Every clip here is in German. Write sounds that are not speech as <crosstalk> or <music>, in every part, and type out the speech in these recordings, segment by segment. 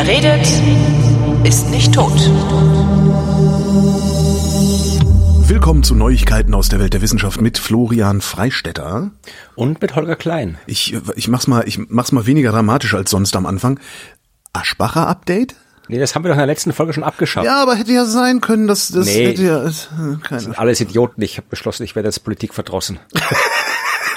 Wer redet, ist nicht tot. Willkommen zu Neuigkeiten aus der Welt der Wissenschaft mit Florian Freistetter. Und mit Holger Klein. Ich, ich mach's mal, ich mach's mal weniger dramatisch als sonst am Anfang. Aschbacher Update? Nee, das haben wir doch in der letzten Folge schon abgeschafft. Ja, aber hätte ja sein können, dass das Nee. hätte ja, äh, keine sind alles Idioten. Ich habe beschlossen, ich werde jetzt Politik verdrossen. <laughs>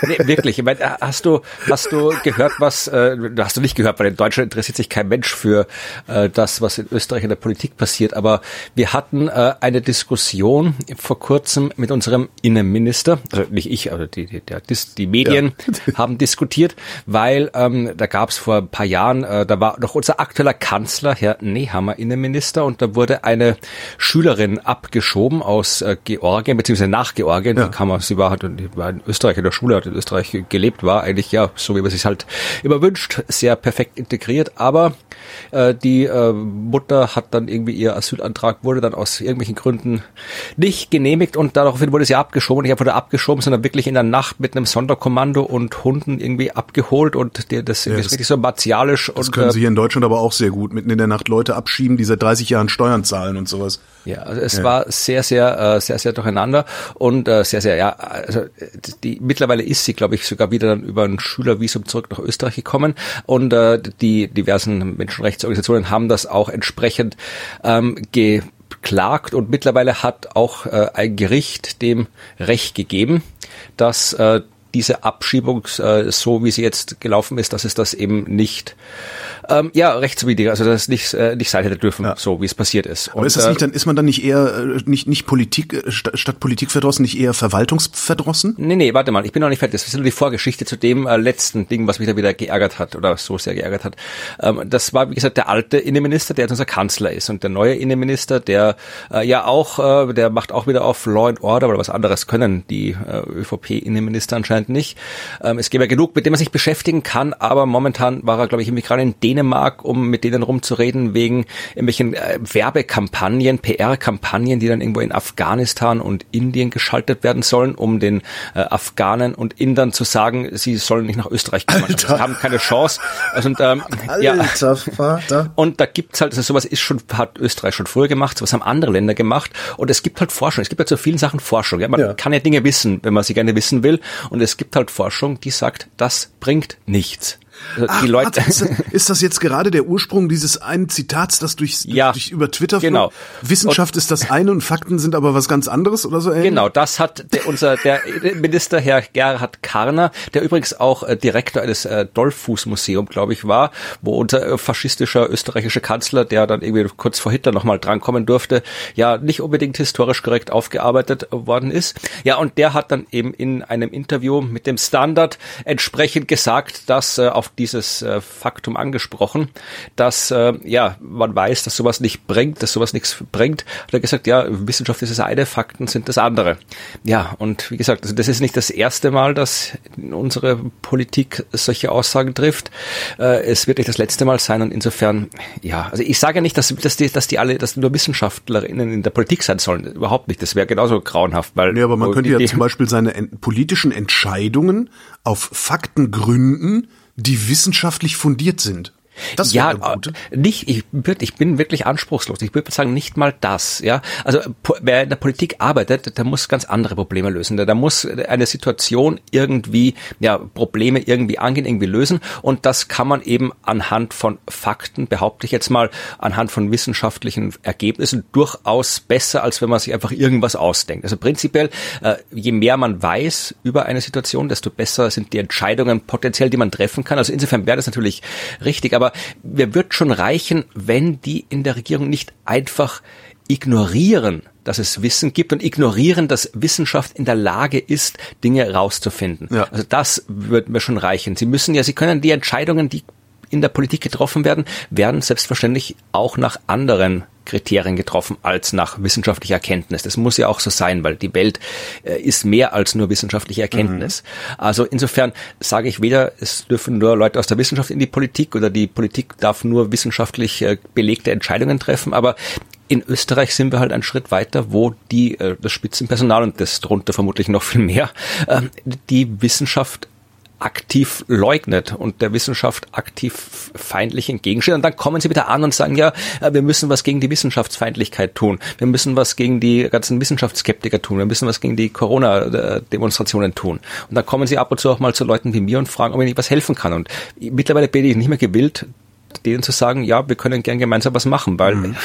nee, wirklich. Ich meine, hast du, hast du gehört, was, äh, hast du nicht gehört, weil in Deutschland interessiert sich kein Mensch für äh, das, was in Österreich in der Politik passiert. Aber wir hatten äh, eine Diskussion vor kurzem mit unserem Innenminister, also nicht ich, aber die, die, dis- die Medien haben diskutiert, weil ähm, da gab es vor ein paar Jahren, äh, da war noch unser aktueller Kanzler, Herr Nehammer, Innenminister, und da wurde eine Schülerin abgeschoben aus äh, Georgien, beziehungsweise nach Georgien, Ja. da kam sie war, halt, die war in Österreich in der Schule, hat in Österreich gelebt, war eigentlich ja, so wie man sich halt immer wünscht, sehr perfekt integriert, aber äh, die äh, Mutter hat dann irgendwie ihr Asylantrag wurde dann aus irgendwelchen Gründen nicht genehmigt und daraufhin wurde sie abgeschoben. Ich habe wurde abgeschoben, sondern wirklich in der Nacht mit einem Sonderkommando und Hunden irgendwie abgeholt und die, das ist das- richtig so martialisch Das und können äh, Sie hier in Deutschland aber auch sehr gut, mitten in der Nacht Leute abschieben, die seit 30 Jahren Steuern zahlen und sowas. Ja, also es war sehr, sehr, äh, sehr, sehr durcheinander und äh, sehr, sehr, ja, also die mittlerweile ist sie, glaube ich, sogar wieder dann über ein Schülervisum zurück nach Österreich gekommen. Und äh, die diversen Menschenrechtsorganisationen haben das auch entsprechend ähm, geklagt. Und mittlerweile hat auch äh, ein Gericht dem Recht gegeben, dass äh, diese Abschiebung, äh, so wie sie jetzt gelaufen ist, dass es das eben nicht ähm, ja, rechtswidrig, also dass es nicht, äh, nicht sein hätte dürfen, so wie es passiert ist. Aber ist das äh, nicht dann, ist man dann nicht eher, äh, nicht, nicht Politik, äh, sta- statt Politik verdrossen, nicht eher Verwaltungsverdrossen? Nee, nee, warte mal, ich bin noch nicht fertig. Das ist nur die Vorgeschichte zu dem äh, letzten Ding, was mich da wieder geärgert hat oder so sehr geärgert hat. Ähm, das war, wie gesagt, der alte Innenminister, der jetzt unser Kanzler ist. Und der neue Innenminister, der äh, ja auch, äh, der macht auch wieder auf Law and Order, oder was anderes können die äh, ÖVP-Innenminister anscheinend nicht. Ähm, es gäbe ja genug, mit dem man sich beschäftigen kann, aber momentan war er, glaube ich, irgendwie gerade in Dänemark, um mit denen rumzureden, wegen irgendwelchen äh, Werbekampagnen, PR-Kampagnen, die dann irgendwo in Afghanistan und Indien geschaltet werden sollen, um den äh, Afghanen und Indern zu sagen, sie sollen nicht nach Österreich kommen. Also, sie haben keine Chance. Also, und, ähm, ja. Vater. Und da gibt's halt, also sowas ist schon, hat Österreich schon früher gemacht, sowas haben andere Länder gemacht. Und es gibt halt Forschung. Es gibt halt zu vielen Sachen Forschung. Ja? Man Ja. kann ja Dinge wissen, wenn man sie gerne wissen will. Und es gibt halt Forschung, die sagt, das bringt nichts. Ach, die Leute, warte, ist, das, ist das jetzt gerade der Ursprung dieses einen Zitats, das durch, Ja, durch über Twitter flog? genau. Wissenschaft ist das eine und Fakten sind aber was ganz anderes oder so? ähnlich? Genau, das hat der, unser der Minister Herr Gerhard Karner, der übrigens auch äh, Direktor eines äh, Dollfuß-Museum, glaube ich, war, wo unser äh, faschistischer österreichischer Kanzler, der dann irgendwie kurz vor Hitler nochmal drankommen durfte, ja nicht unbedingt historisch korrekt aufgearbeitet worden ist. Ja, und der hat dann eben in einem Interview mit dem Standard entsprechend gesagt, dass äh, auf dieses äh, Faktum angesprochen, dass äh, ja man weiß, dass sowas nicht bringt, dass sowas nichts bringt. Hat er gesagt, ja, Wissenschaft ist das eine, Fakten sind das andere. Ja, und wie gesagt, also das ist nicht das erste Mal, dass unsere Politik solche Aussagen trifft. Äh, es wird nicht das letzte Mal sein und insofern, ja, also ich sage ja nicht, dass, dass, die, dass die alle, dass nur Wissenschaftlerinnen in der Politik sein sollen. Überhaupt nicht. Das wäre genauso grauenhaft, weil Nee, aber man könnte die- ja zum Beispiel seine en politischen Entscheidungen auf Fakten gründen, die wissenschaftlich fundiert sind. Das ja, äh, nicht, ich, ich bin wirklich anspruchslos. Ich würde sagen, nicht mal das, ja. Also, wer in der Politik arbeitet, der muss ganz andere Probleme lösen. Der, der muss eine Situation irgendwie, ja, Probleme irgendwie angehen, irgendwie lösen. Und das kann man eben anhand von Fakten, behaupte ich jetzt mal, anhand von wissenschaftlichen Ergebnissen durchaus besser, als wenn man sich einfach irgendwas ausdenkt. Also prinzipiell, äh, je mehr man weiß über eine Situation, desto besser sind die Entscheidungen potenziell, die man treffen kann. Also insofern wäre das natürlich richtig, aber mir wird schon reichen, wenn die in der Regierung nicht einfach ignorieren, dass es Wissen gibt und ignorieren, dass Wissenschaft in der Lage ist, Dinge rauszufinden. Ja. Also das wird mir schon reichen. Sie müssen ja, Sie können die Entscheidungen, die in der Politik getroffen werden, werden selbstverständlich auch nach anderen Kriterien getroffen als nach wissenschaftlicher Erkenntnis. Das muss ja auch so sein, weil die Welt äh, ist mehr als nur wissenschaftliche Erkenntnis. Also insofern sage ich weder, es dürfen nur Leute aus der Wissenschaft in die Politik oder die Politik darf nur wissenschaftlich äh, belegte Entscheidungen treffen, aber in Österreich sind wir halt einen Schritt weiter, wo die, äh, das Spitzenpersonal und das drunter vermutlich noch viel mehr, ähm, die Wissenschaft aktiv leugnet und der Wissenschaft aktiv feindlich entgegensteht. Und dann kommen sie wieder an und sagen, ja, äh, wir müssen was gegen die Wissenschaftsfeindlichkeit tun. Wir müssen was gegen die ganzen Wissenschaftsskeptiker tun. Wir müssen was gegen die Corona-Demonstrationen tun. Und dann kommen sie ab und zu auch mal zu Leuten wie mir und fragen, ob ich was helfen kann. Und mittlerweile bin ich nicht mehr gewillt, denen zu sagen, ja, wir können gern gemeinsam was machen, weil mhm.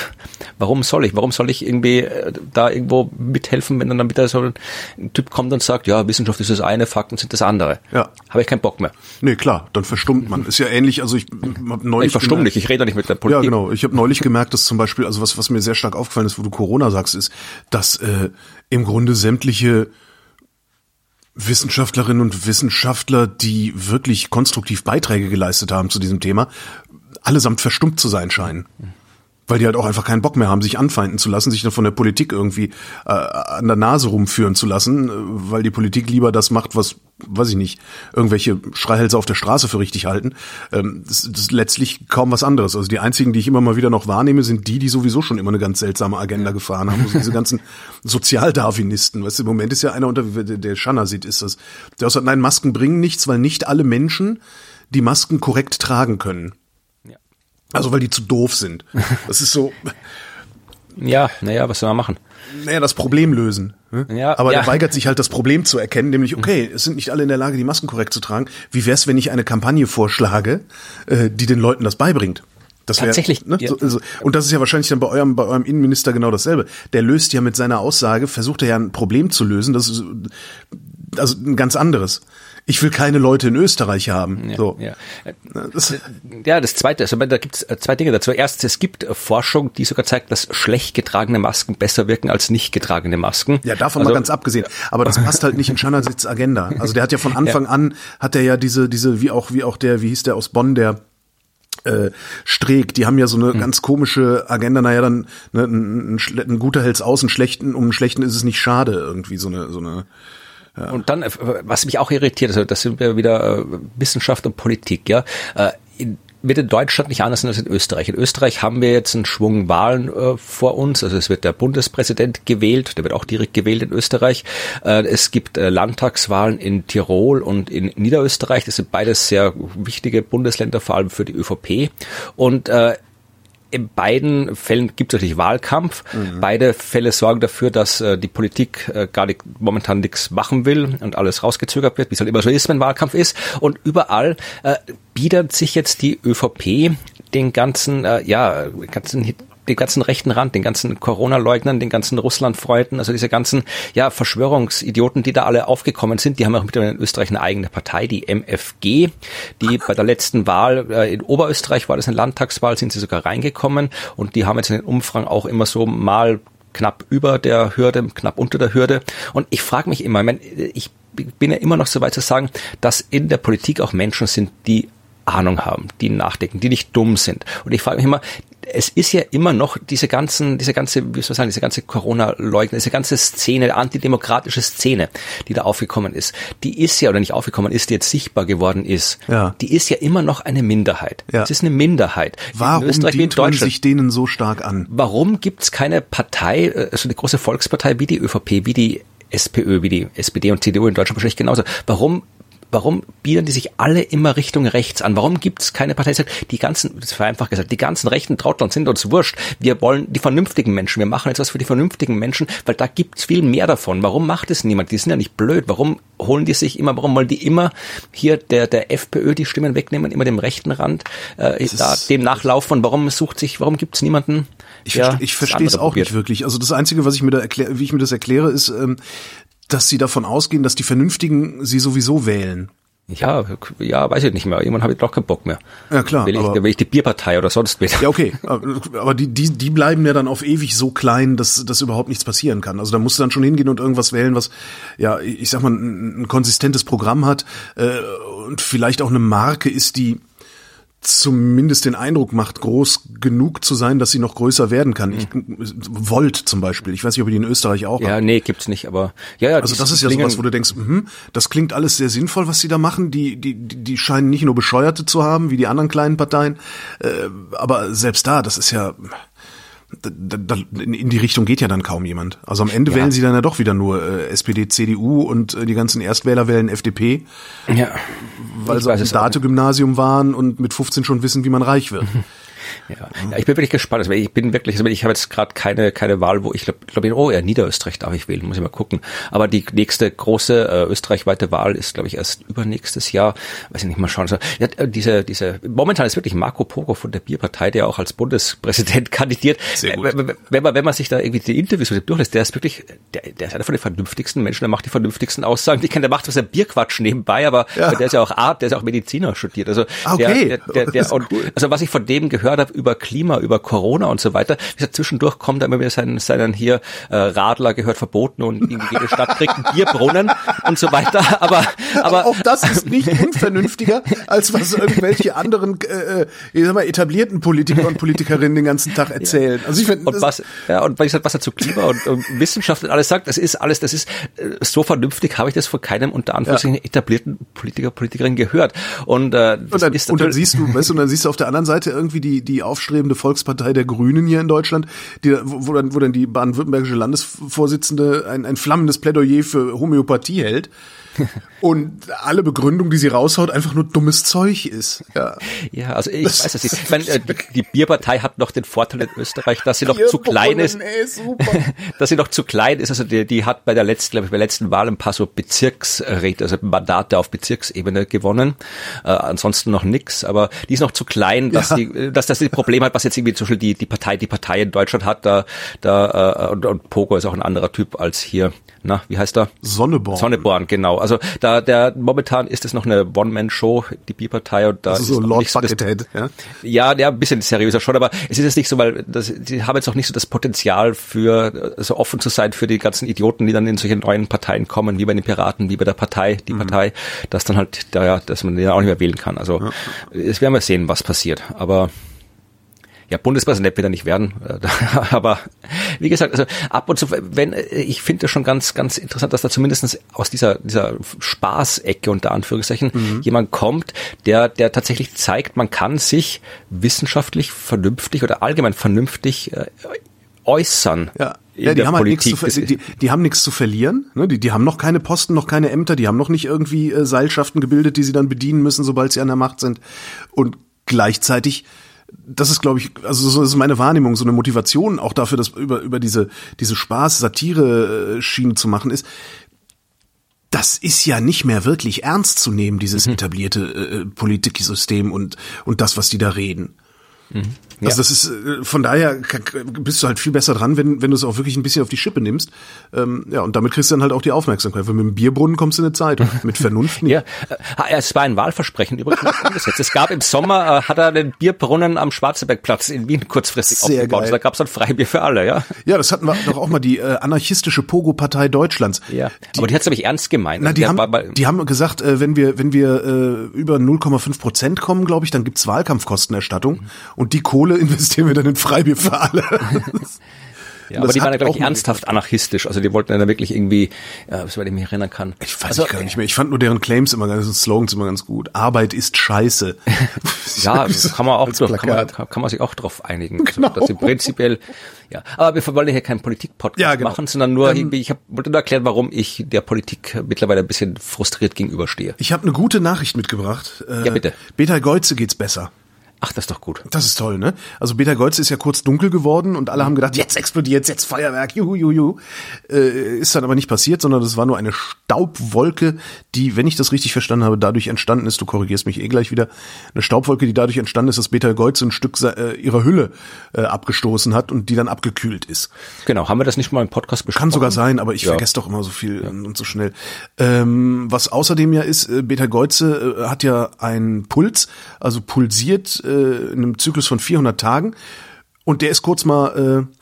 warum soll ich? Warum soll ich irgendwie äh, da irgendwo mithelfen, wenn dann wieder so ein Typ kommt und sagt, ja, Wissenschaft ist das eine, Fakten sind das andere. Ja. Habe ich keinen Bock mehr. Nee, klar, dann verstummt man. Ist ja ähnlich, also ich habe neulich. Ich verstumm nicht, ich rede nicht mit der Politik. Ja, genau. Ich habe neulich gemerkt, dass zum Beispiel, also was, was mir sehr stark aufgefallen ist, wo du Corona sagst, ist, dass äh, im Grunde sämtliche Wissenschaftlerinnen und Wissenschaftler, die wirklich konstruktiv Beiträge geleistet haben zu diesem Thema, allesamt verstummt zu sein scheinen. Weil die halt auch einfach keinen Bock mehr haben, sich anfeinden zu lassen, sich dann von der Politik irgendwie äh, an der Nase rumführen zu lassen, äh, weil die Politik lieber das macht, was, weiß ich nicht, irgendwelche Schreihälse auf der Straße für richtig halten. Ähm, das, das ist letztlich kaum was anderes. Also die einzigen, die ich immer mal wieder noch wahrnehme, sind die, die sowieso schon immer eine ganz seltsame Agenda gefahren haben. Also diese ganzen <laughs> Sozialdarwinisten. Weißt du, im Moment ist ja einer unter, der Schanner sieht, ist das. Der sagt, nein, Masken bringen nichts, weil nicht alle Menschen die Masken korrekt tragen können. Also weil die zu doof sind. <laughs> Das ist so. ja, naja, was soll man machen? Naja, das Problem lösen. Ne? Ja, Aber ja. er weigert sich halt das Problem zu erkennen, nämlich, okay, es sind nicht alle in der Lage, die Masken korrekt zu tragen. Wie wär's, wenn ich eine Kampagne vorschlage, äh, die den Leuten das beibringt? Das wär, Tatsächlich, Ne? ja. So, also, und das ist ja wahrscheinlich dann bei eurem, bei eurem Innenminister genau dasselbe. Der löst ja mit seiner Aussage, versucht er ja ein Problem zu lösen, das ist also ein ganz anderes. Ich will keine Leute in Österreich haben. Ja, so. ja. Das, Ja, das zweite, also da gibt es zwei Dinge dazu. Erstens, es gibt äh, Forschung, die sogar zeigt, dass schlecht getragene Masken besser wirken als nicht getragene Masken. Ja, davon also, mal ganz abgesehen. Aber das passt halt nicht in Schannersitz Agenda. Also der hat ja von Anfang an, hat er ja diese, diese, wie auch, wie auch der, wie hieß der aus Bonn, der äh, Streeck, die haben ja so eine Hm. ganz komische Agenda, naja, dann ne, ein, ein, ein guter hält's aus, ein schlechten, um einen schlechten ist es nicht schade, irgendwie so eine, so eine Und dann, äh, was mich auch irritiert, also das sind wir wieder äh, Wissenschaft und Politik, ja. Äh, in, wird in Deutschland nicht anders als in Österreich. In Österreich haben wir jetzt einen Schwung Wahlen äh, vor uns. Also es wird der Bundespräsident gewählt, der wird auch direkt gewählt in Österreich. Äh, es gibt äh, Landtagswahlen in Tirol und in Niederösterreich. Das sind beides sehr wichtige Bundesländer, vor allem für die ÖVP. Und äh, in beiden Fällen gibt es natürlich Wahlkampf. Beide Fälle sorgen dafür, dass äh, die Politik äh, gar nicht, momentan nichts machen will und alles rausgezögert wird, wie es halt immer so ist, wenn Wahlkampf ist. Und überall äh, biedert sich jetzt die ÖVP den ganzen, äh, ja, ganzen den ganzen rechten Rand, den ganzen Corona-Leugnern, den ganzen Russland-Freunden, also diese ganzen ja, Verschwörungsidioten, die da alle aufgekommen sind, die haben auch mittlerweile in Österreich eine eigene Partei, die MFG, die bei der letzten Wahl äh, in Oberösterreich war das eine Landtagswahl, sind sie sogar reingekommen und die haben jetzt in den Umfragen auch immer so mal knapp über der Hürde, knapp unter der Hürde. Und ich frage mich immer, ich, mein, ich bin ja immer noch so weit zu sagen, dass in der Politik auch Menschen sind, die Ahnung haben, die nachdenken, die nicht dumm sind. Und ich frage mich immer, es ist ja immer noch diese ganzen, diese ganze, wie soll man sagen, diese ganze Corona-Leugner, diese ganze Szene, antidemokratische Szene, die da aufgekommen ist, die ist ja, oder nicht aufgekommen ist, die jetzt sichtbar geworden ist, Ja. die ist ja immer noch eine Minderheit. Ja. Es ist eine Minderheit. Warum in Österreich dient man sich denen so stark an? Warum gibt's keine Partei, äh, also eine große Volkspartei wie die ÖVP, wie die SPÖ, wie die SPD und CDU in Deutschland wahrscheinlich genauso? Warum Warum bieten die sich alle immer Richtung rechts an? Warum gibt's keine Partei, die sagt, die ganzen, das war einfach gesagt, die ganzen rechten Trautland sind uns wurscht. Wir wollen die vernünftigen Menschen. Wir machen jetzt was für die vernünftigen Menschen, weil da gibt's viel mehr davon. Warum macht es niemand? Die sind ja nicht blöd. Warum holen die sich immer, warum wollen die immer hier der, der FPÖ die Stimmen wegnehmen, immer dem rechten Rand, äh, da dem nachlaufen? Warum sucht sich, warum gibt's niemanden? Ich, verste- ich verstehe es auch probiert? nicht wirklich. Also das Einzige, was ich mir da erkläre, wie ich mir das erkläre, ist, ähm, dass sie davon ausgehen, dass die Vernünftigen sie sowieso wählen. Ja, ja, weiß ich nicht mehr. Irgendwann habe ich doch keinen Bock mehr. Ja, klar, Will ich, aber- will ich die Bierpartei oder sonst was. Ja, okay. Aber die, die, die bleiben ja dann auf ewig so klein, dass, dass überhaupt nichts passieren kann. Also da musst du dann schon hingehen und irgendwas wählen, was, ja, ich sag mal, ein, ein konsistentes Programm hat äh, und vielleicht auch eine Marke ist, die zumindest den Eindruck macht, groß genug zu sein, dass sie noch größer werden kann. Ich, Volt zum Beispiel. Ich weiß nicht, ob ihr die in Österreich auch Ja, habt. nee, gibt's nicht, aber ja, ja. Also das ist ja klingen- sowas, wo du denkst, mhm, das klingt alles sehr sinnvoll, was sie da machen. Die, die, die die scheinen nicht nur Bescheuerte zu haben, wie die anderen kleinen Parteien, äh, aber selbst da, das ist ja, da, da, in die Richtung geht ja dann kaum jemand. Also am Ende ja. wählen sie dann ja doch wieder nur äh, SPD, CDU und äh, die ganzen Erstwähler wählen FDP. Ja. Weil ich sie auf dem Date-Gymnasium waren und mit 15 schon wissen, wie man reich wird. <laughs> Ja. ja, ich bin wirklich gespannt. Also ich bin wirklich, also ich habe jetzt gerade keine keine Wahl, wo ich glaube, glaub, oh ja, Niederösterreich darf ich wählen, muss ich mal gucken. Aber die nächste große äh, österreichweite Wahl ist, glaube ich, erst übernächstes Jahr. Weiß ich nicht mal schauen. Also, ja, diese diese momentan ist wirklich Marco Pogo von der Bierpartei, der auch als Bundespräsident <laughs> kandidiert. Sehr gut. Wenn man wenn man sich da irgendwie die Interviews mit dem durchlässt, der ist wirklich, der, der ist einer von den vernünftigsten Menschen. Der macht die vernünftigsten Aussagen. Ich kenne, der macht was ein Bierquatsch nebenbei, aber ja. der ist ja auch Art, der ist auch Mediziner studiert. Also okay. der, der, der, der <laughs> und, cool. also was ich von dem gehört habe über Klima, über Corona und so weiter. Gesagt, zwischendurch kommt er immer wieder seinen, seinen hier äh, Radler gehört verboten und jede Stadt kriegt einen Bierbrunnen und so weiter. <laughs> Aber, aber auch das ist nicht unvernünftiger, als was irgendwelche anderen äh, äh, ich sag mal, etablierten Politiker und Politikerinnen den ganzen Tag erzählen. Also ich finde und was ja und was, was er zu Klima und, und Wissenschaft und alles sagt, das ist alles, das ist äh, so vernünftig, habe ich das von keinem unter Anführungszeichen ja. etablierten Politiker Politikerin gehört. Und, äh, und dann, und dann siehst du, weißt du, und dann siehst du auf der anderen Seite irgendwie die die aufstrebende Volkspartei der Grünen hier in Deutschland, die, wo, dann wo dann die baden-württembergische Landesvorsitzende ein, ein flammendes Plädoyer für Homöopathie hält und alle Begründung, die sie raushaut, einfach nur dummes Zeug ist. Ja, ja also ich das weiß es nicht. Ich meine, äh, die Bierpartei hat noch den Vorteil in Österreich, dass sie noch zu klein ist. <laughs> Dass sie noch zu klein ist. Also die, die hat bei der letzten, glaube ich, bei der letzten Wahl ein paar so Bezirksräte, also Mandate auf Bezirksebene gewonnen. Äh, ansonsten noch nix, aber die ist noch zu klein, dass ja. die, dass das die Problem hat, was jetzt irgendwie zum Beispiel die, die Partei, die Partei in Deutschland hat, da, da äh, und, und Pogo ist auch ein anderer Typ als hier. Na, wie heißt er? Sonneborn. Sonneborn, genau. Also da der momentan ist es noch eine One-Man-Show, die Bierpartei und da also ist so Lord Buckethead, ja? Ja, ja, ein bisschen seriöser schon, aber es ist jetzt nicht so, weil das, die haben jetzt noch nicht so das Potenzial für so offen zu sein für die ganzen Idioten, die dann in solche neuen Parteien kommen, wie bei den Piraten, wie bei der Partei, die mhm. Partei, dass dann halt da ja, dass man den auch nicht mehr wählen kann. Also ja. es werden wir sehen, was passiert. Aber ja, Bundespräsident wird er nicht werden, äh, <laughs> aber wie gesagt, also ab und zu, wenn äh, ich finde das schon ganz, ganz interessant, dass da zumindest aus dieser dieser Spaßecke unter Anführungszeichen mhm. jemand kommt, der der tatsächlich zeigt, man kann sich wissenschaftlich vernünftig oder allgemein vernünftig äh, äußern. Ja. Ja, die haben halt nichts zu, die, die haben nichts zu verlieren. Ne? Die, die haben noch keine Posten, noch keine Ämter, die haben noch nicht irgendwie äh, Seilschaften gebildet, die sie dann bedienen müssen, sobald sie an der Macht sind. Und gleichzeitig das ist, glaube ich, also so ist meine Wahrnehmung, so eine Motivation auch dafür, das über, über diese, diese Spaß-Satire-Schiene zu machen, ist, das ist ja nicht mehr wirklich ernst zu nehmen, dieses mhm. etablierte äh, Politiksystem und, und das, was die da reden. Mhm. Ja. Also das ist äh, von daher bist du halt viel besser dran, wenn, wenn du es auch wirklich ein bisschen auf die Schippe nimmst. Ähm, ja, und damit kriegst du dann halt auch die Aufmerksamkeit. Weil mit dem Bierbrunnen kommst du in eine Zeit. Mit Vernunft <laughs> nicht. ja, äh, es war ein Wahlversprechen übrigens umgesetzt. Es gab im Sommer, äh, hat er den Bierbrunnen am Schwarzenbergplatz in Wien kurzfristig Sehr aufgebaut. Geil. Da gab es dann Freibier für alle, ja. Ja, das hatten wir doch auch mal die äh, anarchistische Pogo-Partei Deutschlands. Ja, die, aber die hat es, glaube ich, ernst gemeint. Na, die, die, haben, die haben gesagt, äh, wenn wir, wenn wir äh, über 0,5 Prozent kommen, glaube ich, dann gibt's Wahlkampfkostenerstattung. Mhm. Und die Kohle investieren wir dann in Freibier für alle. <laughs> Ja, aber <laughs> die waren ja, glaube ich, ernsthaft anarchistisch. Also die wollten ja wirklich irgendwie, ja, soweit ich mich erinnern kann. Ich weiß also, gar nicht mehr. Ich fand nur deren Claims immer ganz, Slogans immer ganz gut. Arbeit ist scheiße. <laughs> ja, kann man auch, drauf, kann, man, kann man sich auch drauf einigen. Also, genau. dass sie prinzipiell, ja. Aber wir wollen hier keinen Politik-Podcast ja, genau. machen, sondern nur ähm, ich hab, wollte nur erklären, warum ich der Politik mittlerweile ein bisschen frustriert gegenüberstehe. Ich habe eine gute Nachricht mitgebracht. Äh, ja, bitte. Beta Geuze geht's besser. Ach, das ist doch gut. Das ist toll, ne? Also Beta Goltz ist ja kurz dunkel geworden und alle haben gedacht, jetzt explodiert, jetzt Feuerwerk, juhu, juhu, juhu. Äh, ist dann aber nicht passiert, sondern das war nur eine Staubwolke, die, wenn ich das richtig verstanden habe, dadurch entstanden ist, du korrigierst mich eh gleich wieder, eine Staubwolke, die dadurch entstanden ist, dass Beta Goltz ein Stück äh, ihrer Hülle äh, abgestoßen hat und die dann abgekühlt ist. Genau, haben wir das nicht mal im Podcast besprochen? Kann sogar sein, aber ich ja. vergesse doch immer so viel ja. und so schnell. Ähm, was außerdem ja ist, äh, Beta Goltze äh, hat ja einen Puls, also pulsiert äh, in einem Zyklus von 400 Tagen und der ist kurz mal äh,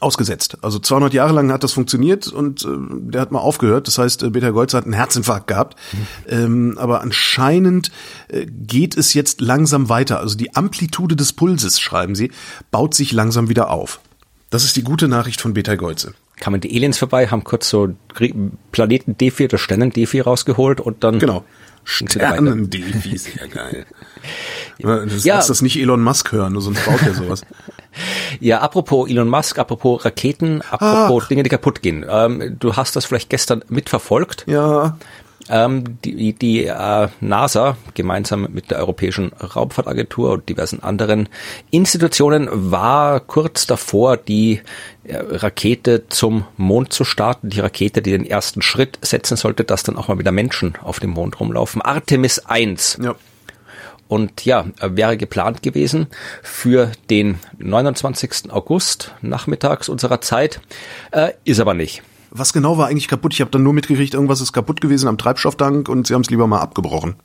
ausgesetzt. Also 200 Jahre lang hat das funktioniert und äh, der hat mal aufgehört. Das heißt, äh, Peter Goltz hat einen Herzinfarkt gehabt. Mhm. Ähm, aber anscheinend äh, geht es jetzt langsam weiter. Also die Amplitude des Pulses, schreiben sie, baut sich langsam wieder auf. Das ist die gute Nachricht von Beta Golze. Kamen die Aliens vorbei, haben kurz so Planeten D4 oder Sternen D4 rausgeholt und dann genau. Sternen-Delfis, ja geil. <laughs> Ja. Lass das nicht Elon Musk hören, nur sonst baut er sowas. <laughs> Ja, apropos Elon Musk, apropos Raketen, apropos Ach. Dinge, die kaputt gehen. Ähm, du hast das vielleicht gestern mitverfolgt. Ja. Ähm, die die äh, NASA gemeinsam mit der Europäischen Raumfahrtagentur und diversen anderen Institutionen war kurz davor, die äh, Rakete zum Mond zu starten. Die Rakete, die den ersten Schritt setzen sollte, dass dann auch mal wieder Menschen auf dem Mond rumlaufen. Artemis 1. Ja. Und ja, wäre geplant gewesen für den 29. August nachmittags unserer Zeit, äh, ist aber nicht. Was genau war eigentlich kaputt? Ich habe dann nur mitgekriegt, irgendwas ist kaputt gewesen am Treibstofftank und sie haben es lieber mal abgebrochen.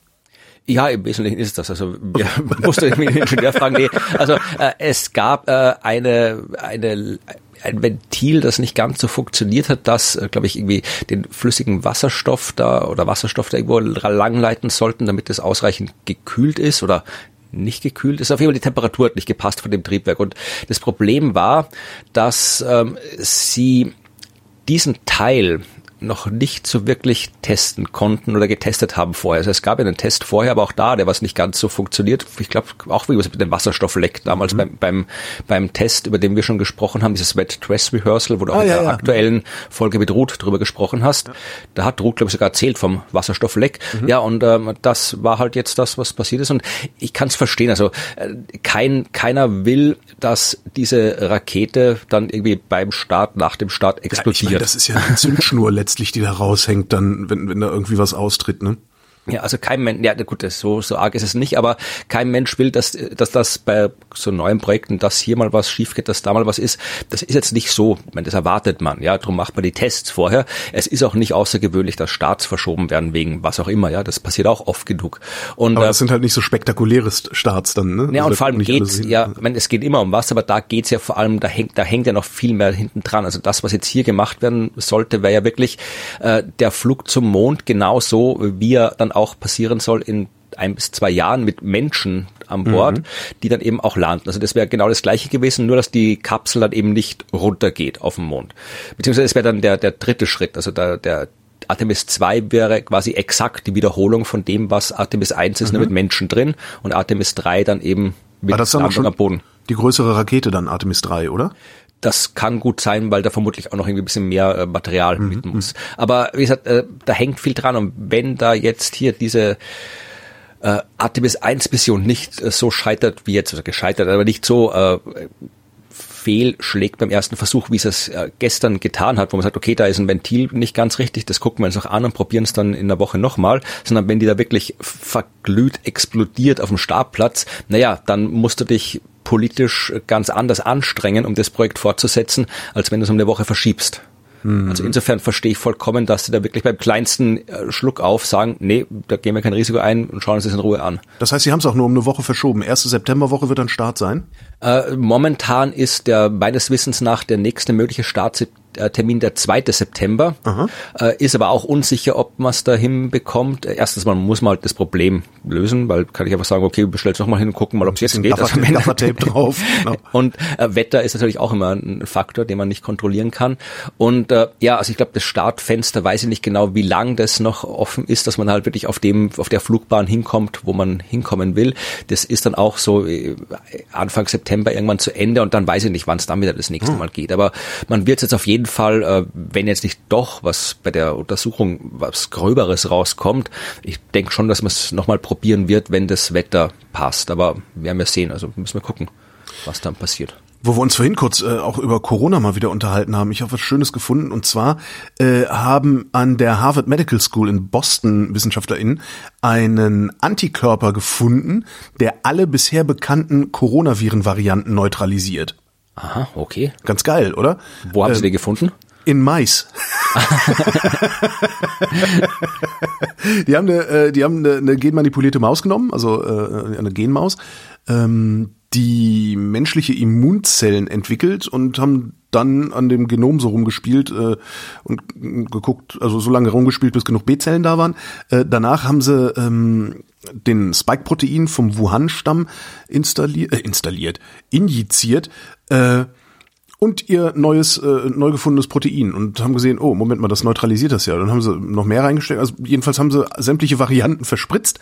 Ja, im Wesentlichen ist es das. Also wir mussten irgendwie den Ingenieur fragen. Nee, also äh, es gab äh, eine eine ein Ventil, das nicht ganz so funktioniert hat, das, äh, glaube ich, irgendwie den flüssigen Wasserstoff da oder Wasserstoff da irgendwo langleiten sollten, damit es ausreichend gekühlt ist oder nicht gekühlt ist. Auf jeden Fall die Temperatur hat nicht gepasst von dem Triebwerk. Und das Problem war, dass ähm, sie diesen Teil noch nicht so wirklich testen konnten oder getestet haben vorher. Also es gab ja einen Test vorher, aber auch da, der was nicht ganz so funktioniert. Ich glaube auch wie mit dem Wasserstoffleck damals mhm. beim, beim, beim Test, über den wir schon gesprochen haben, dieses Wet Dress Rehearsal, wo du ah, auch in ja, der ja. aktuellen Folge mit Ruth drüber gesprochen hast. Ja. Da hat Ruth, glaube ich, sogar erzählt vom Wasserstoffleck. Mhm. Ja, und ähm, das war halt jetzt das, was passiert ist. Und ich kann es verstehen. Also äh, kein, keiner will, dass diese Rakete dann irgendwie beim Start, nach dem Start explodiert. Ich mein, das ist ja eine Zündschnur letztlich <laughs> letztlich, die da raushängt, dann, wenn, wenn da irgendwie was austritt, ne? Ja, also kein Mensch, ja gut, das, so, so arg ist es nicht, aber kein Mensch will, dass, dass das bei so neuen Projekten, dass hier mal was schief geht, dass da mal was ist. Das ist jetzt nicht so, ich meine, das erwartet man, ja, darum macht man die Tests vorher. Es ist auch nicht außergewöhnlich, dass Starts verschoben werden wegen was auch immer, ja, das passiert auch oft genug. Und, aber das äh, sind halt nicht so spektakuläre Starts dann, ne? Ja, also und vor allem geht's, ja, ich meine, es geht immer um was, aber da geht's ja vor allem, da hängt, da hängt ja noch viel mehr hinten dran. Also das, was jetzt hier gemacht werden sollte, wäre ja wirklich äh, der Flug zum Mond genauso, wie er dann auch passieren soll in ein bis zwei Jahren mit Menschen an Bord, mhm. die dann eben auch landen. Also das wäre genau das gleiche gewesen, nur dass die Kapsel dann eben nicht runtergeht auf dem Mond. Beziehungsweise es wäre dann der, der dritte Schritt, also der, der Artemis 2 wäre quasi exakt die Wiederholung von dem, was Artemis 1 ist, mhm. nur mit Menschen drin und Artemis 3 dann eben mit schon am Boden. Die größere Rakete dann, Artemis 3, oder? Das kann gut sein, weil da vermutlich auch noch irgendwie ein bisschen mehr äh, Material mhm. mit muss. Aber wie gesagt, äh, da hängt viel dran und wenn da jetzt hier diese äh, Artemis 1 Mission nicht äh, so scheitert wie jetzt, oder gescheitert, aber nicht so äh, fehlschlägt beim ersten Versuch, wie es es äh, gestern getan hat, wo man sagt, okay, da ist ein Ventil nicht ganz richtig, das gucken wir uns noch an und probieren es dann in der Woche nochmal, sondern wenn die da wirklich verglüht, explodiert auf dem Startplatz, naja, dann musst du dich politisch ganz anders anstrengen, um das Projekt fortzusetzen, als wenn du es um eine Woche verschiebst. Mhm. Also insofern verstehe ich vollkommen, dass sie da wirklich beim kleinsten äh, Schluck auf sagen, nee, da gehen wir kein Risiko ein und schauen uns das in Ruhe an. Das heißt, Sie haben es auch nur um eine Woche verschoben. Erste Septemberwoche wird dann Start sein? Äh, momentan ist der meines Wissens nach der nächste mögliche Start äh, Termin der 2. September, äh, ist aber auch unsicher, ob man es da hinbekommt. Erstens mal muss man halt das Problem lösen, weil kann ich einfach sagen, okay, bestell's noch mal hin und gucken mal, ob es jetzt geht. Also, Tape <laughs> drauf. Genau. Und äh, Wetter ist natürlich auch immer ein Faktor, den man nicht kontrollieren kann. Und äh, ja, also ich glaube, das Startfenster weiß ich nicht genau, wie lang das noch offen ist, dass man halt wirklich auf dem, auf der Flugbahn hinkommt, wo man hinkommen will. Das ist dann auch so äh, Anfang September irgendwann zu Ende und dann weiß ich nicht, wann es dann wieder das nächste hm. Mal geht. Aber man wird jetzt auf jeden jeden Fall, äh, wenn jetzt nicht doch was bei der Untersuchung was Gröberes rauskommt, ich denke schon, dass man es nochmal probieren wird, wenn das Wetter passt. Aber werden wir sehen, also müssen wir gucken, was dann passiert wo wir uns vorhin kurz äh, auch über Corona mal wieder unterhalten haben. Ich habe was Schönes gefunden und zwar äh, haben an der Harvard Medical School in Boston WissenschaftlerInnen einen Antikörper gefunden, der alle bisher bekannten Coronaviren-Varianten neutralisiert. Aha, okay. Ganz geil, oder? Wo haben ähm, Sie den gefunden? In Mais. <laughs> die haben eine, äh, die haben eine, eine genmanipulierte Maus genommen, also äh, eine Genmaus, ähm, die menschliche Immunzellen entwickelt und haben dann an dem Genom so rumgespielt äh, und geguckt, also so lange rumgespielt, bis genug B-Zellen da waren. Äh, danach haben sie ähm, den Spike-Protein vom Wuhan-Stamm installiert, äh, installiert, injiziert äh, und ihr neues, äh, neu gefundenes Protein und haben gesehen, oh, Moment mal, das neutralisiert das ja. Dann haben sie noch mehr reingesteckt. Also jedenfalls haben sie sämtliche Varianten verspritzt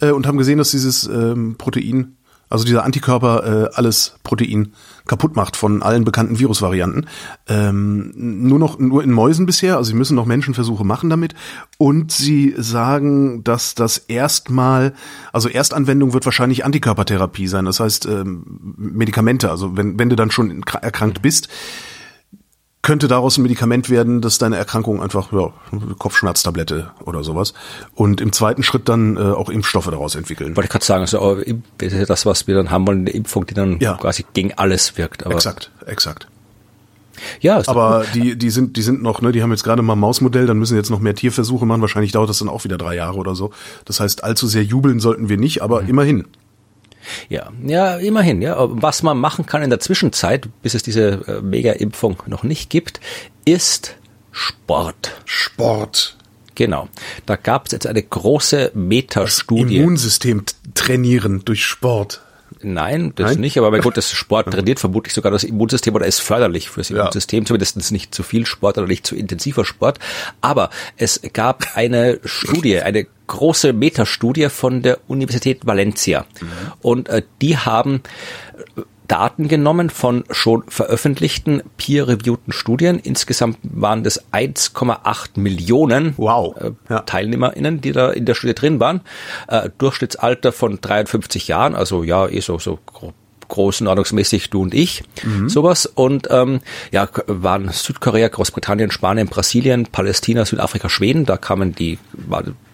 äh, und haben gesehen, dass dieses ähm, Protein Also dieser Antikörper äh, alles Protein kaputt macht von allen bekannten Virusvarianten. Ähm, nur noch nur in Mäusen bisher, also sie müssen noch Menschenversuche machen damit. Und sie sagen, dass das erstmal, also Erstanwendung wird wahrscheinlich Antikörpertherapie sein. Das heißt ähm, Medikamente. Also wenn wenn du dann schon erkrankt bist, könnte daraus ein Medikament werden, dass deine Erkrankung einfach ja, Kopfschmerztablette oder sowas und im zweiten Schritt dann äh, auch Impfstoffe daraus entwickeln. Wollte ich gerade sagen, also das, was wir dann haben wollen, eine Impfung, die dann ja. quasi gegen alles wirkt. Aber exakt, exakt. Ja, aber die die sind die sind noch ne, die haben jetzt gerade mal ein Mausmodell, dann müssen jetzt noch mehr Tierversuche machen. Wahrscheinlich dauert das dann auch wieder drei Jahre oder so. Das heißt, allzu sehr jubeln sollten wir nicht, aber mhm. immerhin. Ja, ja, immerhin, ja. Was man machen kann in der Zwischenzeit, bis es diese äh, Mega-Impfung noch nicht gibt, ist Sport. Sport. Genau. Da gab es jetzt eine große Metastudie. Immunsystem trainieren durch Sport. Nein, das Nein? nicht, aber mein Gott, das Sport <laughs> trainiert vermutlich sogar das Immunsystem oder ist förderlich fürs Immunsystem, ja. zumindest nicht zu viel Sport oder nicht zu intensiver Sport. Aber es gab eine Studie, eine große Metastudie von der Universität Valencia. Mhm. Und äh, die haben Daten genommen von schon veröffentlichten peer-reviewten Studien. Insgesamt waren das 1,8 Millionen wow. äh, ja. TeilnehmerInnen, die da in der Studie drin waren. Äh, Durchschnittsalter von 53 Jahren, also ja, eh so, so grob größenordnungsmäßig du und ich, mhm. sowas. Und ähm, ja, waren Südkorea, Großbritannien, Spanien, Brasilien, Palästina, Südafrika, Schweden, da kamen die,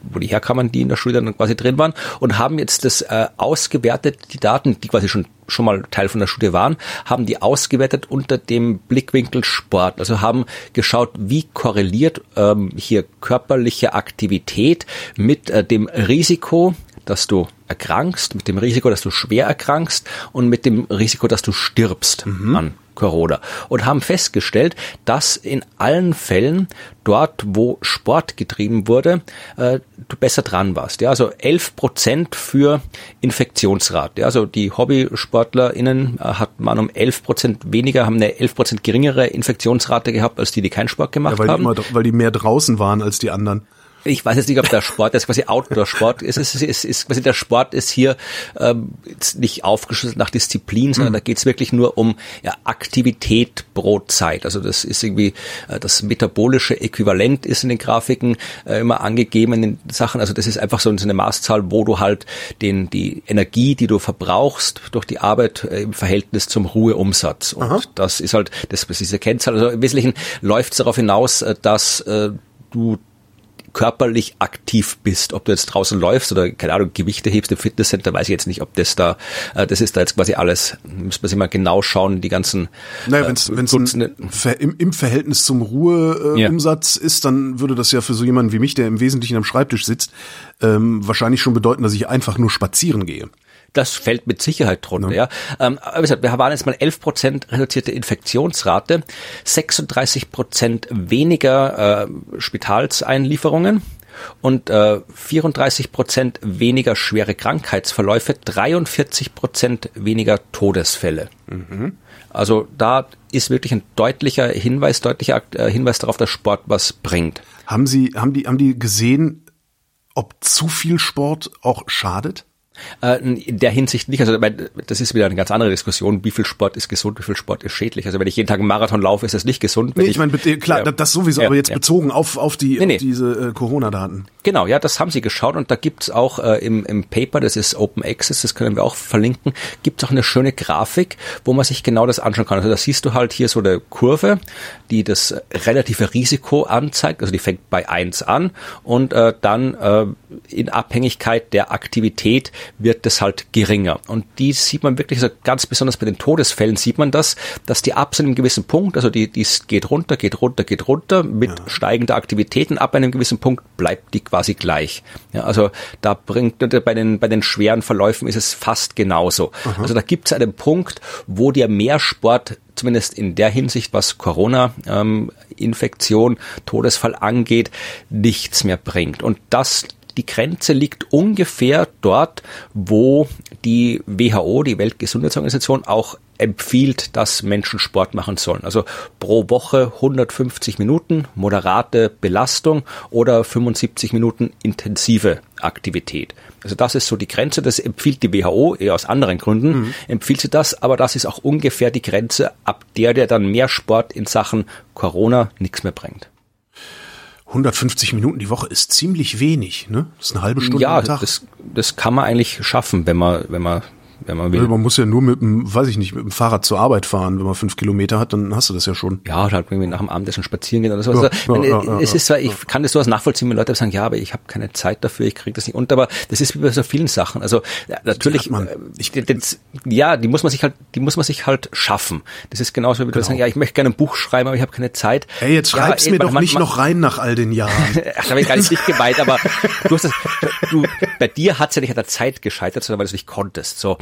wo die herkamen, die in der Schule dann quasi drin waren und haben jetzt das äh, ausgewertet, die Daten, die quasi schon schon mal Teil von der Studie waren, haben die ausgewertet unter dem Blickwinkel Sport. Also haben geschaut, wie korreliert ähm, hier körperliche Aktivität mit äh, dem Risiko dass du erkrankst, mit dem Risiko, dass du schwer erkrankst und mit dem Risiko, dass du stirbst mhm. an Corona. Und haben festgestellt, dass in allen Fällen dort, wo Sport getrieben wurde, äh, du besser dran warst. Ja, also 11 Prozent für Infektionsrate. Ja, also die HobbysportlerInnen äh, hat man um 11 Prozent weniger, haben eine 11 Prozent geringere Infektionsrate gehabt, als die, die keinen Sport gemacht ja, weil haben. Die immer, weil die mehr draußen waren als die anderen ich weiß jetzt nicht, ob der Sport, das ist quasi Outdoor-Sport ist, ist, ist, ist quasi der Sport ist hier ähm, nicht aufgeschlüsselt nach Disziplin, sondern mhm. da geht es wirklich nur um ja, Aktivität pro Zeit. Also das ist irgendwie äh, das metabolische Äquivalent ist in den Grafiken äh, immer angegeben in den Sachen. Also das ist einfach so eine Maßzahl, wo du halt den die Energie, die du verbrauchst durch die Arbeit äh, im Verhältnis zum Ruheumsatz. Und Aha. das ist halt das ist diese Kennzahl. Also im Wesentlichen läuft es darauf hinaus, äh, dass äh, du körperlich aktiv bist, ob du jetzt draußen läufst oder keine Ahnung Gewichte hebst im Fitnesscenter, weiß ich jetzt nicht, ob das da, äh, das ist da jetzt quasi alles. Müssen wir sich mal genau schauen, die ganzen. Naja, wenn es äh, im, im Verhältnis zum Ruheumsatz äh, ja. ist, dann würde das ja für so jemanden wie mich, der im Wesentlichen am Schreibtisch sitzt, ähm, wahrscheinlich schon bedeuten, dass ich einfach nur spazieren gehe das fällt mit Sicherheit drunter. Ja. ja. Ähm, aber wie gesagt, wir waren jetzt mal 11 Prozent reduzierte Infektionsrate, 36 Prozent weniger äh, Spitalseinlieferungen und äh, 34 Prozent weniger schwere Krankheitsverläufe, 43 Prozent weniger Todesfälle. Mhm. Also da ist wirklich ein deutlicher Hinweis, deutlicher äh, Hinweis darauf, dass Sport was bringt. Haben Sie, haben die, haben die gesehen, ob zu viel Sport auch schadet? Äh, in der Hinsicht nicht. Also das ist wieder eine ganz andere Diskussion. Wie viel Sport ist gesund, wie viel Sport ist schädlich? Also wenn ich jeden Tag einen Marathon laufe, ist das nicht gesund. Nee, ich, ich meine, klar, ja, das sowieso, ja, aber jetzt ja. bezogen auf, auf, die, nee, nee. auf diese äh, Corona-Daten. Genau, ja, das haben sie geschaut und da gibt's auch äh, im, im Paper, das ist Open Access, das können wir auch verlinken, gibt's auch eine schöne Grafik, wo man sich genau das anschauen kann. Also da siehst du halt hier so eine Kurve, die das relative Risiko anzeigt. Also die fängt bei eins an und äh, dann äh, in Abhängigkeit der Aktivität wird das halt geringer. Und die sieht man wirklich, also ganz besonders bei den Todesfällen sieht man das, dass die ab einem gewissen Punkt, also die, die geht runter, geht runter, geht runter mit ja. steigender Aktivitäten, ab einem gewissen Punkt bleibt die quasi gleich. Ja, also da bringt bei den, bei den schweren Verläufen ist es fast genauso. Aha. Also da gibt es einen Punkt, wo dir mehr Sport zumindest in der Hinsicht, was Corona-Infektion, ähm, Todesfall angeht, nichts mehr bringt. Und das die Grenze liegt ungefähr dort, wo die WHO, die Weltgesundheitsorganisation, auch empfiehlt, dass Menschen Sport machen sollen. Also pro Woche 150 Minuten moderate Belastung oder 75 Minuten intensive Aktivität. Also das ist so die Grenze, das empfiehlt die WHO, eher aus anderen Gründen, mhm. empfiehlt sie das, aber das ist auch ungefähr die Grenze, ab der der dann mehr Sport in Sachen Corona nichts mehr bringt. 150 Minuten die Woche ist ziemlich wenig, ne? Das ist eine halbe Stunde ja, am Tag. Das, das kann man eigentlich schaffen, wenn man, wenn man wenn man will. Also man muss ja nur mit dem, weiß ich nicht, mit dem Fahrrad zur Arbeit fahren. Wenn man fünf Kilometer hat, dann hast du das ja schon. Ja, oder halt irgendwie nach dem Abendessen spazieren gehen oder so. Ja, also, ja, ja, es ist zwar, ich kann das sowas nachvollziehen, wenn Leute sagen, ja, aber ich habe keine Zeit dafür, ich kriege das nicht unter, aber das ist wie bei so vielen Sachen. Also natürlich, man, äh, ich, das, ja, die muss man sich halt, die muss man sich halt schaffen. Das ist genauso wie genau. sagen, ja, ich möchte gerne ein Buch schreiben, aber ich habe keine Zeit. Hey, jetzt schreib's mir doch man, nicht man, noch rein nach all den Jahren. <laughs> Ach, habe ich gar nicht gemeint, aber du hast das, du, bei dir hat's ja nicht an der Zeit gescheitert, sondern weil du es nicht konntest. So.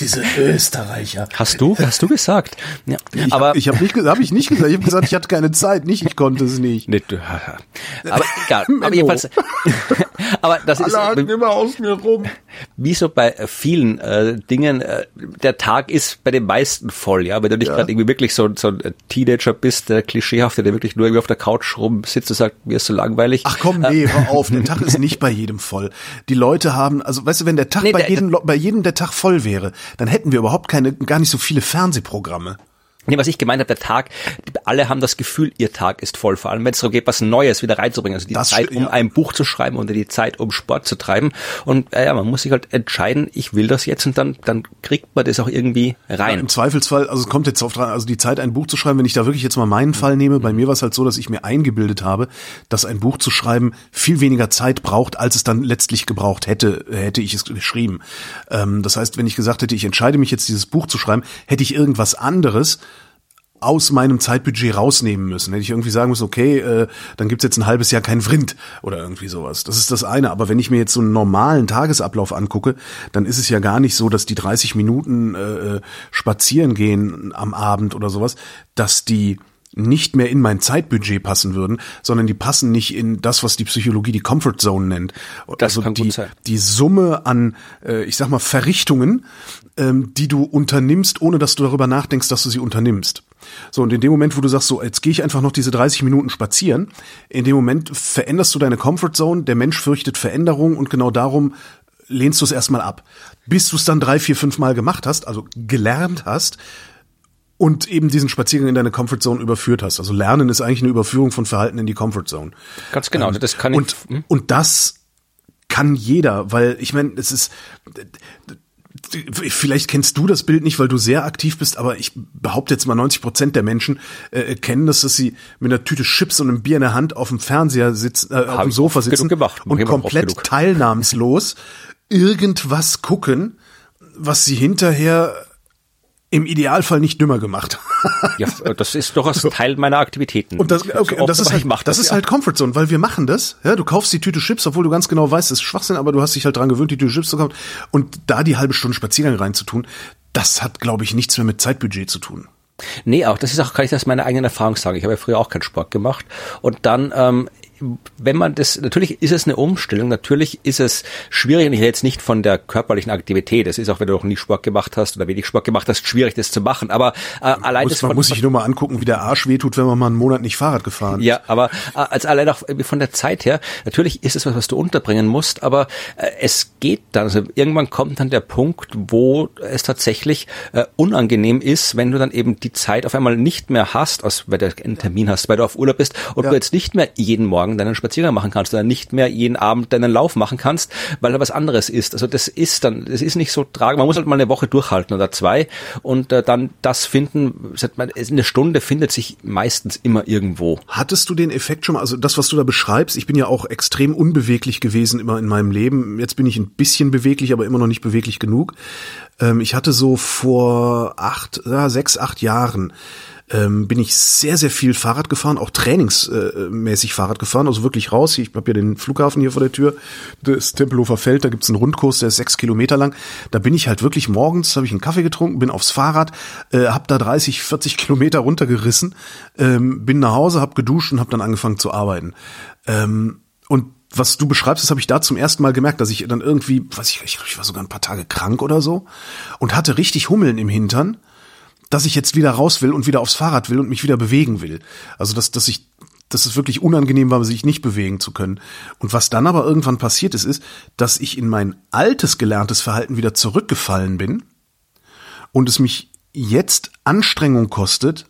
Diese Österreicher. Hast du? Hast du gesagt? Ja. Ich, aber ich habe nicht gesagt, habe ich nicht gesagt. Ich habe gesagt, ich hatte keine Zeit, nicht ich konnte es nicht. Nee, du, aber egal. aber jedenfalls. <laughs> aber das Alle ist immer aus mir rum. Wie so bei vielen äh, Dingen, äh, der Tag ist bei den meisten voll, ja. Wenn du nicht ja. gerade irgendwie wirklich so, so ein Teenager bist, der klischeehafte, der wirklich nur irgendwie auf der Couch rumsitzt und sagt, mir ist so langweilig. Ach komm, nee, hör auf. Der <laughs> Tag ist nicht bei jedem voll. Die Leute haben, also weißt du, wenn der Tag nee, bei der, jedem, bei jedem der Tag voll wäre, dann hätten wir überhaupt keine, gar nicht so viele Fernsehprogramme. Nee, was ich gemeint habe, der Tag, alle haben das Gefühl, ihr Tag ist voll, vor allem wenn es darum geht, was Neues wieder reinzubringen. Also die das, Zeit, um ja. ein Buch zu schreiben oder die Zeit, um Sport zu treiben. Und äh, ja, man muss sich halt entscheiden, ich will das jetzt und dann, dann kriegt man das auch irgendwie rein. Ja, Im Zweifelsfall, also es kommt jetzt auf dran, also die Zeit, ein Buch zu schreiben, wenn ich da wirklich jetzt mal meinen Fall nehme, bei mir war es halt so, dass ich mir eingebildet habe, dass ein Buch zu schreiben viel weniger Zeit braucht, als es dann letztlich gebraucht hätte, hätte ich es geschrieben. Ähm, das heißt, wenn ich gesagt hätte, ich entscheide mich jetzt, dieses Buch zu schreiben, hätte ich irgendwas anderes aus meinem Zeitbudget rausnehmen müssen. Hätte ich irgendwie sagen müssen, okay, äh, dann gibt's jetzt ein halbes Jahr kein Vrind oder irgendwie sowas. Das ist das eine. Aber wenn ich mir jetzt so einen normalen Tagesablauf angucke, dann ist es ja gar nicht so, dass die 30 Minuten äh, äh, spazieren gehen am Abend oder sowas, dass die nicht mehr in mein Zeitbudget passen würden, sondern die passen nicht in das, was die Psychologie die Comfort Zone nennt. Das also die, die Summe an, äh, ich sag mal, Verrichtungen, ähm, die du unternimmst, ohne dass du darüber nachdenkst, dass du sie unternimmst. So, und in dem Moment, wo du sagst, so, jetzt gehe ich einfach noch diese 30 Minuten spazieren, in dem Moment veränderst du deine Comfort Zone, der Mensch fürchtet Veränderung und genau darum lehnst du es erstmal ab. Bis du es dann drei, vier, fünf Mal gemacht hast, also gelernt hast, und eben diesen Spaziergang in deine Comfort Zone überführt hast. Also Lernen ist eigentlich eine Überführung von Verhalten in die Comfort Zone. Ganz genau, ähm, das kann ich. Und, hm? und das kann jeder, weil ich meine, es ist Vielleicht kennst du das Bild nicht, weil du sehr aktiv bist, aber ich behaupte jetzt mal 90 Prozent der Menschen äh, kennen das, dass sie mit einer Tüte Chips und einem Bier in der Hand auf dem Fernseher sitzen, äh, auf dem Sofa sitzen gemacht. und komplett teilnahmslos <laughs> irgendwas gucken, was sie hinterher im Idealfall nicht dümmer gemacht. <laughs> ja, das ist doch ein Teil meiner Aktivitäten. Und das, okay, und das ist halt, das, das ist ja. halt Comfort Zone, weil wir machen das. Ja, du kaufst die Tüte Chips, obwohl du ganz genau weißt, es ist Schwachsinn, aber du hast dich halt dran gewöhnt, die Tüte Chips zu kaufen. Und da die halbe Stunde Spaziergang reinzutun, das hat, glaube ich, nichts mehr mit Zeitbudget zu tun. Nee, auch das ist auch, kann ich das meine eigene Erfahrung sagen. Ich habe ja früher auch keinen Sport gemacht. Und dann ähm, wenn man das, natürlich ist es eine Umstellung, natürlich ist es schwierig, und ich rede jetzt nicht von der körperlichen Aktivität, es ist auch, wenn du noch nie Sport gemacht hast oder wenig Sport gemacht hast, schwierig, das zu machen, aber äh, allein muss, das Man muss sich nur mal angucken, wie der Arsch wehtut, wenn man mal einen Monat nicht Fahrrad gefahren ist. Ja, aber äh, als allein auch von der Zeit her, natürlich ist es was, was du unterbringen musst, aber äh, es geht dann, also irgendwann kommt dann der Punkt, wo es tatsächlich äh, unangenehm ist, wenn du dann eben die Zeit auf einmal nicht mehr hast, aus, weil du einen Termin hast, weil du auf Urlaub bist und ja. du jetzt nicht mehr jeden Morgen Morgen deinen Spaziergang machen kannst oder nicht mehr jeden Abend deinen Lauf machen kannst, weil da was anderes ist. Also das ist dann, das ist nicht so tragisch. Man muss halt mal eine Woche durchhalten oder zwei und äh, dann das finden. Eine Stunde findet sich meistens immer irgendwo. Hattest du den Effekt schon mal, also das, was du da beschreibst, ich bin ja auch extrem unbeweglich gewesen immer in meinem Leben. Jetzt bin ich ein bisschen beweglich, aber immer noch nicht beweglich genug. Ähm, ich hatte so vor acht, ja, sechs, acht Jahren ähm, bin ich sehr, sehr viel Fahrrad gefahren, auch trainingsmäßig Fahrrad gefahren, also wirklich raus. Ich habe ja den Flughafen hier vor der Tür, das Tempelhofer Feld, da gibt's einen Rundkurs, der ist sechs Kilometer lang. Da bin ich halt wirklich morgens, habe ich einen Kaffee getrunken, bin aufs Fahrrad, äh, habe da 30, 40 Kilometer runtergerissen, ähm, bin nach Hause, habe geduscht und habe dann angefangen zu arbeiten. Ähm, und was du beschreibst, das habe ich da zum ersten Mal gemerkt, dass ich dann irgendwie, weiß ich, ich, ich war sogar ein paar Tage krank oder so und hatte richtig Hummeln im Hintern, dass ich jetzt wieder raus will und wieder aufs Fahrrad will und mich wieder bewegen will. Also dass, dass ich, dass es wirklich unangenehm war, sich nicht bewegen zu können. Und was dann aber irgendwann passiert ist, ist, dass ich in mein altes gelerntes Verhalten wieder zurückgefallen bin und es mich jetzt Anstrengung kostet,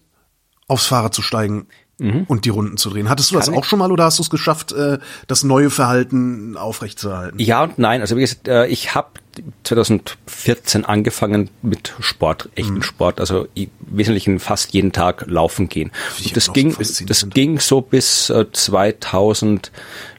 aufs Fahrrad zu steigen mhm. und die Runden zu drehen. Hattest du Kann das auch schon mal oder hast du es geschafft, äh, das neue Verhalten aufrechtzuerhalten? Ja und nein. Also wie gesagt, äh, ich habe 2014 angefangen mit Sport, echten mhm. Sport, also im Wesentlichen fast jeden Tag laufen gehen. Und das ging, das ging so bis 2019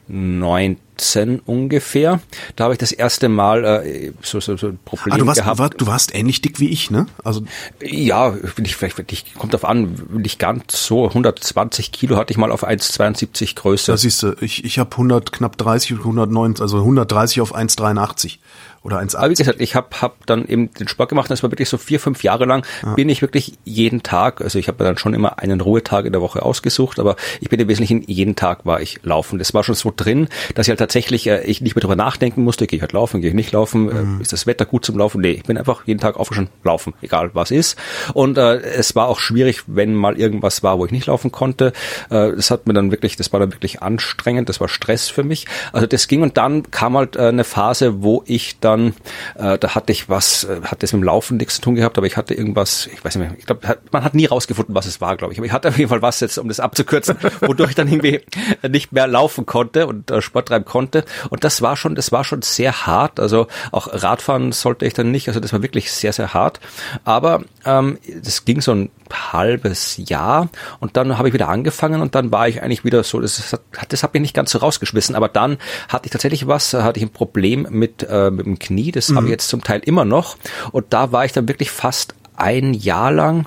äh, ungefähr. Da habe ich das erste Mal äh, so, so, so ein Problem ah, du warst, gehabt. Du, war, du warst ähnlich dick wie ich, ne? Also ja, bin ich vielleicht, ich, kommt auf an, nicht ganz so. 120 Kilo hatte ich mal auf 1,72 Größe. Da siehst du, ich, ich habe 100, knapp 30, 109, also 130 auf 1,83 oder 1,80. Aber wie gesagt, ich habe hab dann eben den Sport gemacht und es war wirklich so vier, fünf Jahre lang ja. bin ich wirklich jeden Tag, also ich habe dann schon immer einen Ruhetag in der Woche ausgesucht, aber ich bin im Wesentlichen jeden Tag war ich laufen. Das war schon so drin, dass ich halt tatsächlich äh, ich nicht mehr drüber nachdenken musste, gehe ich halt laufen, gehe ich nicht laufen, äh, mhm. ist das Wetter gut zum Laufen? Nee, ich bin einfach jeden Tag aufgestanden, laufen, egal was ist. Und äh, es war auch schwierig, wenn mal irgendwas war, wo ich nicht laufen konnte. Äh, das hat mir dann wirklich, das war dann wirklich anstrengend, das war Stress für mich. Also das ging und dann kam halt äh, eine Phase, wo ich dann dann, äh, da hatte ich was, äh, hat das mit dem Laufen nichts zu tun gehabt, aber ich hatte irgendwas, ich weiß nicht mehr, ich glaube, man hat nie rausgefunden, was es war, glaube ich. Aber ich hatte auf jeden Fall was jetzt, um das abzukürzen, <laughs> wodurch ich dann irgendwie nicht mehr laufen konnte und äh, Sport treiben konnte. Und das war schon, das war schon sehr hart. Also auch Radfahren sollte ich dann nicht. Also das war wirklich sehr, sehr hart. Aber ähm, das ging so ein halbes Jahr und dann habe ich wieder angefangen und dann war ich eigentlich wieder so, das hat, das hat mich nicht ganz so rausgeschmissen, aber dann hatte ich tatsächlich was, hatte ich ein Problem mit, äh, mit dem Knie, das mhm. habe ich jetzt zum Teil immer noch und da war ich dann wirklich fast ein Jahr lang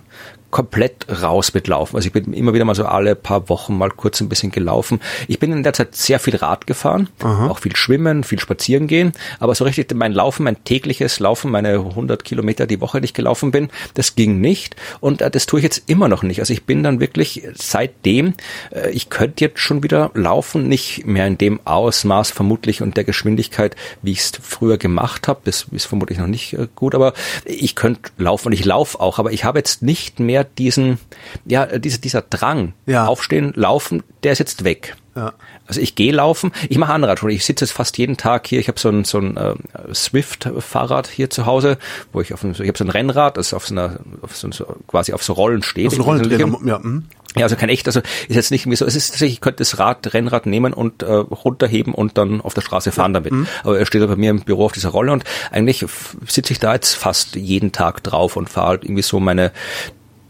komplett raus mit Laufen. Also ich bin immer wieder mal so alle paar Wochen mal kurz ein bisschen gelaufen. Ich bin in der Zeit sehr viel Rad gefahren, Aha. auch viel schwimmen, viel spazieren gehen, aber so richtig mein Laufen, mein tägliches Laufen, meine 100 Kilometer die Woche, die ich gelaufen bin, das ging nicht und äh, das tue ich jetzt immer noch nicht. Also ich bin dann wirklich seitdem, äh, ich könnte jetzt schon wieder laufen, nicht mehr in dem Ausmaß vermutlich und der Geschwindigkeit, wie ich es früher gemacht habe. Das ist vermutlich noch nicht äh, gut, aber ich könnte laufen und ich laufe auch, aber ich habe jetzt nicht mehr diesen, ja, dieser, dieser Drang, ja. aufstehen, laufen, der ist jetzt weg. Ja. Also ich gehe laufen, ich mache andere Radtouren. Ich sitze jetzt fast jeden Tag hier. Ich habe so ein, so ein äh, Swift-Fahrrad hier zu Hause, wo ich auf ein, ich habe so ein Rennrad, das auf so einer, auf so, quasi auf so Rollen steht. Auf so Rollen, ja. Mh. Ja, also kein echt, also ist jetzt nicht irgendwie so, es ist tatsächlich, ich könnte das Rad, Rennrad nehmen und äh, runterheben und dann auf der Straße fahren damit. Mhm. Aber er steht bei mir im Büro auf dieser Rolle und eigentlich sitze ich da jetzt fast jeden Tag drauf und fahre halt irgendwie so meine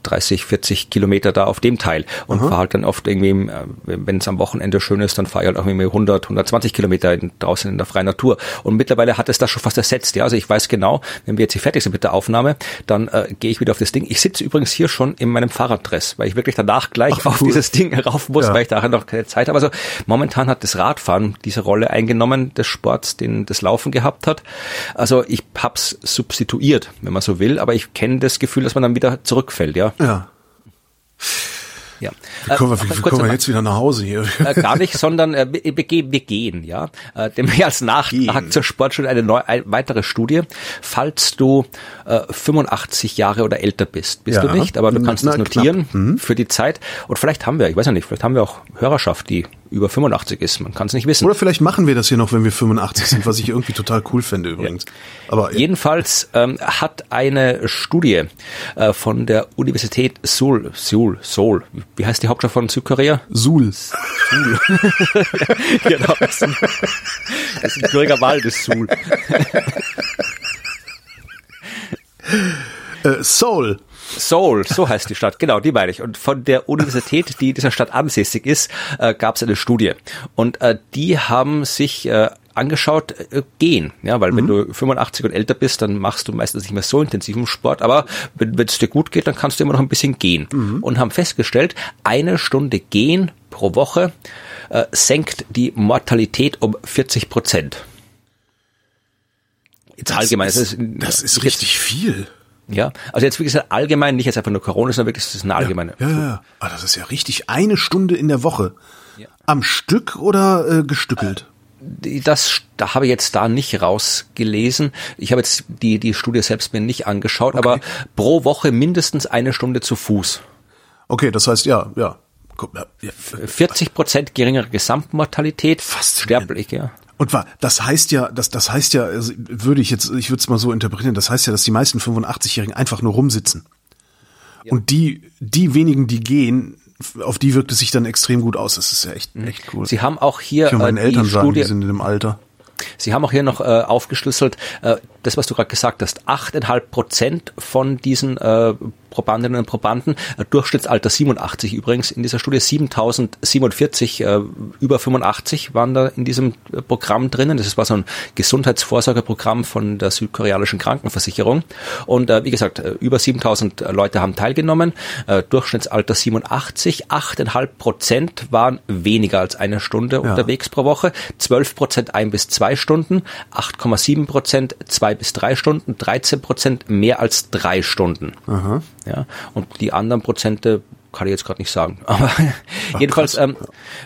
30, 40 Kilometer da auf dem Teil und fahre halt dann oft irgendwie, äh, wenn es am Wochenende schön ist, dann fahre ich halt auch irgendwie 100, 120 Kilometer in, draußen in der freien Natur. Und mittlerweile hat es das schon fast ersetzt. Ja, also ich weiß genau, wenn wir jetzt hier fertig sind mit der Aufnahme, dann äh, gehe ich wieder auf das Ding. Ich sitze übrigens hier schon in meinem Fahrraddress, weil ich wirklich danach gleich <laughs> Ach, auf cool. dieses Ding rauf muss, ja. weil ich daher noch keine Zeit habe. Also momentan hat das Radfahren diese Rolle eingenommen des Sports, den das Laufen gehabt hat. Also ich hab's substituiert, wenn man so will, aber ich kenne das Gefühl, dass man dann wieder zurückfällt, ja. Ja. Ja. Wie kommen wir, wie, wie kommen wir jetzt wieder nach Hause hier? Äh, gar nicht, sondern äh, wir, wir gehen, ja. Äh, dem wir als Nachtrag zur Sportschule eine, neue, eine weitere Studie. Falls du äh, 85 Jahre oder älter bist, bist ja. du nicht, aber du kannst das notieren mhm. für die Zeit. Und vielleicht haben wir, ich weiß ja nicht, vielleicht haben wir auch Hörerschaft, die über 85 ist. Man kann es nicht wissen. Oder vielleicht machen wir das hier noch, wenn wir 85 sind, was ich irgendwie <laughs> total cool fände übrigens. Ja. Aber ja. jedenfalls ähm, hat eine Studie äh, von der Universität Seoul, Seoul, Seoul. Wie heißt die Hauptstadt von Südkorea? Seoul. Seoul. <laughs> genau. Das ist ein, das ist ein Bürger Wald, ist Seoul. äh, Seoul. Seoul, so heißt die Stadt, genau, die meine ich. Und von der Universität, die in dieser Stadt ansässig ist, äh, gab es eine Studie. Und äh, die haben sich äh, angeschaut, äh, gehen. Ja, weil mhm. wenn du 85 und älter bist, dann machst du meistens nicht mehr so intensiven Sport, aber wenn es dir gut geht, dann kannst du immer noch ein bisschen gehen. Mhm. Und haben festgestellt, eine Stunde gehen pro Woche äh, senkt die Mortalität um 40 Prozent. Jetzt das allgemein. Ist, das ist richtig jetzt, viel. Ja, also jetzt wie gesagt allgemein, nicht jetzt einfach nur Corona, sondern wirklich, das ist eine allgemeine. Ja, ja, ja. Aber ah, das ist ja richtig eine Stunde in der Woche. Ja. Am Stück oder äh, gestückelt? Äh, das da habe ich jetzt da nicht rausgelesen. Ich habe jetzt die die Studie selbst mir nicht angeschaut, okay. aber pro Woche mindestens eine Stunde zu Fuß. Okay, das heißt ja, ja. 40 Prozent geringere Gesamtmortalität. Fast sterblich, ja. Und war, das heißt ja, das, das heißt ja, also würde ich jetzt, ich würde es mal so interpretieren, das heißt ja, dass die meisten 85-Jährigen einfach nur rumsitzen. Ja. Und die, die wenigen, die gehen, auf die wirkt es sich dann extrem gut aus. Das ist ja echt, mhm. echt cool. Sie haben auch hier. Ich will meinen äh, Eltern sagen, Studie, die sind in dem Alter. Sie haben auch hier noch äh, aufgeschlüsselt, äh, das, was du gerade gesagt hast, achteinhalb Prozent von diesen äh, Probandinnen und Probanden, Durchschnittsalter 87 übrigens in dieser Studie, 7047 äh, über 85 waren da in diesem äh, Programm drinnen. Das war so ein Gesundheitsvorsorgeprogramm von der südkoreanischen Krankenversicherung. Und äh, wie gesagt, äh, über 7000 Leute haben teilgenommen, äh, Durchschnittsalter 87, 8,5 Prozent waren weniger als eine Stunde ja. unterwegs pro Woche, 12 Prozent ein bis zwei Stunden, 8,7 Prozent zwei bis drei Stunden, 13 Prozent mehr als drei Stunden. Aha. Ja, und die anderen Prozente kann ich jetzt gerade nicht sagen. <laughs> Aber Ach, jedenfalls, ähm,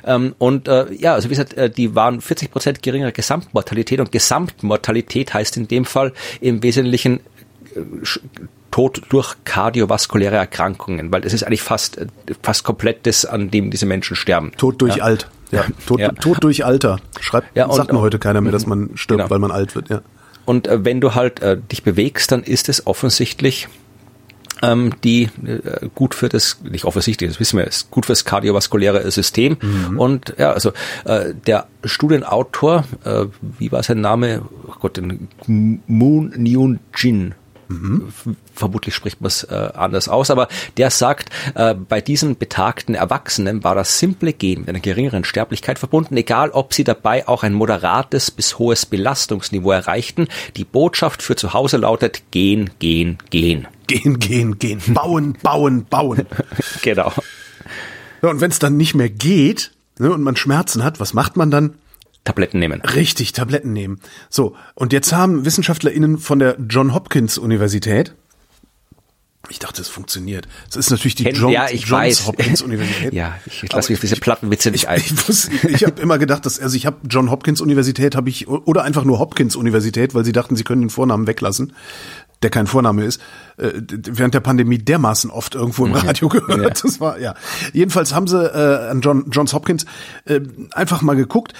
ähm, und äh, ja, also wie gesagt, äh, die waren 40 Prozent geringere Gesamtmortalität und Gesamtmortalität heißt in dem Fall im Wesentlichen äh, Tod durch kardiovaskuläre Erkrankungen, weil das ist eigentlich fast äh, fast komplett das, an dem diese Menschen sterben. Tod durch ja. alt. Ja, Tod, ja. Tod durch Alter. Schreibt, ja, und, sagt mir heute keiner mehr, dass man stirbt, genau. weil man alt wird. Ja. Und äh, wenn du halt äh, dich bewegst, dann ist es offensichtlich ähm, die äh, gut für das, nicht offensichtlich, das wissen wir, ist gut fürs kardiovaskuläre System. Mhm. Und ja, also äh, der Studienautor, äh, wie war sein Name? Oh Gott, Moon Nyun Jin Mhm. Vermutlich spricht man es äh, anders aus, aber der sagt, äh, bei diesen betagten Erwachsenen war das simple Gehen mit einer geringeren Sterblichkeit verbunden, egal ob sie dabei auch ein moderates bis hohes Belastungsniveau erreichten. Die Botschaft für zu Hause lautet gehen, gehen, gehen. Gehen, gehen, gehen. Bauen, bauen, bauen. <laughs> genau. Ja, und wenn es dann nicht mehr geht ne, und man Schmerzen hat, was macht man dann? Tabletten nehmen. Richtig, Tabletten nehmen. So, und jetzt haben WissenschaftlerInnen von der John Hopkins Universität ich dachte, es funktioniert. Es ist natürlich die John, ja, Johns weiß. Hopkins <laughs> Universität. ja, ich, ich lasse mich diese Plattenwitze nicht ein. Ich, ich, ich habe immer gedacht, dass also ich habe John Hopkins Universität habe ich oder einfach nur Hopkins Universität, weil sie dachten, sie können den Vornamen weglassen der kein Vorname ist, äh, während der Pandemie dermaßen oft irgendwo im Radio gehört. Ja. <laughs> Das war ja. Jedenfalls haben sie äh, an John, Johns Hopkins äh, einfach mal geguckt,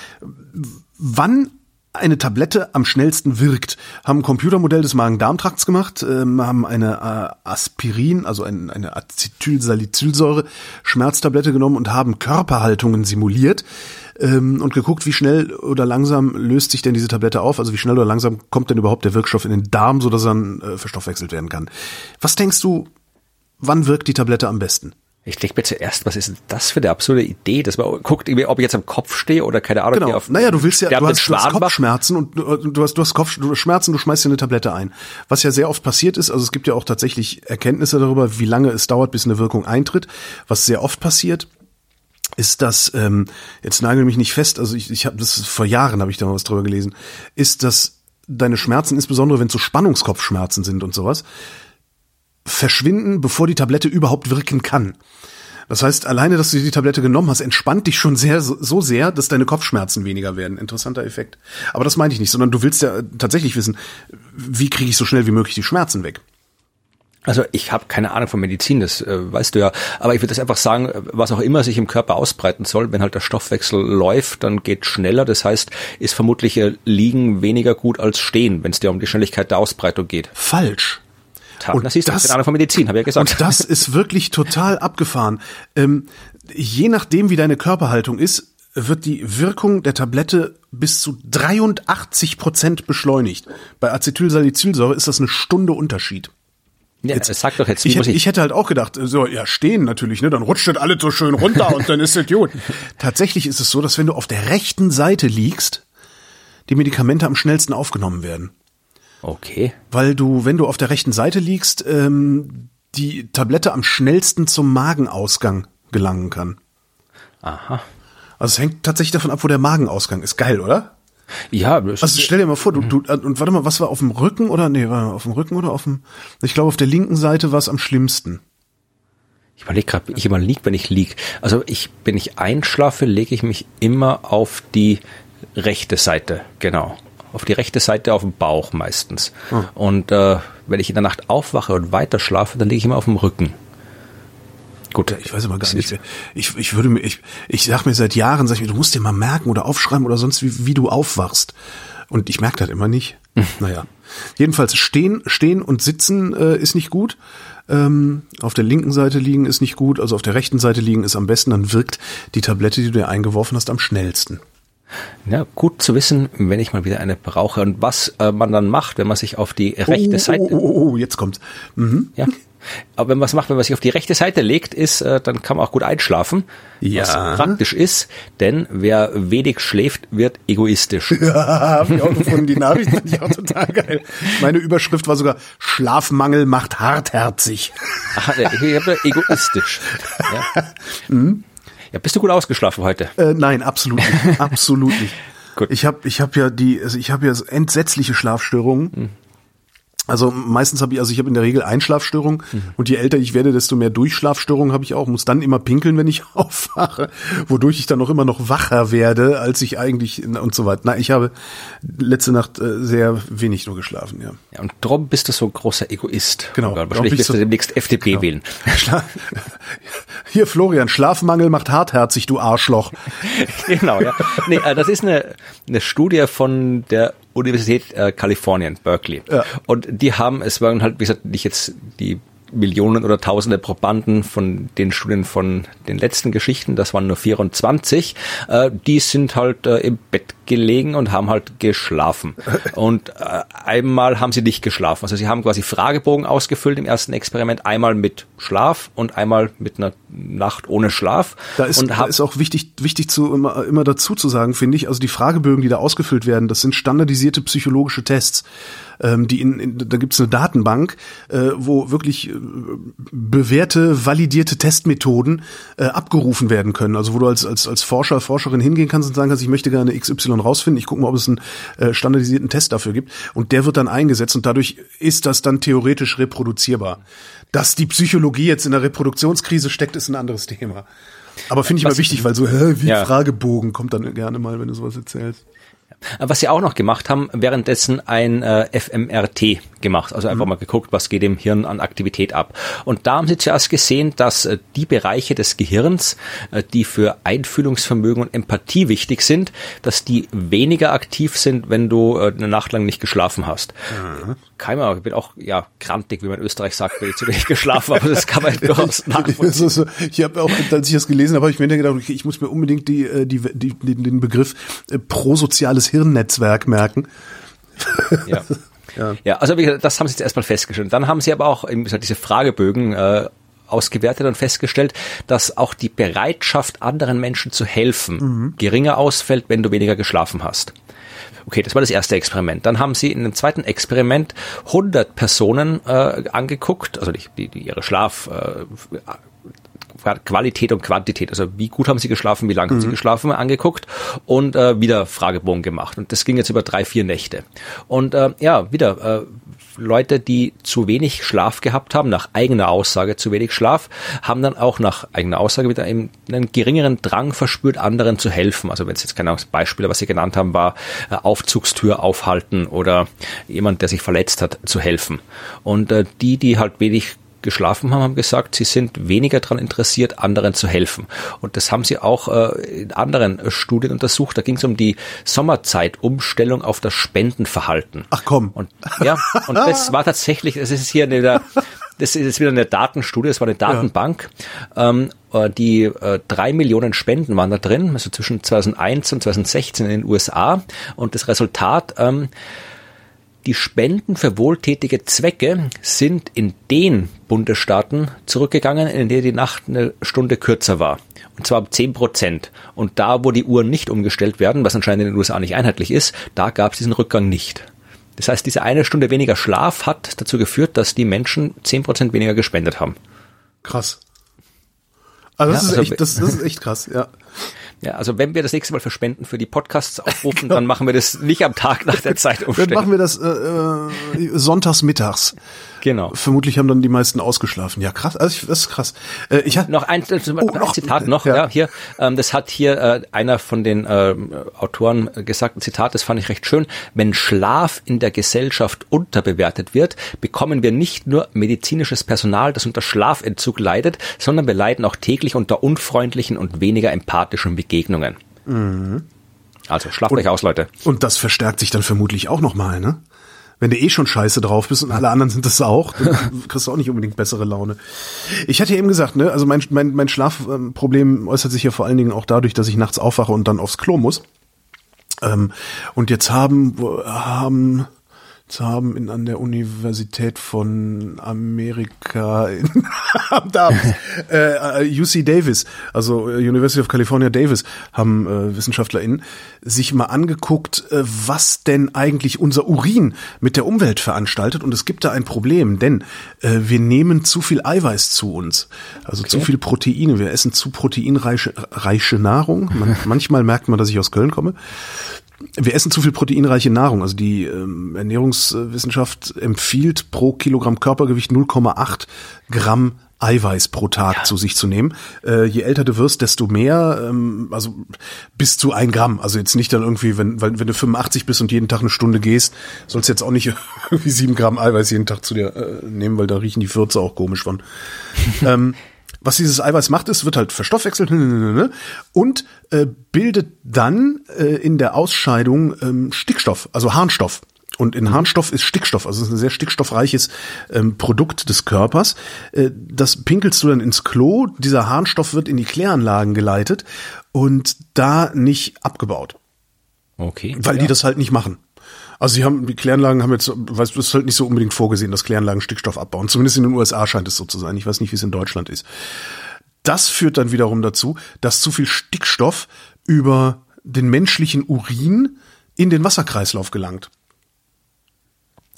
wann eine Tablette am schnellsten wirkt. Haben ein Computermodell des Magen-Darm-Trakts gemacht, ähm, haben eine äh, Aspirin, also ein, eine Acetylsalicylsäure Schmerztablette genommen und haben Körperhaltungen simuliert ähm, und geguckt, wie schnell oder langsam löst sich denn diese Tablette auf, also wie schnell oder langsam kommt denn überhaupt der Wirkstoff in den Darm, so dass er dann äh, verstoffwechselt werden kann. Was denkst du, wann wirkt die Tablette am besten? Ich denke mir zuerst, was ist denn das für eine absurde Idee, dass man guckt, ob ich jetzt am Kopf stehe oder keine Ahnung. Genau. Auf, naja, du willst ja, du hast, du hast Kopfschmerzen und du hast, du hast Kopfschmerzen, du schmeißt dir eine Tablette ein. Was ja sehr oft passiert ist, also es gibt ja auch tatsächlich Erkenntnisse darüber, wie lange es dauert, bis eine Wirkung eintritt. Was sehr oft passiert, ist das, ähm, jetzt nagel mich nicht fest, also ich, ich habe das vor Jahren habe ich da mal was drüber gelesen, ist, dass deine Schmerzen, insbesondere wenn es so Spannungskopfschmerzen sind und sowas, verschwinden, bevor die Tablette überhaupt wirken kann. Das heißt, alleine, dass du die Tablette genommen hast, entspannt dich schon sehr, so sehr, dass deine Kopfschmerzen weniger werden. Interessanter Effekt. Aber das meinte ich nicht, sondern du willst ja tatsächlich wissen, wie kriege ich so schnell wie möglich die Schmerzen weg. Also ich habe keine Ahnung von Medizin, das äh, weißt du ja. Aber ich würde das einfach sagen, was auch immer sich im Körper ausbreiten soll, wenn halt der Stoffwechsel läuft, dann geht schneller. Das heißt, ist vermutlich äh, Liegen weniger gut als Stehen, wenn es dir um die Schnelligkeit der Ausbreitung geht. Falsch. Und das ist das, keine Ahnung von Medizin, habe ich ja gesagt. Und das ist wirklich total <laughs> abgefahren. Ähm, je nachdem, wie deine Körperhaltung ist, wird die Wirkung der Tablette bis zu 83 Prozent beschleunigt. Bei Acetylsalicylsäure ist das eine Stunde Unterschied. Ja, jetzt, sag doch jetzt, ich, hätte, ich, ich hätte halt auch gedacht, so, ja, stehen natürlich, ne, dann rutscht das alles so schön runter und dann ist es gut. <laughs> Tatsächlich ist es so, dass wenn du auf der rechten Seite liegst, die Medikamente am schnellsten aufgenommen werden. Okay. Weil du, wenn du auf der rechten Seite liegst, ähm, die Tablette am schnellsten zum Magenausgang gelangen kann. Aha. Also es hängt tatsächlich davon ab, wo der Magenausgang ist. Geil, oder? Ja, Also stell dir mal vor, du, du und warte mal, was war auf dem Rücken oder nee, war auf dem Rücken oder auf dem ich glaube auf der linken Seite war es am schlimmsten. Ich überlege gerade, ich immer lieg, wenn ich lieg. Also ich, wenn ich einschlafe, lege ich mich immer auf die rechte Seite, genau. Auf die rechte Seite auf dem Bauch meistens. Hm. Und äh, wenn ich in der Nacht aufwache und weiter schlafe, dann lege ich immer auf dem Rücken. Gut, Ich weiß aber gar nicht. Ich, ich würde mir, ich, ich sag mir seit Jahren, sag ich mir, du musst dir mal merken oder aufschreiben oder sonst wie, wie du aufwachst. Und ich merke das immer nicht. <laughs> naja. Jedenfalls stehen, stehen und sitzen äh, ist nicht gut. Ähm, auf der linken Seite liegen ist nicht gut. Also auf der rechten Seite liegen ist am besten. Dann wirkt die Tablette, die du dir eingeworfen hast, am schnellsten. Ja, gut zu wissen, wenn ich mal wieder eine brauche und was äh, man dann macht, wenn man sich auf die rechte oh, Seite, Oh, oh, oh, jetzt kommt's. Mhm. ja, aber wenn man es macht, wenn man sich auf die rechte Seite legt, ist, äh, dann kann man auch gut einschlafen, Ja. was praktisch ist, denn wer wenig schläft, wird egoistisch. <laughs> Ja, hab ich auch gefunden. Die Nachricht finde ich auch total geil. Meine Überschrift war sogar Schlafmangel macht hartherzig. Aha, ich habe egoistisch. <laughs> Ja. ja, bist du gut ausgeschlafen heute? Äh, nein, absolut nicht. Absolut nicht. <laughs> Gut. Ich habe ich hab ja die, also ich habe ja so entsetzliche Schlafstörungen. Also meistens habe ich, also ich habe in der Regel Einschlafstörungen und je älter ich werde, desto mehr Durchschlafstörungen habe ich auch. Muss dann immer pinkeln, wenn ich <laughs> aufwache, wodurch ich dann auch immer noch wacher werde, als ich eigentlich und so weiter. Na, ich habe letzte Nacht äh, sehr wenig nur geschlafen, ja. Ja, und darum bist du so ein großer Egoist. Genau. Gott, Wahrscheinlich wirst du so- demnächst FDP Genau. wählen. <laughs> Schla Hier, Florian, Schlafmangel macht hartherzig, du Arschloch. <laughs> genau, ja. Nee, äh, das ist eine, eine Studie von der Universität äh, Kalifornien, Berkeley. Ja. Und die haben, es waren halt, wie gesagt, nicht jetzt die Millionen oder Tausende Probanden von den Studien von den letzten Geschichten, das waren nur 24, äh, die sind halt äh, im Bett gelegen und haben halt geschlafen. <laughs> Und äh, einmal haben sie nicht geschlafen. Also sie haben quasi Fragebogen ausgefüllt im ersten Experiment, einmal mit Schlaf und einmal mit einer Nacht ohne Schlaf. Da ist, und da ist auch wichtig, wichtig zu immer, immer dazu zu sagen, finde ich. Also die Fragebögen, die da ausgefüllt werden, das sind standardisierte psychologische Tests. Ähm, die in, in, da gibt's eine Datenbank, äh, wo wirklich äh, bewährte, validierte Testmethoden äh, abgerufen werden können. Also wo du als, als, als Forscher, Forscherin hingehen kannst und sagen kannst, ich möchte gerne XY rausfinden, ich gucke mal, ob es einen äh, standardisierten Test dafür gibt. Und der wird dann eingesetzt und dadurch ist das dann theoretisch reproduzierbar. Dass die Psychologie jetzt in der Reproduktionskrise steckt, ist ein anderes Thema. Aber finde ich Was- immer wichtig, weil so hä, wie Ja. Fragebogen kommt dann gerne mal, wenn du sowas erzählst. Was sie auch noch gemacht haben, währenddessen ein äh, FMRT gemacht, also einfach mal geguckt, was geht im Hirn an Aktivität ab. Und da haben sie zuerst gesehen, dass äh, die Bereiche des Gehirns, äh, die für Einfühlungsvermögen und Empathie wichtig sind, dass die weniger aktiv sind, wenn du äh, eine Nacht lang nicht geschlafen hast. Keimer, ich bin auch ja grantig, wie man in Österreich sagt, wenn ich zu wenig geschlafen habe. Das kann man durchaus <laughs> nachvollziehen. so, ich habe auch, als ich das gelesen habe, habe ich mir gedacht, okay, ich muss mir unbedingt die, äh, die, die, den Begriff äh, prosoziales Hirnnetzwerk merken. Ja. <laughs> Ja. ja, also das haben sie jetzt erstmal festgestellt. Dann haben sie aber auch eben diese Fragebögen äh, ausgewertet und festgestellt, dass auch die Bereitschaft, anderen Menschen zu helfen, geringer ausfällt, wenn du weniger geschlafen hast. Okay, das war das erste Experiment. Dann haben sie in dem zweiten Experiment 100 Personen äh, angeguckt, also die, die, die ihre Schlaf äh, Qualität und Quantität, also wie gut haben sie geschlafen, wie lange haben sie geschlafen, angeguckt und äh, wieder Fragebogen gemacht. Und das ging jetzt über drei, vier Nächte. Und äh, ja, wieder äh, Leute, die zu wenig Schlaf gehabt haben, nach eigener Aussage zu wenig Schlaf, haben dann auch nach eigener Aussage wieder einen, einen geringeren Drang verspürt, anderen zu helfen. Also wenn es jetzt keine Beispiele, was sie genannt haben, war äh, Aufzugstür aufhalten oder jemand, der sich verletzt hat, zu helfen. Und äh, die, die halt wenig geschlafen haben, haben gesagt, sie sind weniger daran interessiert, anderen zu helfen. Und das haben sie auch äh, in anderen Studien untersucht. Da ging es um die Sommerzeitumstellung auf das Spendenverhalten. Ach komm. Und ja, und das war tatsächlich, es ist hier wieder, das ist jetzt wieder eine Datenstudie, es war eine Datenbank. Ähm, äh, die äh, drei Millionen Spenden waren da drin, also zwischen 2001 und 2016 in den USA. Und das Resultat, ähm, Die Spenden für wohltätige Zwecke sind in den Bundesstaaten zurückgegangen, in denen die Nacht eine Stunde kürzer war. Und zwar um 10 Prozent. Und da, wo die Uhren nicht umgestellt werden, was anscheinend in den USA nicht einheitlich ist, da gab es diesen Rückgang nicht. Das heißt, diese eine Stunde weniger Schlaf hat dazu geführt, dass die Menschen 10 Prozent weniger gespendet haben. Krass. Also das, Ja, ist also- echt, das, das ist echt krass, ja. Ja, also wenn wir das nächste Mal für Spenden für die Podcasts <laughs> aufrufen, dann machen wir das nicht am Tag nach der <laughs> Dann Zeitumstellung. machen wir das äh, äh, sonntags mittags. Genau. Vermutlich haben dann die meisten ausgeschlafen. Ja, krass. Also ich, das ist krass. Äh, ich hatte Noch ein, äh, ein noch- Zitat noch, ja. ja, hier, ähm, das hat hier äh, einer von den ähm, Autoren äh, gesagt, ein Zitat, das fand ich recht schön. Wenn Schlaf in der Gesellschaft unterbewertet wird, bekommen wir nicht nur medizinisches Personal, das unter Schlafentzug leidet, sondern wir leiden auch täglich unter unfreundlichen und weniger empathischen Begegnungen. Also schlaft euch aus, Leute. Und das verstärkt sich dann vermutlich auch nochmal, ne? Wenn du eh schon scheiße drauf bist und alle anderen sind das auch, dann <laughs> kriegst du auch nicht unbedingt bessere Laune. Ich hatte ja eben gesagt, ne, also mein, mein, mein Schlafproblem äußert sich ja vor allen Dingen auch dadurch, dass ich nachts aufwache und dann aufs Klo muss. Ähm, und jetzt haben, haben, jetzt haben in, an der Universität von Amerika in, <laughs> da, <laughs> äh, UC Davis, also äh, University of California Davis, haben äh, WissenschaftlerInnen sich mal angeguckt, äh, was denn eigentlich unser Urin mit der Umwelt veranstaltet. Und es gibt da ein Problem, denn äh, wir nehmen zu viel Eiweiß zu uns, also zu viel Proteine. Wir essen zu proteinreiche reiche Nahrung. Man, <laughs> manchmal merkt man, dass ich aus Köln komme. Wir essen zu viel proteinreiche Nahrung. Also die ähm, Ernährungswissenschaft empfiehlt pro Kilogramm Körpergewicht 0,8 Gramm Eiweiß pro Tag zu sich zu nehmen. Äh, je älter du wirst, desto mehr, ähm, also bis zu ein Gramm. Also jetzt nicht dann irgendwie, wenn, weil, wenn du 85 bist und jeden Tag eine Stunde gehst, sollst du jetzt auch nicht <laughs> irgendwie sieben Gramm Eiweiß jeden Tag zu dir äh, nehmen, weil da riechen die Fürze auch komisch von. <laughs> ähm, was dieses Eiweiß macht, ist, wird halt verstoffwechselt und äh, bildet dann äh, in der Ausscheidung ähm, Stickstoff, also Harnstoff. Und in Harnstoff ist Stickstoff, also es ist ein sehr stickstoffreiches ähm, Produkt des Körpers. Äh, das pinkelst du dann ins Klo, dieser Harnstoff wird in die Kläranlagen geleitet und da nicht abgebaut Okay. weil die das halt nicht machen. Also sie haben, die Kläranlagen haben jetzt, weißt du, ist halt nicht so unbedingt vorgesehen, dass Kläranlagen Stickstoff abbauen. Zumindest in den USA scheint es so zu sein. Ich weiß nicht, wie es in Deutschland ist. Das führt dann wiederum dazu, dass zu viel Stickstoff über den menschlichen Urin in den Wasserkreislauf gelangt.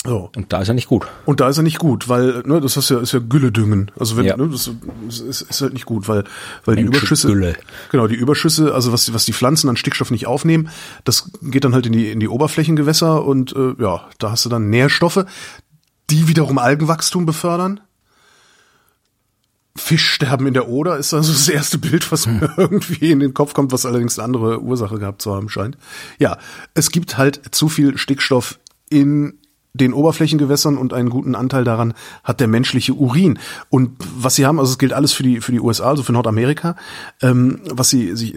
So. Und da ist er nicht gut. Und da ist er nicht gut, weil ne, das ist ja, ist ja Gülledüngen. Also wenn Ja. ne, das, ist, ist halt nicht gut, weil weil die. Überschüsse genau die Überschüsse, also was was die Pflanzen an Stickstoff nicht aufnehmen, das geht dann halt in die in die Oberflächengewässer und äh, ja, da hast du dann Nährstoffe, die wiederum Algenwachstum befördern. Fischsterben in der Oder ist also das erste Bild, was mir irgendwie in den Kopf kommt, was allerdings eine andere Ursache gehabt zu haben scheint. Ja, es gibt halt zu viel Stickstoff in den Oberflächengewässern und einen guten Anteil daran hat der menschliche Urin. Und was sie haben, also es gilt alles für die für die USA, also für Nordamerika, ähm, was sie sich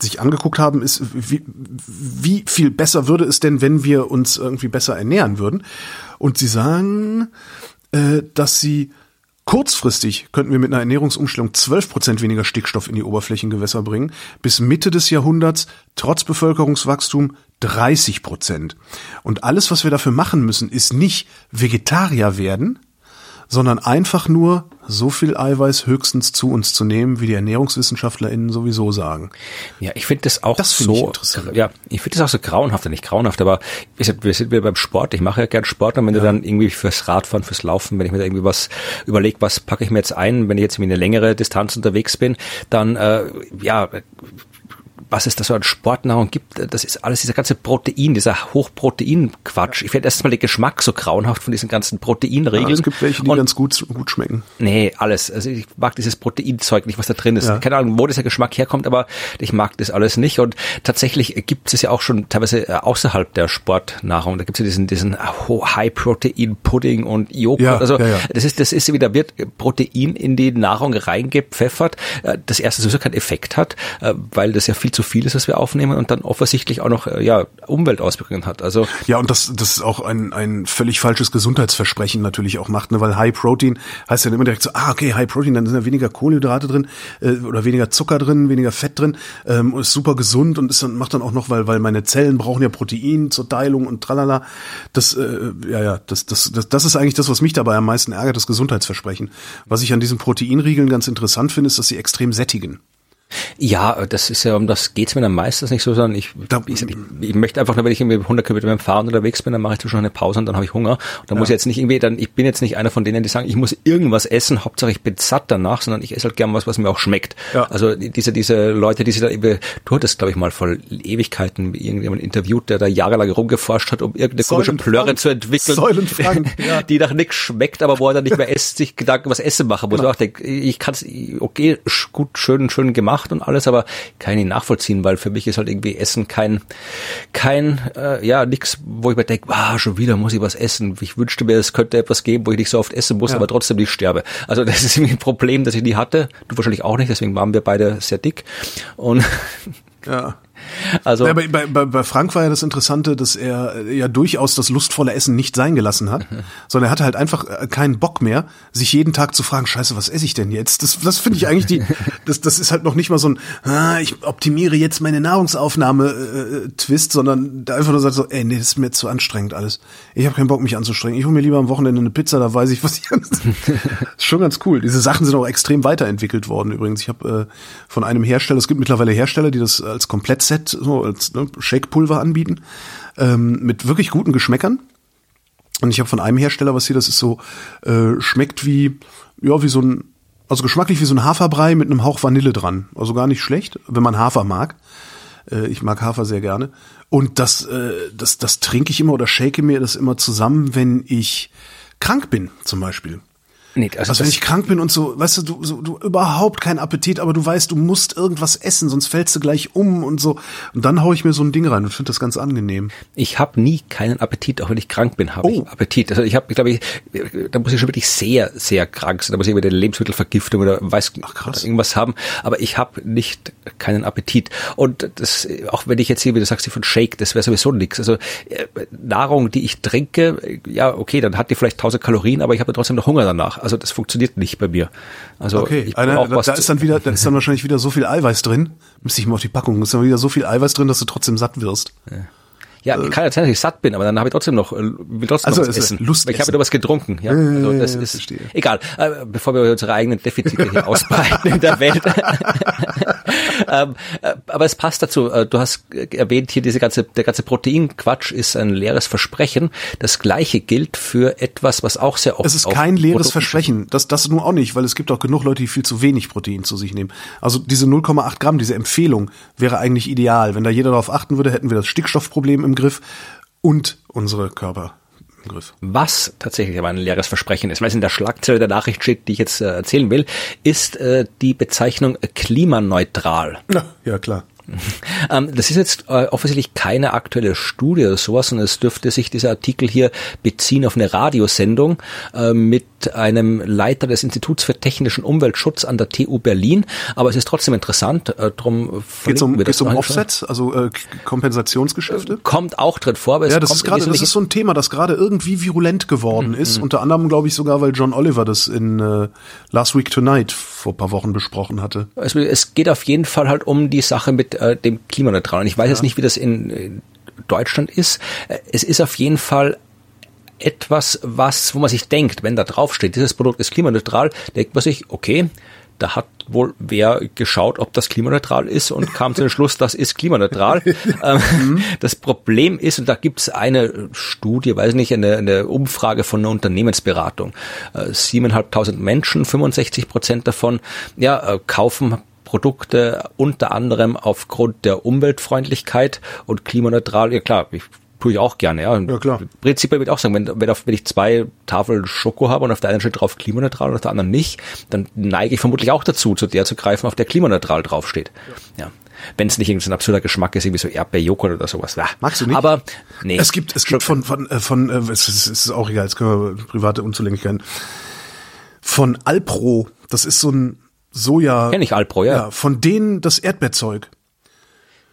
sich angeguckt haben, ist, wie, wie viel besser würde es denn, wenn wir uns irgendwie besser ernähren würden? Und sie sagen, äh, dass sie kurzfristig könnten wir mit einer Ernährungsumstellung 12 Prozent weniger Stickstoff in die Oberflächengewässer bringen, bis Mitte des Jahrhunderts trotz Bevölkerungswachstum 30 Prozent. Und alles, was wir dafür machen müssen, ist nicht Vegetarier werden, sondern einfach nur so viel Eiweiß höchstens zu uns zu nehmen, wie die ErnährungswissenschaftlerInnen sowieso sagen. Ja, ich finde das auch Das ich so, interessant. ja, ich finde das auch so grauenhaft, nicht grauenhaft, aber wir sind, wir sind wieder beim Sport. Ich mache ja gern Sport und wenn du dann irgendwie fürs Radfahren, fürs Laufen, wenn ich mir da irgendwie was überlege, was packe ich mir jetzt ein, wenn ich jetzt irgendwie eine längere Distanz unterwegs bin, dann, äh, ja, was es da so an Sportnahrung gibt, das ist alles dieser ganze Protein, dieser Hochprotein-Quatsch. Ich finde erstmal den Geschmack so grauenhaft von diesen ganzen Proteinregeln. Ja, es gibt welche, die Und- ganz gut, gut schmecken. Nee, alles. Also ich mag dieses Proteinzeug nicht, was da drin ist. Ja. Keine Ahnung, wo dieser Geschmack herkommt, aber ich mag das alles nicht. Und tatsächlich gibt es ja auch schon teilweise äh, außerhalb der Sportnahrung. Da gibt es ja diesen, diesen High-Protein-Pudding und Joghurt. Ja, also ja, ja. das ist, das ist wieder, wird Protein in die Nahrung reingepfeffert, äh, das erste sowieso keinen Effekt hat, äh, weil das ja viel zu viel ist, was wir aufnehmen und dann offensichtlich auch noch äh, ja Umweltauswirkungen hat. Also ja, und das das ist auch ein ein völlig falsches Gesundheitsversprechen natürlich auch macht, ne? weil High Protein heißt ja immer direkt so, ah okay, High Protein, dann sind ja weniger Kohlenhydrate drin äh, oder weniger Zucker drin, weniger Fett drin, ähm, ist super gesund und ist dann macht dann auch noch, weil weil meine Zellen brauchen ja Protein zur Teilung und tralala. Das äh, ja ja, das, das das das ist eigentlich das, was mich dabei am meisten ärgert, das Gesundheitsversprechen. Was ich an diesen Proteinriegeln ganz interessant finde, ist, dass sie extrem sättigen. Ja, das ist ja, um das geht's mir dann meistens nicht so, sondern ich, ich, ich, ich möchte einfach nur, wenn ich irgendwie 100 Kilometer beim Fahren unterwegs bin, dann mache ich zwischendurch eine Pause und dann habe ich Hunger. Und dann ja. muss ich jetzt nicht irgendwie, dann, ich bin jetzt nicht einer von denen, die sagen, ich muss irgendwas essen, Hauptsache ich bin satt danach, sondern ich esse halt gern was, was mir auch schmeckt. Ja. Also diese, diese Leute, die sich da eben, du hattest, glaube ich, mal vor Ewigkeiten irgendjemand interviewt, der da jahrelang rumgeforscht hat, um irgendeine komische Plörre zu entwickeln, <laughs> ja. die nach nichts schmeckt, aber wo er dann nicht mehr <laughs> esst, sich Gedanken was Essen machen muss. Ich denke, ich kann es, okay, gut, schön, schön gemacht und alles, aber kann ich nachvollziehen, weil für mich ist halt irgendwie Essen kein, kein, äh, ja, nix, wo ich mir denke, ah, schon wieder muss ich was essen. Ich wünschte mir, es könnte etwas geben, wo ich nicht so oft essen muss, ja. aber trotzdem nicht sterbe. Also das ist irgendwie ein Problem, das ich nie hatte. Du wahrscheinlich auch nicht, deswegen waren wir beide sehr dick. Und ja. <laughs> Also ja, bei, bei, bei Frank war ja das Interessante, dass er äh, ja durchaus das lustvolle Essen nicht sein gelassen hat, <laughs> sondern er hatte halt einfach äh, keinen Bock mehr, sich jeden Tag zu fragen, scheiße, was esse ich denn jetzt? Das, das finde ich eigentlich die, <laughs> das, das ist halt noch nicht mal so ein, ah, ich optimiere jetzt meine Nahrungsaufnahme-Twist, äh, sondern da einfach nur sagt so, ey, nee, das ist mir zu anstrengend alles. Ich habe keinen Bock, mich anzustrengen. Ich hole mir lieber am Wochenende eine Pizza, da weiß ich, was ich <laughs> ist schon ganz cool. Diese Sachen sind auch extrem weiterentwickelt worden übrigens. Ich habe äh, von einem Hersteller, es gibt mittlerweile Hersteller, die das als Komplettset Set so als ne, Shake-Pulver anbieten, ähm, mit wirklich guten Geschmäckern. Und ich habe von einem Hersteller, was hier, das ist so, äh, schmeckt wie, ja, wie so ein, also geschmacklich wie so ein Haferbrei mit einem Hauch Vanille dran. Also gar nicht schlecht, wenn man Hafer mag. Äh, ich mag Hafer sehr gerne. Und das, äh, das, das trinke ich immer oder shake mir das immer zusammen, wenn ich krank bin, zum Beispiel. Nee, also, also wenn ich krank bin und so, weißt du, du, so, du überhaupt keinen Appetit, aber du weißt, du musst irgendwas essen, sonst fällst du gleich um und so. Und dann hau ich mir so ein Ding rein und finde das ganz angenehm. Ich habe nie keinen Appetit, auch wenn ich krank bin, habe oh. ich Appetit. Also ich habe, ich glaube, ich, da muss ich schon wirklich sehr, sehr krank sein. Da muss ich über eine Lebensmittelvergiftung oder weiß Ach, krass. irgendwas haben. Aber ich habe nicht keinen Appetit. Und das, auch wenn ich jetzt hier, wie du sagst, von Shake, das wäre sowieso nichts. Also äh, Nahrung, die ich trinke, ja, okay, dann hat die vielleicht 1000 Kalorien, aber ich habe trotzdem noch Hunger danach. Also das funktioniert nicht bei mir. Also okay, Eine, da, da ist dann wieder, da <laughs> ist dann wahrscheinlich wieder so viel Eiweiß drin. Müsste ich mal auf die Packung. Ist dann wieder so viel Eiweiß drin, dass du trotzdem satt wirst. Ja. Ja, äh, kann ja sein, dass ich satt bin, aber dann habe ich trotzdem noch, äh, will trotzdem also noch was essen. Lust ich habe wieder was getrunken. Ja, also das ist verstehe. egal. Äh, bevor wir unsere eigenen Defizite hier <laughs> ausbreiten in der Welt. <laughs> <laughs> ähm, äh, aber es passt dazu. Äh, du hast erwähnt hier diese ganze, der ganze Proteinquatsch ist ein leeres Versprechen. Das Gleiche gilt für etwas, was auch sehr oft. Es ist kein leeres Versprechen. Das, das nur auch nicht, weil es gibt auch genug Leute, die viel zu wenig Protein zu sich nehmen. Also diese 0,8 Gramm, diese Empfehlung wäre eigentlich ideal. Wenn da jeder darauf achten würde, hätten wir das Stickstoffproblem im Griff und unsere Körper Griff. Was tatsächlich aber ein leeres Versprechen ist, weil es in der Schlagzeile der Nachricht steht, die ich jetzt äh, erzählen will, ist äh, die Bezeichnung klimaneutral. Ja, ja klar. <laughs> Ähm, das ist jetzt äh, offensichtlich keine aktuelle Studie oder sowas, sondern es dürfte sich dieser Artikel hier beziehen auf eine Radiosendung äh, mit einem Leiter des Instituts für technischen Umweltschutz an der TU Berlin. Aber es ist trotzdem interessant. Äh, drum Geht um, geht's um Offsets, also äh, Kompensationsgeschäfte? Kommt auch drin vor. Aber ja, das ist gerade, das ist so ein Thema, das gerade irgendwie virulent geworden mhm. ist. Unter anderem, glaube ich, sogar, weil John Oliver das in äh, Last Week Tonight vor paar Wochen besprochen hatte. Also es geht auf jeden Fall halt um die Sache mit äh, dem Klimaneutralen. Ich weiß ja. jetzt nicht, wie das in, in Deutschland ist. Äh, es ist auf jeden Fall etwas, was, wo man sich denkt, wenn da draufsteht, dieses Produkt ist klimaneutral, denkt man sich, okay, da hat wohl wer geschaut, ob das klimaneutral ist und kam zu dem Schluss, das ist klimaneutral. <laughs> Ähm, mhm. das Problem ist, und da gibt es eine Studie, weiß nicht, eine, eine Umfrage von einer Unternehmensberatung. Äh, siebeneinhalbtausend Menschen, 65 Prozent davon, ja, äh, kaufen Produkte unter anderem aufgrund der Umweltfreundlichkeit und klimaneutral. Ja klar, ich tue ich auch gerne, ja. ja klar. Prinzipiell würde ich auch sagen, wenn, wenn, auf, wenn ich zwei Tafeln Schoko habe und auf der einen steht drauf klimaneutral und auf der anderen nicht, dann neige ich vermutlich auch dazu, zu der zu greifen, auf der klimaneutral draufsteht. Ja. ja. Wenn es nicht irgendein absurder Geschmack ist, irgendwie so Erdbeerjoghurt oder sowas. Ja. Magst du nicht? Aber nee. Es gibt, es gibt von, von, äh, von, äh, es ist, es ist auch egal, jetzt können wir private Unzulänglichkeiten. Von Alpro, das ist so ein Soja. Kenn ich Alpro, ja. ja. Von denen das Erdbeerzeug.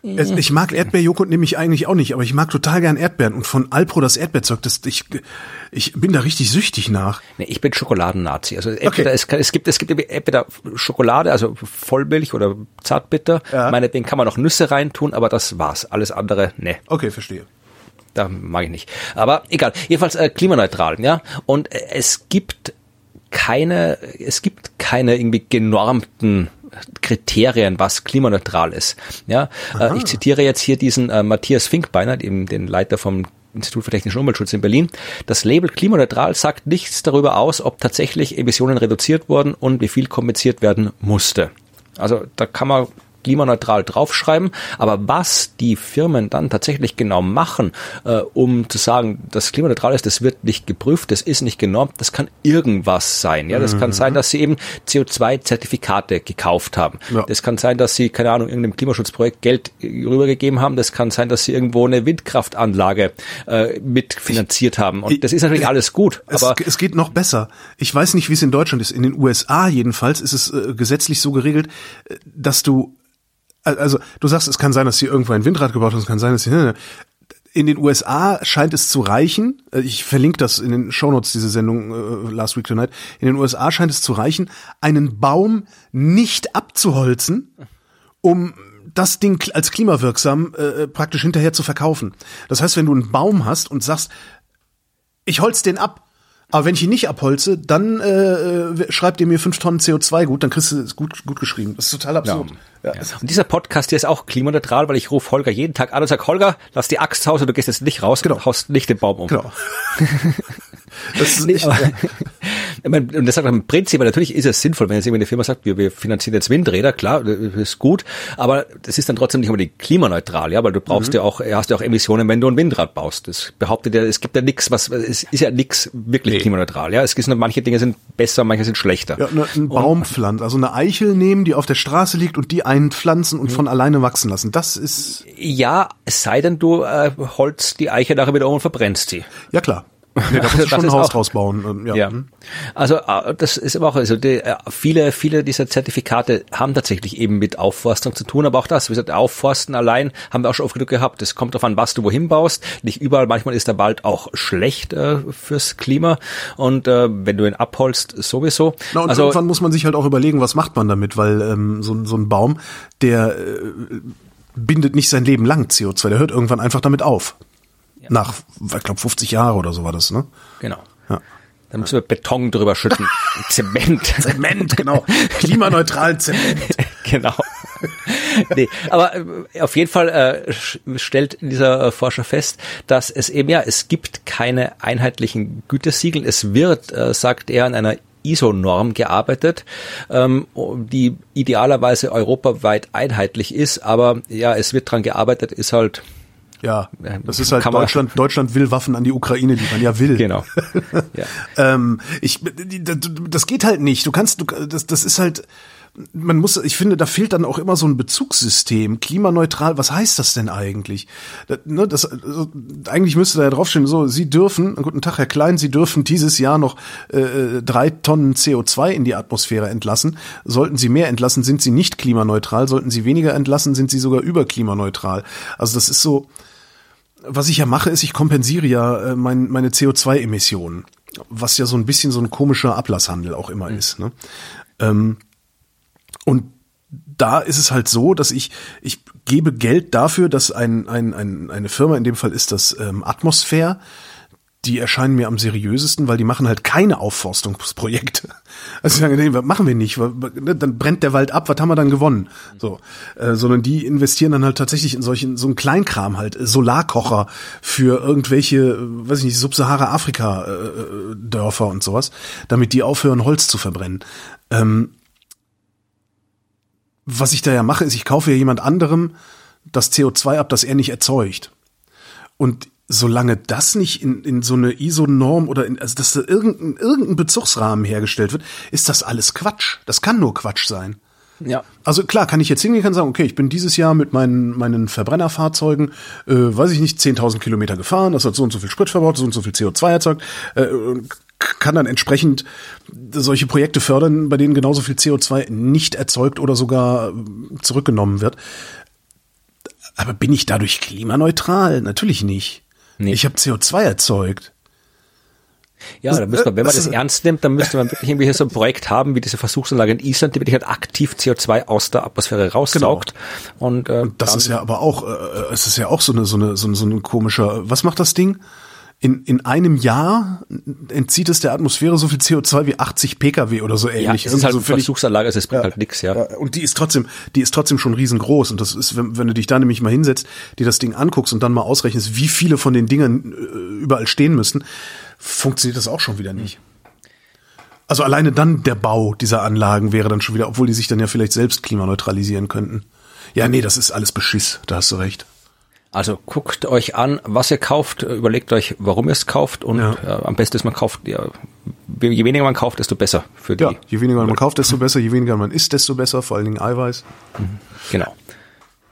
Es, ich mag Erdbeerjoghurt nämlich eigentlich auch nicht, aber ich mag total gern Erdbeeren und von Alpro das Erdbeerzeug, das ich ich bin da richtig süchtig nach. Nee, ich bin Schokoladennazi. Also entweder okay. es, es gibt es gibt entweder Schokolade, also Vollmilch oder Zartbitter. Ja. Meinetwegen kann man noch Nüsse reintun, aber das war's. Alles andere, ne. Okay, verstehe. Da mag ich nicht. Aber egal. Jedenfalls äh, klimaneutral, ja. Und äh, es gibt keine, es gibt keine irgendwie genormten Kriterien, was klimaneutral ist. Ja, äh, ich zitiere jetzt hier diesen äh, Matthias Finkbeiner, den, den Leiter vom Institut für Technischen Umweltschutz in Berlin. Das Label klimaneutral sagt nichts darüber aus, ob tatsächlich Emissionen reduziert wurden und wie viel kompensiert werden musste. Also da kann man klimaneutral draufschreiben, aber was die Firmen dann tatsächlich genau machen, äh, um zu sagen, das klimaneutral ist, das wird nicht geprüft, das ist nicht genormt, das kann irgendwas sein. Ja, das mhm. kann sein, dass sie eben CO2-Zertifikate gekauft haben. Ja. Das kann sein, dass sie, keine Ahnung, irgendeinem Klimaschutzprojekt Geld rübergegeben haben. Das kann sein, dass sie irgendwo eine Windkraftanlage äh, mitfinanziert haben. Und das ist natürlich alles gut. Aber es, es geht noch besser. Ich weiß nicht, wie es in Deutschland ist. In den USA jedenfalls ist es äh, gesetzlich so geregelt, äh, dass du also du sagst, es kann sein, dass sie irgendwo ein Windrad gebaut haben, es kann sein, dass sie ne, ne. in den USA scheint es zu reichen. Äh, ich verlinke das in den Shownotes diese Sendung uh, Last Week Tonight. In den USA scheint es zu reichen, einen Baum nicht abzuholzen, um das Ding als klimawirksam äh, praktisch hinterher zu verkaufen. Das heißt, wenn du einen Baum hast und sagst, ich holz den ab, aber wenn ich ihn nicht abholze, dann äh, schreibt ihr mir fünf Tonnen CO2 gut, dann kriegst du es gut, gut geschrieben. Das ist total absurd. Ja. Ja. Und dieser Podcast hier ist auch klimaneutral, weil ich rufe Holger jeden Tag an und sage, Holger, lass die Axt raus und du gehst jetzt nicht raus, genau. haust nicht den Baum um. Genau. <laughs> Das ist nicht, <laughs> und das sagt im Prinzip, natürlich ist es sinnvoll, wenn jetzt irgendwie eine Firma sagt, wir, wir finanzieren jetzt Windräder, klar, das ist gut, aber das ist dann trotzdem nicht unbedingt klimaneutral, ja, weil du brauchst mhm. ja auch, hast ja auch Emissionen, wenn du ein Windrad baust. Das behauptet ja, es gibt ja nichts, was, es ist ja nichts wirklich nee. klimaneutral, ja. Es gibt nur, manche Dinge sind besser, manche sind schlechter. Ja, ne, ein Baumpflanz, also eine Eichel nehmen, die auf der Straße liegt und die einpflanzen und mhm. von alleine wachsen lassen. Das ist. Ja, es sei denn, du äh, holst die Eiche nachher wieder um und verbrennst sie. Ja, klar. Nee, da musst <laughs> du schon ein Haus draus bauen. Ähm, ja. ja. Also äh, das ist aber auch, also die, äh, viele, viele dieser Zertifikate haben tatsächlich eben mit Aufforstung zu tun, aber auch das, wie gesagt, Aufforsten allein haben wir auch schon oft genug gehabt. Es kommt darauf an, was du wohin baust. Nicht überall, manchmal ist der Wald auch schlecht äh, fürs Klima und äh, wenn du ihn abholst, sowieso. Na, und also, irgendwann muss man sich halt auch überlegen, was macht man damit, weil ähm, so, so ein Baum, der äh, bindet nicht sein Leben lang CO2, der hört irgendwann einfach damit auf. Nach, ich glaube, 50 Jahre oder so war das, ne? Genau. Ja. Dann müssen wir Beton drüber schütten. <laughs> Zement. Zement, genau. Klimaneutral Zement. <laughs> genau. nee, aber äh, auf jeden Fall äh, stellt dieser äh, Forscher fest, dass es eben ja, es gibt keine einheitlichen Gütesiegel. Es wird, äh, sagt er, an einer ISO-Norm gearbeitet, ähm, die idealerweise europaweit einheitlich ist, aber ja, es wird dran gearbeitet, ist halt ja, das ist halt Deutschland. Deutschland will Waffen an die Ukraine liefern. Ja, will. Genau. <laughs> Ja. ähm, ich, das geht halt nicht. Du kannst, du, das, das ist halt. Man muss, ich finde, da fehlt dann auch immer so ein Bezugssystem. Klimaneutral, was heißt das denn eigentlich? Das, ne, das, also, eigentlich müsste da ja draufstehen, so, Sie dürfen, guten Tag, Herr Klein, Sie dürfen dieses Jahr noch äh, drei Tonnen CO2 in die Atmosphäre entlassen. Sollten Sie mehr entlassen, sind Sie nicht klimaneutral. Sollten Sie weniger entlassen, sind Sie sogar überklimaneutral. Also das ist so, was ich ja mache, ist, ich kompensiere ja äh, mein, meine CO2-Emissionen, was ja so ein bisschen so ein komischer Ablasshandel auch immer mhm. ist. Ne? Ähm, und da ist es halt so, dass ich, ich gebe Geld dafür, dass ein, ein, ein, eine Firma, in dem Fall ist das ähm, Atmosphäre, die erscheinen mir am seriösesten, weil die machen halt keine Aufforstungsprojekte. <laughs> Also sagen, nee, was machen wir nicht, ne, dann brennt der Wald ab, was haben wir dann gewonnen? So, äh, sondern die investieren dann halt tatsächlich in solchen so einen Kleinkram halt, Solarkocher für irgendwelche, weiß ich nicht, Subsahara-Afrika äh, Dörfer und sowas, damit die aufhören Holz zu verbrennen. Ähm, was ich da ja mache, ist, ich kaufe ja jemand anderem das CO2 ab, das er nicht erzeugt. Und solange das nicht in, in so eine ISO-Norm oder in, also dass da irgendein, irgendein Bezugsrahmen hergestellt wird, ist das alles Quatsch. Das kann nur Quatsch sein. Ja. Also klar, kann ich jetzt hingehen und sagen, okay, ich bin dieses Jahr mit meinen, meinen Verbrennerfahrzeugen, äh, weiß ich nicht, 10.000 Kilometer gefahren, das hat so und so viel Sprit verbraucht, so und so viel CO2 erzeugt, äh, kann dann entsprechend solche Projekte fördern, bei denen genauso viel CO2 nicht erzeugt oder sogar zurückgenommen wird Aber bin ich dadurch klimaneutral? Natürlich nicht. Nee. Ich habe CO2 erzeugt. Ja, da müsste man, wenn man das ernst nimmt, dann müsste man wirklich irgendwie hier so ein Projekt haben, wie diese Versuchsanlage in Island, die wirklich halt aktiv CO2 aus der Atmosphäre raussaugt. Und, äh, Genau. Das ist ja aber auch, äh, es ist ja auch so eine, so eine, so eine, so ein komischer, was macht das Ding? In, in einem Jahr entzieht es der Atmosphäre so viel CO2 wie 80 Pkw oder so ja, ähnlich. es ist halt Irgendwie eine so Versuchsanlage, also es bringt halt nichts, ja. Ja, Und die ist trotzdem, die ist trotzdem schon riesengroß. Und das ist, wenn, wenn du dich da nämlich mal hinsetzt, dir das Ding anguckst und dann mal ausrechnest, wie viele von den Dingern äh, überall stehen müssen, funktioniert das auch schon wieder nicht. Also alleine dann der Bau dieser Anlagen wäre dann schon wieder, obwohl die sich dann ja vielleicht selbst klimaneutralisieren könnten. Ja, nee, das ist alles Beschiss, da hast du recht. Also guckt euch an, was ihr kauft, überlegt euch, warum ihr es kauft und Ja. äh, am besten ist man kauft, ja, je weniger man kauft, desto besser für die. Ja, je weniger man kauft, desto besser, je weniger man isst, desto besser, vor allen Dingen Eiweiß. Genau.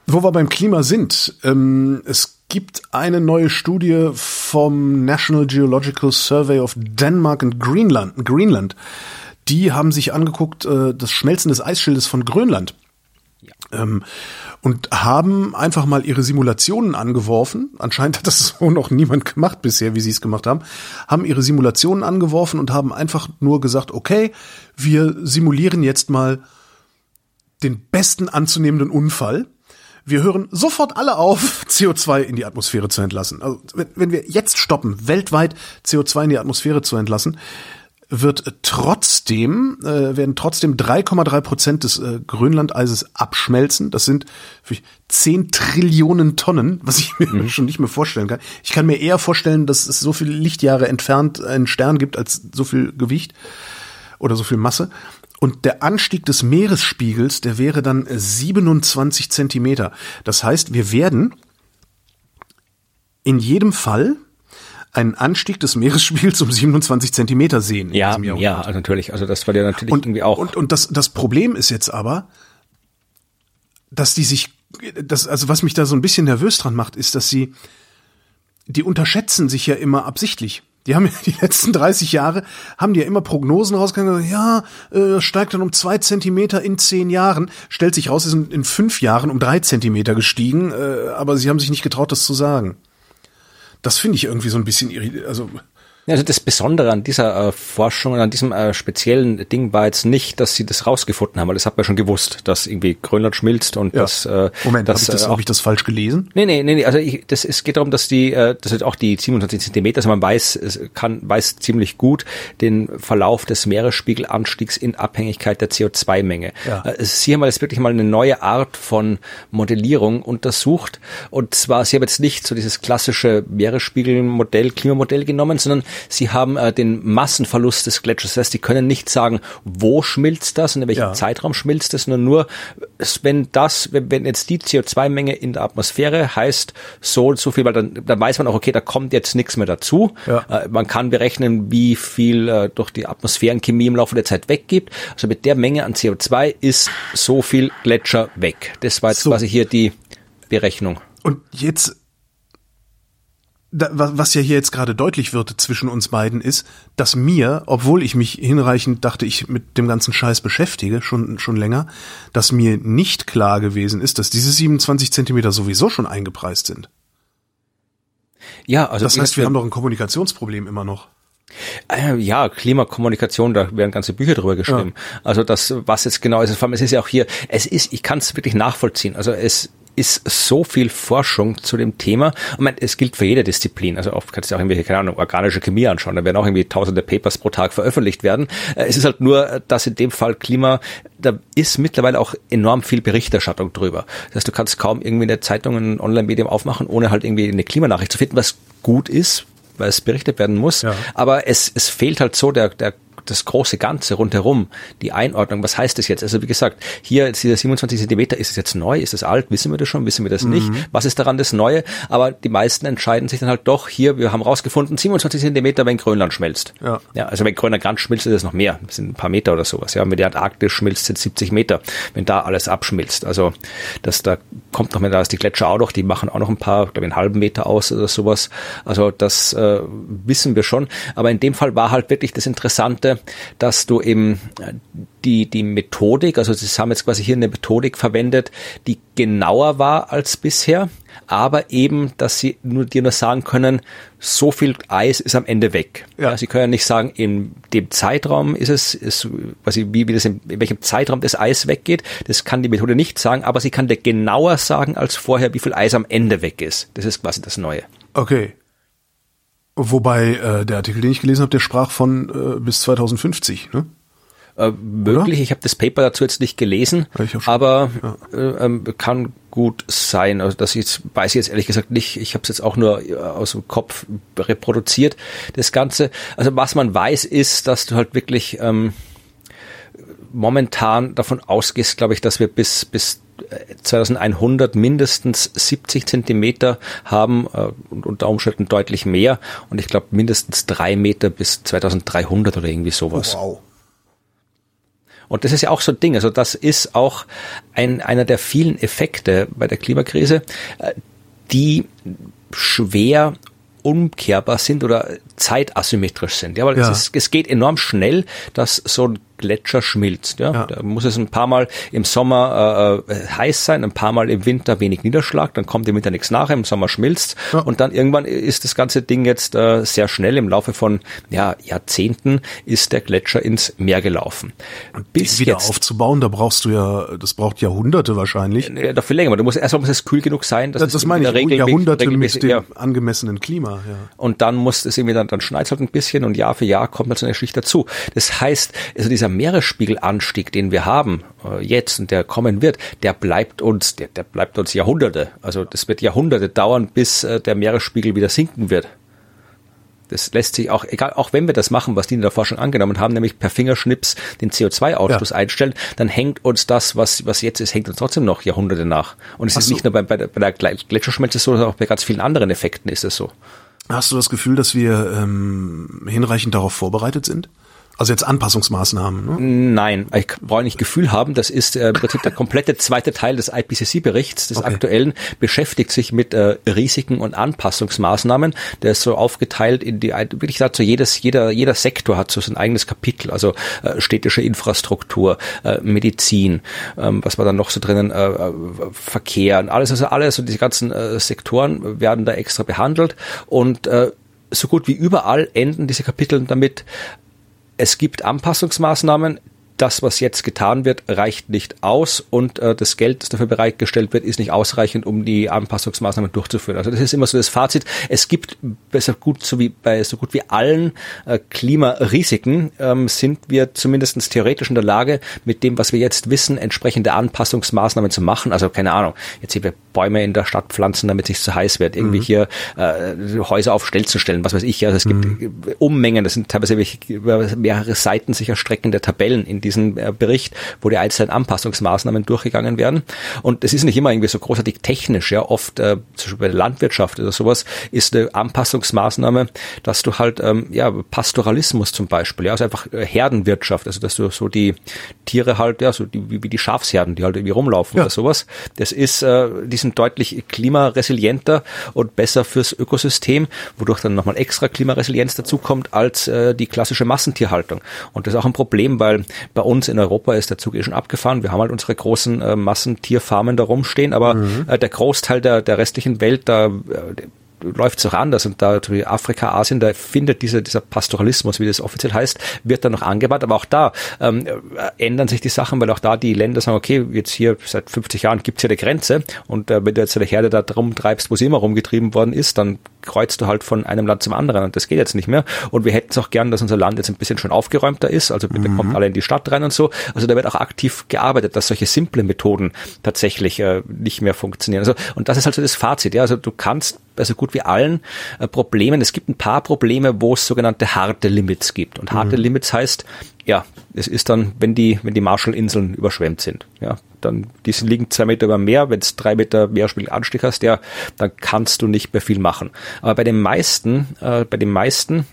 Wo wir beim Klima sind, ähm, es gibt eine neue Studie vom National Geological Survey of Denmark und Greenland. Greenland. Die haben sich angeguckt, äh, das Schmelzen des Eisschildes von Grönland. Ähm, und haben einfach mal ihre Simulationen angeworfen. Anscheinend hat das <laughs> so noch niemand gemacht bisher, wie sie es gemacht haben. Haben ihre Simulationen angeworfen und haben einfach nur gesagt, okay, wir simulieren jetzt mal den besten anzunehmenden Unfall. Wir hören sofort alle auf, <laughs> CO2 in die Atmosphäre zu entlassen. Also wenn, wenn wir jetzt stoppen, weltweit CO2 in die Atmosphäre zu entlassen, wird trotzdem, äh, werden trotzdem 3,3 Prozent des äh, Grönlandeises abschmelzen. Das sind für 10 Trillionen Tonnen, was ich mir schon nicht mehr vorstellen kann. Ich kann mir eher vorstellen, dass es so viele Lichtjahre entfernt einen Stern gibt als so viel Gewicht oder so viel Masse. Und der Anstieg des Meeresspiegels, der wäre dann 27 Zentimeter. Das heißt, wir werden in jedem Fall einen Anstieg des Meeresspiegels um 27 Zentimeter sehen. in Ja, ja, natürlich. Also das war ja natürlich Und, irgendwie auch. und, und das, das Problem ist jetzt aber, dass die sich, das, also was mich da so ein bisschen nervös dran macht, ist, dass sie, die unterschätzen sich ja immer absichtlich. Die haben ja die letzten 30 Jahre, haben die ja immer Prognosen rausgegangen, ja, äh, steigt dann um zwei Zentimeter in zehn Jahren, stellt sich raus, sie sind in fünf Jahren um drei Zentimeter gestiegen, äh, aber sie haben sich nicht getraut, das zu sagen. Das finde ich irgendwie so ein bisschen also Also das Besondere an dieser äh, Forschung und an diesem äh, speziellen Ding war jetzt nicht, dass sie das rausgefunden haben, weil das hat man schon gewusst, dass irgendwie Grönland schmilzt und ja. dass äh, Moment, habe dass, ich, das, äh, hab ich das falsch gelesen? Nee, nee, nee, nee, also ich, das, es geht darum, dass die, äh, das ist auch die 27 Zentimeter, also man weiß, es kann, weiß ziemlich gut den Verlauf des Meeresspiegelanstiegs in Abhängigkeit der CO2-Menge. Ja. Äh, Sie haben jetzt wirklich mal eine neue Art von Modellierung untersucht und zwar, Sie haben jetzt nicht so dieses klassische Meeresspiegelmodell, Klimamodell genommen, sondern Sie haben äh, den Massenverlust des Gletschers. Das heißt, Sie können nicht sagen, wo schmilzt das und in welchem Ja. Zeitraum schmilzt es, sondern nur, wenn das, wenn, wenn jetzt die CO2-Menge in der Atmosphäre heißt so und so viel, weil dann, dann weiß man auch, okay, da kommt jetzt nichts mehr dazu. Ja. Äh, man kann berechnen, wie viel äh, durch die Atmosphärenchemie im Laufe der Zeit weggibt. Also mit der Menge an CO2 ist so viel Gletscher weg. Das war jetzt So. quasi hier die Berechnung. Und jetzt, da, wa- was ja hier jetzt gerade deutlich wird zwischen uns beiden, ist, dass mir, obwohl ich mich hinreichend dachte, ich mit dem ganzen Scheiß beschäftige, schon, schon länger, dass mir nicht klar gewesen ist, dass diese 27 Zentimeter sowieso schon eingepreist sind. Ja, also Das heißt, wir haben doch ein Kommunikationsproblem immer noch. Äh, Ja, Klimakommunikation, da werden ganze Bücher drüber geschrieben. Also das, was jetzt genau ist, vor allem, es ist ja auch hier, es ist, ich kann es wirklich nachvollziehen. Also es ist so viel Forschung zu dem Thema. Und man, es gilt für jede Disziplin. Also oft kannst du auch irgendwelche, keine Ahnung, organische Chemie anschauen. Da werden auch irgendwie tausende Papers pro Tag veröffentlicht werden. Äh, Es ist halt nur, äh, dass in dem Fall Klima, da ist mittlerweile auch enorm viel Berichterstattung drüber. Das heißt, du kannst kaum irgendwie in der Zeitung ein Online-Medium aufmachen, ohne halt irgendwie eine Klimanachricht zu finden, was gut ist, weil es berichtet werden muss. Ja. Aber es, es fehlt halt so der, der, das große Ganze rundherum, die Einordnung. Was heißt das jetzt? Also wie gesagt, hier ist dieser 27 Zentimeter, ist es jetzt neu, ist es alt, wissen wir das schon, wissen wir das nicht? Was ist daran das Neue? Aber die meisten entscheiden sich dann halt doch, hier, wir haben rausgefunden, 27 Zentimeter, wenn Grönland schmelzt. Ja. ja also wenn Grönland ganz schmilzt, ist es noch mehr. Das sind ein paar Meter oder sowas. Ja, wenn die Antarktis schmilzt, sind 70 Meter. Wenn da alles abschmilzt. Also das, da kommt noch mehr, da ist die Gletscher auch noch, die machen auch noch ein paar, glaube ich, einen halben Meter aus oder sowas. Also das äh, wissen wir schon. Aber in dem Fall war halt wirklich das Interessante, Ganze, dass du eben äh, die, die Methodik, also sie haben jetzt quasi hier eine Methodik verwendet, die genauer war als bisher, aber eben, dass sie nur dir nur sagen können, so viel Eis ist am Ende weg. Ja. sie können ja nicht sagen, in dem Zeitraum ist es, ist, quasi wie, wie das in, in welchem Zeitraum das Eis weggeht. Das kann die Methode nicht sagen, aber sie kann dir genauer sagen als vorher, wie viel Eis am Ende weg ist. Das ist quasi das Neue. Okay. Wobei äh, der Artikel, den ich gelesen habe, der sprach von äh, bis 2050, ne? Äh, möglich, Oder? ich habe das Paper dazu jetzt nicht gelesen, aber ja. äh, ähm, kann gut sein. Also das jetzt weiß ich jetzt ehrlich gesagt nicht. Ich habe es jetzt auch nur äh, aus dem Kopf reproduziert, das Ganze. Also was man weiß, ist, dass du halt wirklich ähm, momentan davon ausgehst, glaube ich, dass wir bis bis 2100 mindestens 70 Zentimeter haben äh, und unter Umständen deutlich mehr und ich glaube mindestens drei Meter bis 2300 oder irgendwie sowas. Oh, wow. Und das ist ja auch so ein Ding. Also das ist auch ein, einer der vielen Effekte bei der Klimakrise, äh, die schwer umkehrbar sind oder zeitasymmetrisch sind. Ja, weil ja. Es, ist, es geht enorm schnell, dass so ein Gletscher schmilzt. Ja? ja. Da muss es ein paar Mal im Sommer äh, äh, heiß sein, ein paar Mal im Winter wenig Niederschlag, dann kommt im Winter nichts nach, im Sommer schmilzt ja. und dann irgendwann ist das ganze Ding jetzt äh, sehr schnell, im Laufe von ja, Jahrzehnten ist der Gletscher ins Meer gelaufen. Bis wieder jetzt, aufzubauen, da brauchst du ja, das braucht Jahrhunderte wahrscheinlich. Ja, doch viel länger, aber du musst erstmal muss es kühl genug sein, dass das, das meine ich, Regel Jahrhunderte mit dem ja. angemessenen Klima. Ja. Und dann muss es irgendwie dann, dann schneit halt ein bisschen und Jahr für Jahr kommt halt so eine Schicht dazu. Das heißt, also dieser Meeresspiegelanstieg, den wir haben äh, jetzt und der kommen wird, der bleibt uns, der, der bleibt uns Jahrhunderte. Also das wird Jahrhunderte dauern, bis äh, der Meeresspiegel wieder sinken wird. Das lässt sich auch, egal, auch wenn wir das machen, was die in der Forschung angenommen haben, nämlich per Fingerschnips den CO2-Ausstoß ja. einstellen, dann hängt uns das, was, was jetzt ist, hängt uns trotzdem noch Jahrhunderte nach. Und es Ach ist so. nicht nur bei, bei, der, bei der Gletscherschmelze so, sondern auch bei ganz vielen anderen Effekten ist es so. Hast du das Gefühl, dass wir ähm, hinreichend darauf vorbereitet sind? Also jetzt Anpassungsmaßnahmen. Ne? Nein, ich brauche nicht Gefühl haben. Das ist äh, im Prinzip der komplette zweite Teil des IPCC-Berichts, des okay. aktuellen, beschäftigt sich mit äh, Risiken und Anpassungsmaßnahmen. Der ist so aufgeteilt in die, wirklich dazu jedes, jeder, jeder Sektor hat so sein eigenes Kapitel. Also äh, städtische Infrastruktur, äh, Medizin, ähm, was war dann noch so drinnen, äh, äh Verkehr und alles, also alles und diese ganzen äh, Sektoren werden da extra behandelt und äh, so gut wie überall enden diese Kapitel damit, es gibt Anpassungsmaßnahmen, das, was jetzt getan wird, reicht nicht aus und äh, das Geld, das dafür bereitgestellt wird, ist nicht ausreichend, um die Anpassungsmaßnahmen durchzuführen. Also das ist immer so das Fazit. Es gibt besser gut so wie bei so gut wie allen äh, Klimarisiken ähm, sind wir zumindest theoretisch in der Lage, mit dem, was wir jetzt wissen, entsprechende Anpassungsmaßnahmen zu machen. Also keine Ahnung, jetzt hier wir Bäume in der Stadt pflanzen, damit es nicht zu heiß wird, irgendwie mhm. hier äh, Häuser auf Stelzen stellen, was weiß ich. Also es gibt mhm. Ummengen, das sind teilweise mehrere Seiten sich erstreckende Tabellen in diesem äh, Bericht, wo die einzelnen Anpassungsmaßnahmen durchgegangen werden. Und es ist nicht immer irgendwie so großartig technisch, ja, oft äh, zum Beispiel bei der Landwirtschaft oder sowas ist eine Anpassungsmaßnahme, dass du halt, ähm, ja, Pastoralismus zum Beispiel, ja, also einfach äh, Herdenwirtschaft, also dass du so die Tiere halt, ja, so die, wie, wie die Schafsherden, die halt irgendwie rumlaufen ja. oder sowas. Das ist, äh, die sind deutlich klimaresilienter und besser fürs Ökosystem, wodurch dann nochmal extra Klimaresilienz dazukommt als äh, die klassische Massentierhaltung. Und das ist auch ein Problem, weil bei uns in Europa ist der Zug eh schon abgefahren. Wir haben halt unsere großen äh, Massentierfarmen da rumstehen, aber mhm. äh, der Großteil der, der restlichen Welt, da äh, läuft es auch anders und da Afrika, Asien, da findet dieser, dieser Pastoralismus, wie das offiziell heißt, wird dann noch angewandt, aber auch da ähm, ändern sich die Sachen, weil auch da die Länder sagen, okay, jetzt hier seit 50 Jahren gibt's hier eine Grenze und äh, wenn du jetzt eine Herde da drum treibst, wo sie immer rumgetrieben worden ist, dann kreuzt du halt von einem Land zum anderen und das geht jetzt nicht mehr und wir hätten es auch gern, dass unser Land jetzt ein bisschen schon aufgeräumter ist, also bitte mhm. kommt alle in die Stadt rein und so, also da wird auch aktiv gearbeitet, dass solche simple Methoden tatsächlich äh, nicht mehr funktionieren. Also und das ist halt so das Fazit, ja, also du kannst bei so gut wie allen äh, Problemen. Es gibt ein paar Probleme, wo es sogenannte harte Limits gibt. Und harte mhm. Limits heißt, ja, es ist dann, wenn die, wenn die Marshallinseln überschwemmt sind. Ja, dann, die liegen zwei Meter über Meer, wenn es drei Meter Meerspiegelanstieg hast, ja, dann kannst du nicht mehr viel machen. Aber bei den meisten, äh, bei den meisten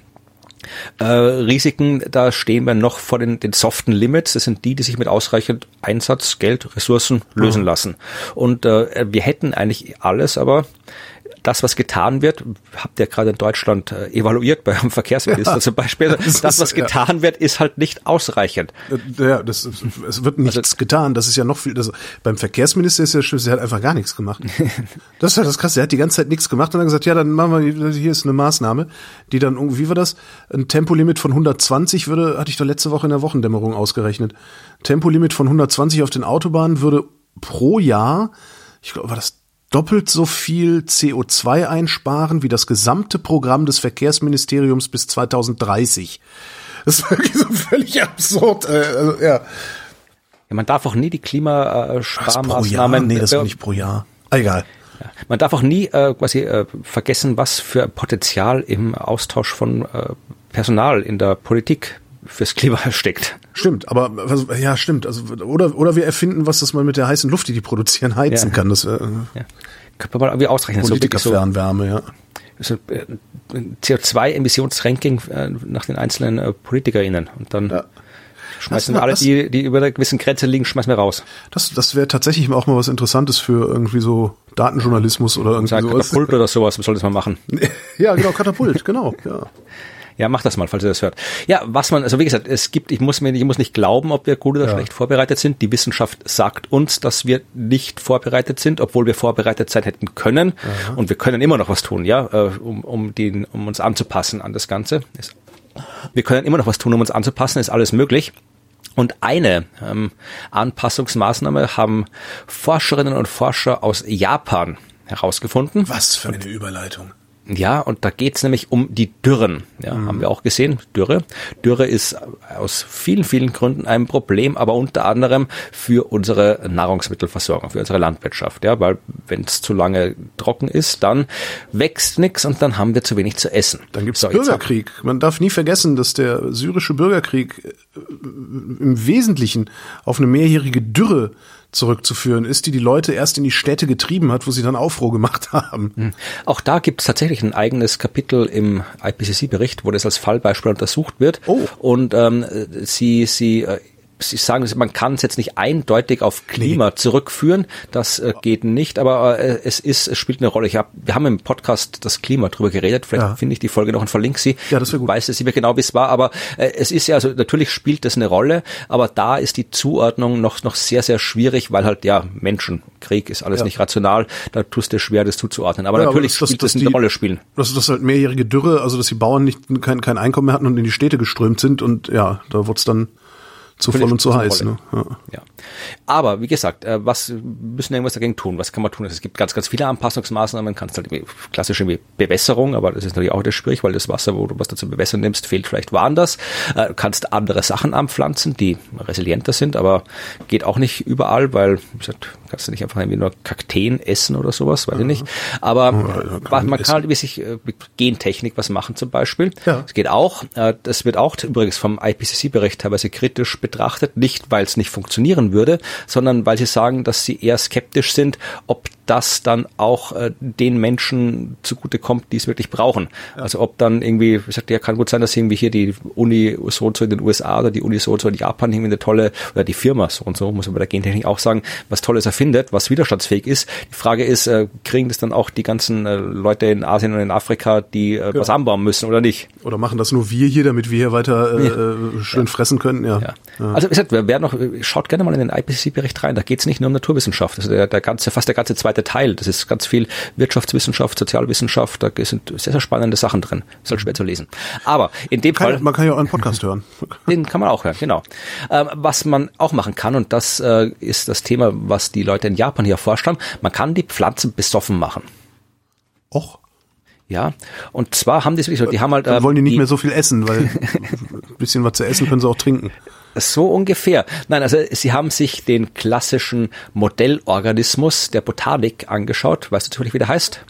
äh, Risiken, da stehen wir noch vor den, den soften Limits. Das sind die, die sich mit ausreichend Einsatz, Geld, Ressourcen lösen mhm. lassen. Und äh, wir hätten eigentlich alles, aber das, was getan wird, habt ihr gerade in Deutschland äh, evaluiert beim Verkehrsminister ja, zum Beispiel. <laughs> Das, das was getan ja. wird, ist halt nicht ausreichend. Ja, das, es wird nichts also, getan. Das ist ja noch viel. Das, beim Verkehrsminister ist ja schlimm, er hat einfach gar nichts gemacht. <laughs> das ist halt das Krasse. Er hat die ganze Zeit nichts gemacht und dann gesagt, ja, dann machen wir, hier ist eine Maßnahme, die dann, wie war das? Ein Tempolimit von 120 würde, hatte ich doch letzte Woche in der Wochendämmerung ausgerechnet. Tempolimit von 120 auf den Autobahnen würde pro Jahr, ich glaube, war das doppelt so viel CO2 einsparen wie das gesamte Programm des Verkehrsministeriums bis 2030. Das ist wirklich so völlig absurd. Äh, also, ja. ja. Man darf auch nie die Klimasparmaßnahmen. Nee, das war nicht pro Jahr. Ah, egal. Ja. Man darf auch nie äh, quasi äh, vergessen, was für Potenzial im Austausch von äh, Personal in der Politik fürs Klima steckt. Stimmt, aber also, ja, stimmt. Also oder oder wir erfinden was, das man mit der heißen Luft, die die produzieren, heizen ja. kann. Das äh, ja. kann man mal irgendwie ausrechnen. Politikerfernwärme, so, ja. Also, äh, CO2-Emissionsranking äh, nach den einzelnen äh, PolitikerInnen und dann ja. schmeißen wir alle, die, die über einer gewissen Grenze liegen, schmeißen wir raus. Das, das wäre tatsächlich auch mal was Interessantes für irgendwie so Datenjournalismus oder irgendwie Sag, sowas. Katapult oder sowas, was soll das mal machen? <laughs> ja, genau, Katapult, genau, ja. Ja, mach das mal, falls ihr das hört. Ja, was man, also wie gesagt, es gibt, ich muss mir, ich muss nicht glauben, ob wir gut oder ja. schlecht vorbereitet sind. Die Wissenschaft sagt uns, dass wir nicht vorbereitet sind, obwohl wir vorbereitet sein hätten können. Aha. Und wir können immer noch was tun, ja, äh, um, um, den, um uns anzupassen an das Ganze. Wir können immer noch was tun, um uns anzupassen, ist alles möglich. Und eine ähm, Anpassungsmaßnahme haben Forscherinnen und Forscher aus Japan herausgefunden. Was für eine Überleitung. Ja, und da geht's nämlich um die Dürren. Ja, mhm. haben wir auch gesehen. Dürre. Dürre ist aus vielen, vielen Gründen ein Problem, aber unter anderem für unsere Nahrungsmittelversorgung, für unsere Landwirtschaft. Ja, weil wenn es zu lange trocken ist, dann wächst nichts und dann haben wir zu wenig zu essen. Dann gibt's so, Bürgerkrieg. Man darf nie vergessen, dass der syrische Bürgerkrieg äh, im Wesentlichen auf eine mehrjährige Dürre zurückzuführen ist, die die Leute erst in die Städte getrieben hat, wo sie dann Aufruhr gemacht <laughs> haben. Hm. Auch da gibt es tatsächlich ein eigenes Kapitel im IPCC-Bericht, wo das als Fallbeispiel untersucht wird. Oh. Und ähm, sie, sie äh, Sie sagen, man kann es jetzt nicht eindeutig auf Klima nee. zurückführen. Das äh, geht nicht, aber äh, es ist, es spielt eine Rolle. Ich hab, wir haben im Podcast das Klima drüber geredet. Vielleicht ja. finde ich die Folge noch und verlinke sie. Ja, das wäre gut. Weiß es nicht mehr genau, wie es war, aber äh, es ist ja, also natürlich spielt das eine Rolle, aber da ist die Zuordnung noch, noch sehr, sehr schwierig, weil halt, ja, Menschen, Krieg ist alles ja. nicht rational. Da tust du schwer, das zuzuordnen. Aber ja, natürlich aber das, spielt das, das eine Rolle spielen. Das ist das halt mehrjährige Dürre, also dass die Bauern nicht kein, kein Einkommen mehr hatten und in die Städte geströmt sind und ja, da wurde es dann zu voll und zu heiß. Ne? Ja. ja. Aber wie gesagt, äh, was müssen wir irgendwas dagegen tun? Was kann man tun? Es gibt ganz, ganz viele Anpassungsmaßnahmen. Man kann es halt klassische Bewässerung, aber das ist natürlich auch das schwierig, weil das Wasser, wo du was dazu bewässern nimmst, fehlt vielleicht woanders. Äh, du kannst andere Sachen anpflanzen, die resilienter sind, aber geht auch nicht überall, weil wie gesagt, kannst du nicht einfach irgendwie nur Kakteen essen oder sowas, weiß ich nicht. Aber ja, kann man kann halt wie sich äh, mit Gentechnik was machen zum Beispiel. Ja. Das geht auch. Das wird auch übrigens vom IPCC-Bericht teilweise kritisch betrachtet, nicht weil es nicht funktionieren würde, sondern weil sie sagen, dass sie eher skeptisch sind, ob das dann auch äh, den Menschen zugutekommt, die es wirklich brauchen. Ja. Also ob dann irgendwie, wie gesagt, ja, kann gut sein, dass irgendwie hier die Uni so und so in den USA oder die Uni so und so in Japan irgendwie eine tolle, oder die Firma so und so, muss man bei der Gentechnik auch sagen, was Tolles erfindet, was widerstandsfähig ist. Die Frage ist, äh, kriegen das dann auch die ganzen äh, Leute in Asien und in Afrika, die äh, ja. was anbauen müssen oder nicht? Oder machen das nur wir hier, damit wir hier weiter äh, ja. Äh, schön fressen können? Ja. Also wie gesagt, wer noch, schaut gerne mal in den IPCC-Bericht rein, da geht es nicht nur um Naturwissenschaft. Also der, der ganze, fast der ganze zweite zweite Teil. Das ist ganz viel Wirtschaftswissenschaft, Sozialwissenschaft, da sind sehr, sehr spannende Sachen drin. Ist halt schwer zu lesen. Aber in dem kann, Fall. Man kann ja auch einen Podcast hören. <laughs> Den kann man auch hören, genau. Ähm, was man auch machen kann, und das äh, ist das Thema, was die Leute in Japan hier forscht haben, man kann die Pflanzen besoffen machen. Och. Ja, und zwar haben die wirklich so, die haben halt. Dann wollen die nicht die, mehr so viel essen, weil <laughs> ein bisschen was zu essen können sie auch trinken. So ungefähr. Nein, also sie haben sich den klassischen Modellorganismus der Botanik angeschaut. Weißt du zufällig, wie der heißt?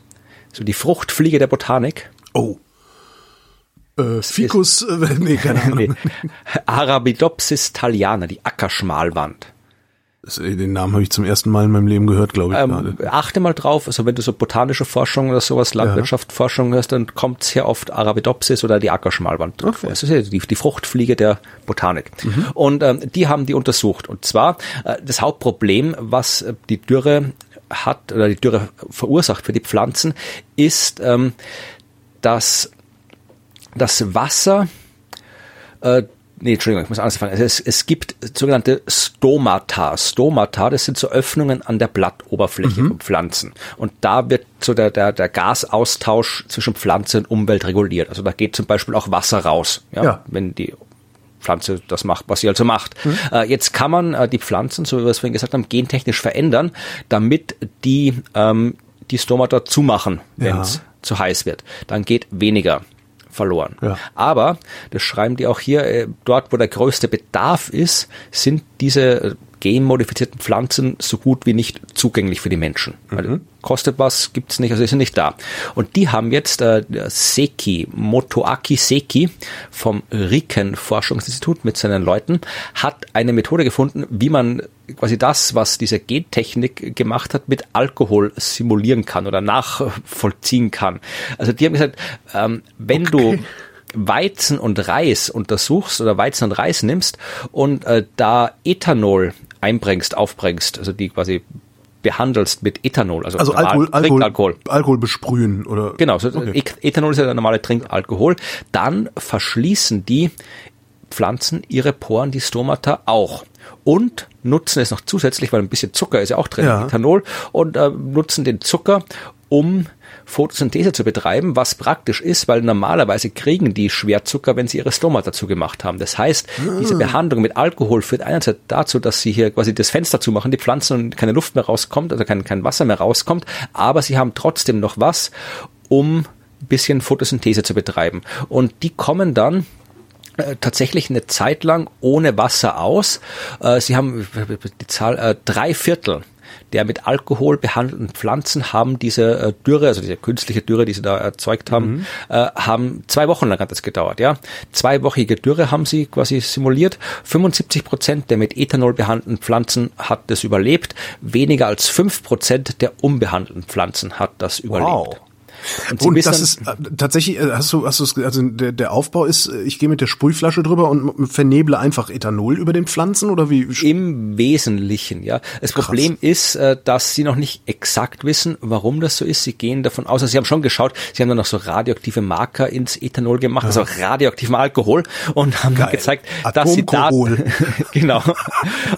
So die Fruchtfliege der Botanik. Oh. Äh, Ficus, äh, <laughs> nee, keine <laughs> Ahnung. nee. Arabidopsis thaliana, die Ackerschmalwand. Den Namen habe ich zum ersten Mal in meinem Leben gehört, glaube ich. Ähm, achte mal drauf, also wenn du so botanische Forschung oder sowas, Landwirtschaftsforschung hörst, dann kommt sehr oft Arabidopsis oder die Ackerschmalwand okay. Das ist ja die, die Fruchtfliege der Botanik. Mhm. Und ähm, die haben die untersucht. Und zwar äh, das Hauptproblem, was äh, die Dürre hat oder die Dürre verursacht für die Pflanzen, ist, ähm, dass das Wasser äh, nee, Entschuldigung, ich muss anders sagen. Also es, es gibt sogenannte Stomata. Stomata, das sind so Öffnungen an der Blattoberfläche mhm. von Pflanzen. Und da wird so der, der, der Gasaustausch zwischen Pflanze und Umwelt reguliert. Also da geht zum Beispiel auch Wasser raus, ja, ja. wenn die Pflanze das macht, was sie also macht. Mhm. Äh, jetzt kann man äh, die Pflanzen, so wie wir es vorhin gesagt haben, gentechnisch verändern, damit die ähm, die Stomata zumachen, wenn es ja. zu heiß wird. Dann geht weniger verloren. Ja. Aber, das schreiben die auch hier, äh, dort, wo der größte Bedarf ist, sind diese genmodifizierten Pflanzen so gut wie nicht zugänglich für die Menschen. Mhm. Kostet was, gibt's nicht, also ist nicht da. Und die haben jetzt äh, Seki, Motoaki Seki vom Riken Forschungsinstitut mit seinen Leuten, hat eine Methode gefunden, wie man quasi das, was diese Gentechnik gemacht hat, mit Alkohol simulieren kann oder nachvollziehen kann. Also die haben gesagt, ähm, wenn okay. du Weizen und Reis untersuchst oder Weizen und Reis nimmst und äh, da Ethanol einbringst, aufbringst, also die quasi behandelst mit Ethanol, also, also Alkohol, Alkohol, Alkohol besprühen oder genau, so okay. Ethanol ist ja der normale Trinkalkohol, dann verschließen die Pflanzen ihre Poren, die Stomata auch und nutzen es noch zusätzlich, weil ein bisschen Zucker ist ja auch drin, ja. Ethanol und äh, nutzen den Zucker, um Photosynthese zu betreiben, was praktisch ist, weil normalerweise kriegen die Schwerzucker, wenn sie ihre Stoma dazu gemacht haben. Das heißt, diese ah. Behandlung mit Alkohol führt einerseits dazu, dass sie hier quasi das Fenster zumachen, die Pflanzen und keine Luft mehr rauskommt, also kein, kein Wasser mehr rauskommt, aber sie haben trotzdem noch was, um bisschen Photosynthese zu betreiben. Und die kommen dann äh, tatsächlich eine Zeit lang ohne Wasser aus. Äh, sie haben die Zahl äh, drei Viertel der mit Alkohol behandelten Pflanzen haben diese äh, Dürre, also diese künstliche Dürre, die sie da erzeugt haben, mhm. äh, haben zwei Wochen lang hat das gedauert, ja. Zweiwöchige Dürre haben sie quasi simuliert. 75 Prozent der mit Ethanol behandelten Pflanzen hat das überlebt. Weniger als fünf Prozent der unbehandelten Pflanzen hat das überlebt. Wow. Und, und das ist äh, tatsächlich, äh, hast du, hast du, also der, der Aufbau ist, äh, ich gehe mit der Sprühflasche drüber und verneble einfach Ethanol über den Pflanzen oder wie? Im Wesentlichen, ja. Das Krass. Problem ist, dass sie noch nicht exakt wissen, warum das so ist. Sie gehen davon aus, also sie haben schon geschaut, sie haben dann noch so radioaktive Marker ins Ethanol gemacht, ja. also radioaktiven Alkohol und haben Geil. gezeigt, dass sie da, <laughs> genau,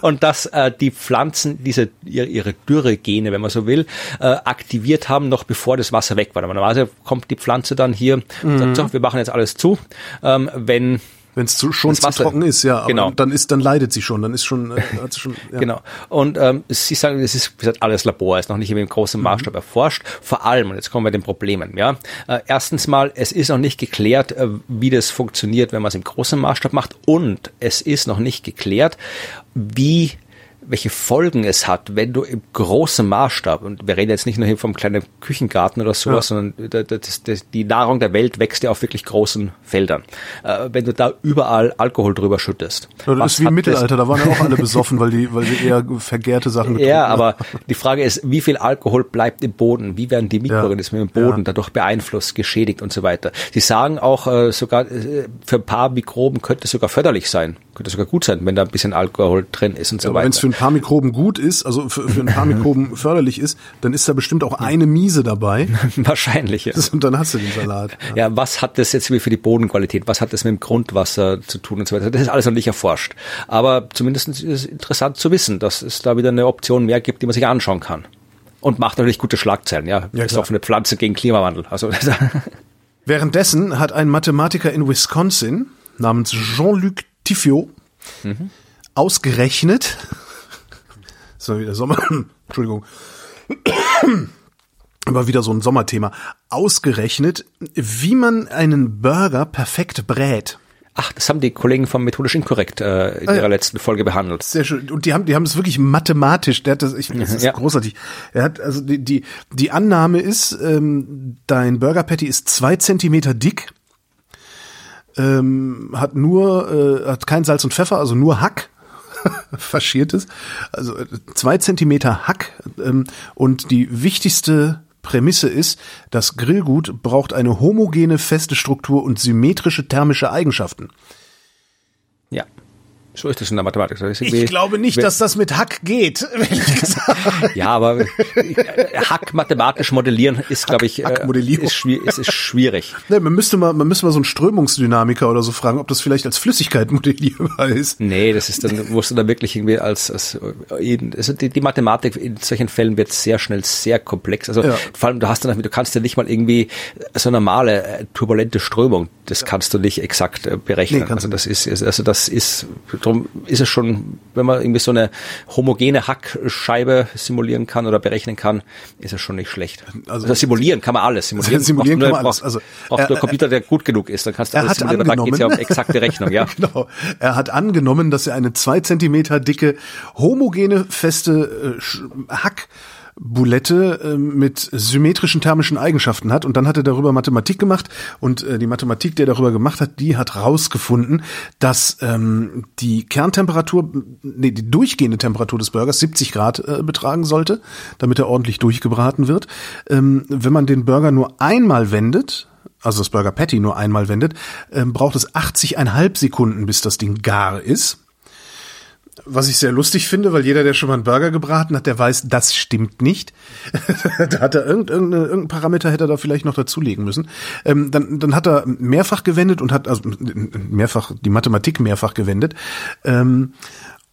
und dass äh, die Pflanzen diese ihre, ihre Dürregene, wenn man so will, äh, aktiviert haben, noch bevor das Wasser weg war normalerweise kommt die Pflanze dann hier und sagt, so, wir machen jetzt alles zu. Ähm, wenn wenn es schon zu trocken ist, ja, aber genau. dann ist, dann leidet sie schon, dann ist schon, äh, <laughs> hat sie schon ja. genau. Und ähm, Sie sagen, es ist wie gesagt, alles Labor, ist noch nicht im großen mhm. Maßstab mhm. erforscht. Vor allem, und jetzt kommen wir den Problemen, ja. Äh, erstens mal, es ist noch nicht geklärt, äh, wie das funktioniert, wenn man es im großen Maßstab macht, und es ist noch nicht geklärt, wie welche Folgen es hat, wenn du im großen Maßstab, und wir reden jetzt nicht nur hier vom kleinen Küchengarten oder sowas, ja. sondern das, das, die Nahrung der Welt wächst ja auf wirklich großen Feldern. Äh, wenn du da überall Alkohol drüber schüttest. Ja, das ist wie im Mittelalter, da waren ja auch alle besoffen, weil die, weil sie eher vergärte Sachen getrunken Ja, aber die Frage ist, wie viel Alkohol bleibt im Boden? Wie werden die Mikroorganismen ja. im Boden dadurch beeinflusst, geschädigt und so weiter? Sie sagen auch äh, sogar, äh, für ein paar Mikroben könnte es sogar förderlich sein, könnte sogar gut sein, wenn da ein bisschen Alkohol drin ist und so weiter paar Mikroben gut ist, also für, für ein paar <laughs> Mikroben förderlich ist, dann ist da bestimmt auch eine Miese dabei. <laughs> Wahrscheinlich, ja. Und dann hast du den Salat. Ja. <laughs> ja, was hat das jetzt für die Bodenqualität? Was hat das mit dem Grundwasser zu tun und so weiter? Das ist alles noch nicht erforscht. Aber zumindest ist es interessant zu wissen, dass es da wieder eine Option mehr gibt, die man sich anschauen kann. Und macht natürlich gute Schlagzeilen, ja. ja Besoffene Pflanze gegen Klimawandel. Also, Währenddessen hat ein Mathematiker in Wisconsin namens Jean-Luc Tiffiot mhm. ausgerechnet, <laughs> ist wieder Sommer. <coughs> Entschuldigung. <coughs> Aber wieder so ein Sommerthema. Ausgerechnet, wie man einen Burger perfekt brät. Ach, das haben die Kollegen vom Methodisch Inkorrekt äh, in ah, ihrer ja. letzten Folge behandelt. Sehr schön. Und die haben, die haben es wirklich mathematisch. Der hat das, ich, das ist ja. großartig. Er hat also die die die Annahme ist, ähm, dein Burger Patty ist zwei Zentimeter dick, ähm, hat nur äh, hat kein Salz und Pfeffer, also nur Hack. <laughs> Faschiertes, also äh, zwei Zentimeter Hack. Ähm, und die wichtigste Prämisse ist, das Grillgut braucht eine homogene, feste Struktur und symmetrische thermische Eigenschaften. Ja. So ist das in der Mathematik. Das ich glaube nicht, dass das mit Hack geht, <laughs> ehrlich gesagt. ja, aber Hack mathematisch modellieren ist, glaube ich, Hack -Modellierung. ist, ist, ist schwierig. Nee, man müsste mal, man müsste mal so einen Strömungsdynamiker oder so fragen, ob das vielleicht als Flüssigkeit modellierbar ist. Nee, das ist dann, musst du da wirklich irgendwie als, als also die, die Mathematik in solchen Fällen wird sehr schnell sehr komplex. Also ja. vor allem, du hast dann, du kannst ja nicht mal irgendwie so normale äh, turbulente Strömung, das kannst du nicht exakt äh, berechnen. Nee, also das ist, also das ist darum ist es schon, wenn man irgendwie so eine homogene Hackscheibe simulieren kann oder berechnen kann, ist es schon nicht schlecht. Also, also simulieren kann man alles. <laughs> Simulieren, simulieren kann man alles. Also braucht nur ein Computer, der gut genug ist, dann kannst du alles simulieren. Da geht es ja um exakte Rechnung, ja. <laughs> genau. Er hat angenommen, dass er eine zwei Zentimeter dicke homogene feste äh, Hack Boulette äh, mit symmetrischen thermischen Eigenschaften hat und dann hat er darüber Mathematik gemacht und äh, die Mathematik, die er darüber gemacht hat, die hat rausgefunden, dass ähm, die Kerntemperatur, nee, die durchgehende Temperatur des Burgers 70 Grad äh, betragen sollte, damit er ordentlich durchgebraten wird. Ähm, wenn man den Burger nur einmal wendet, also das Burger Patty nur einmal wendet, ähm, braucht es 80,5 Sekunden, bis das Ding gar ist. Was ich sehr lustig finde, weil jeder, der schon mal einen Burger gebraten hat, der weiß, das stimmt nicht. <laughs> da hat er irgendein, irgendein Parameter hätte er da vielleicht noch dazulegen müssen. Ähm, dann, dann hat er mehrfach gewendet und hat also mehrfach die Mathematik mehrfach gewendet ähm,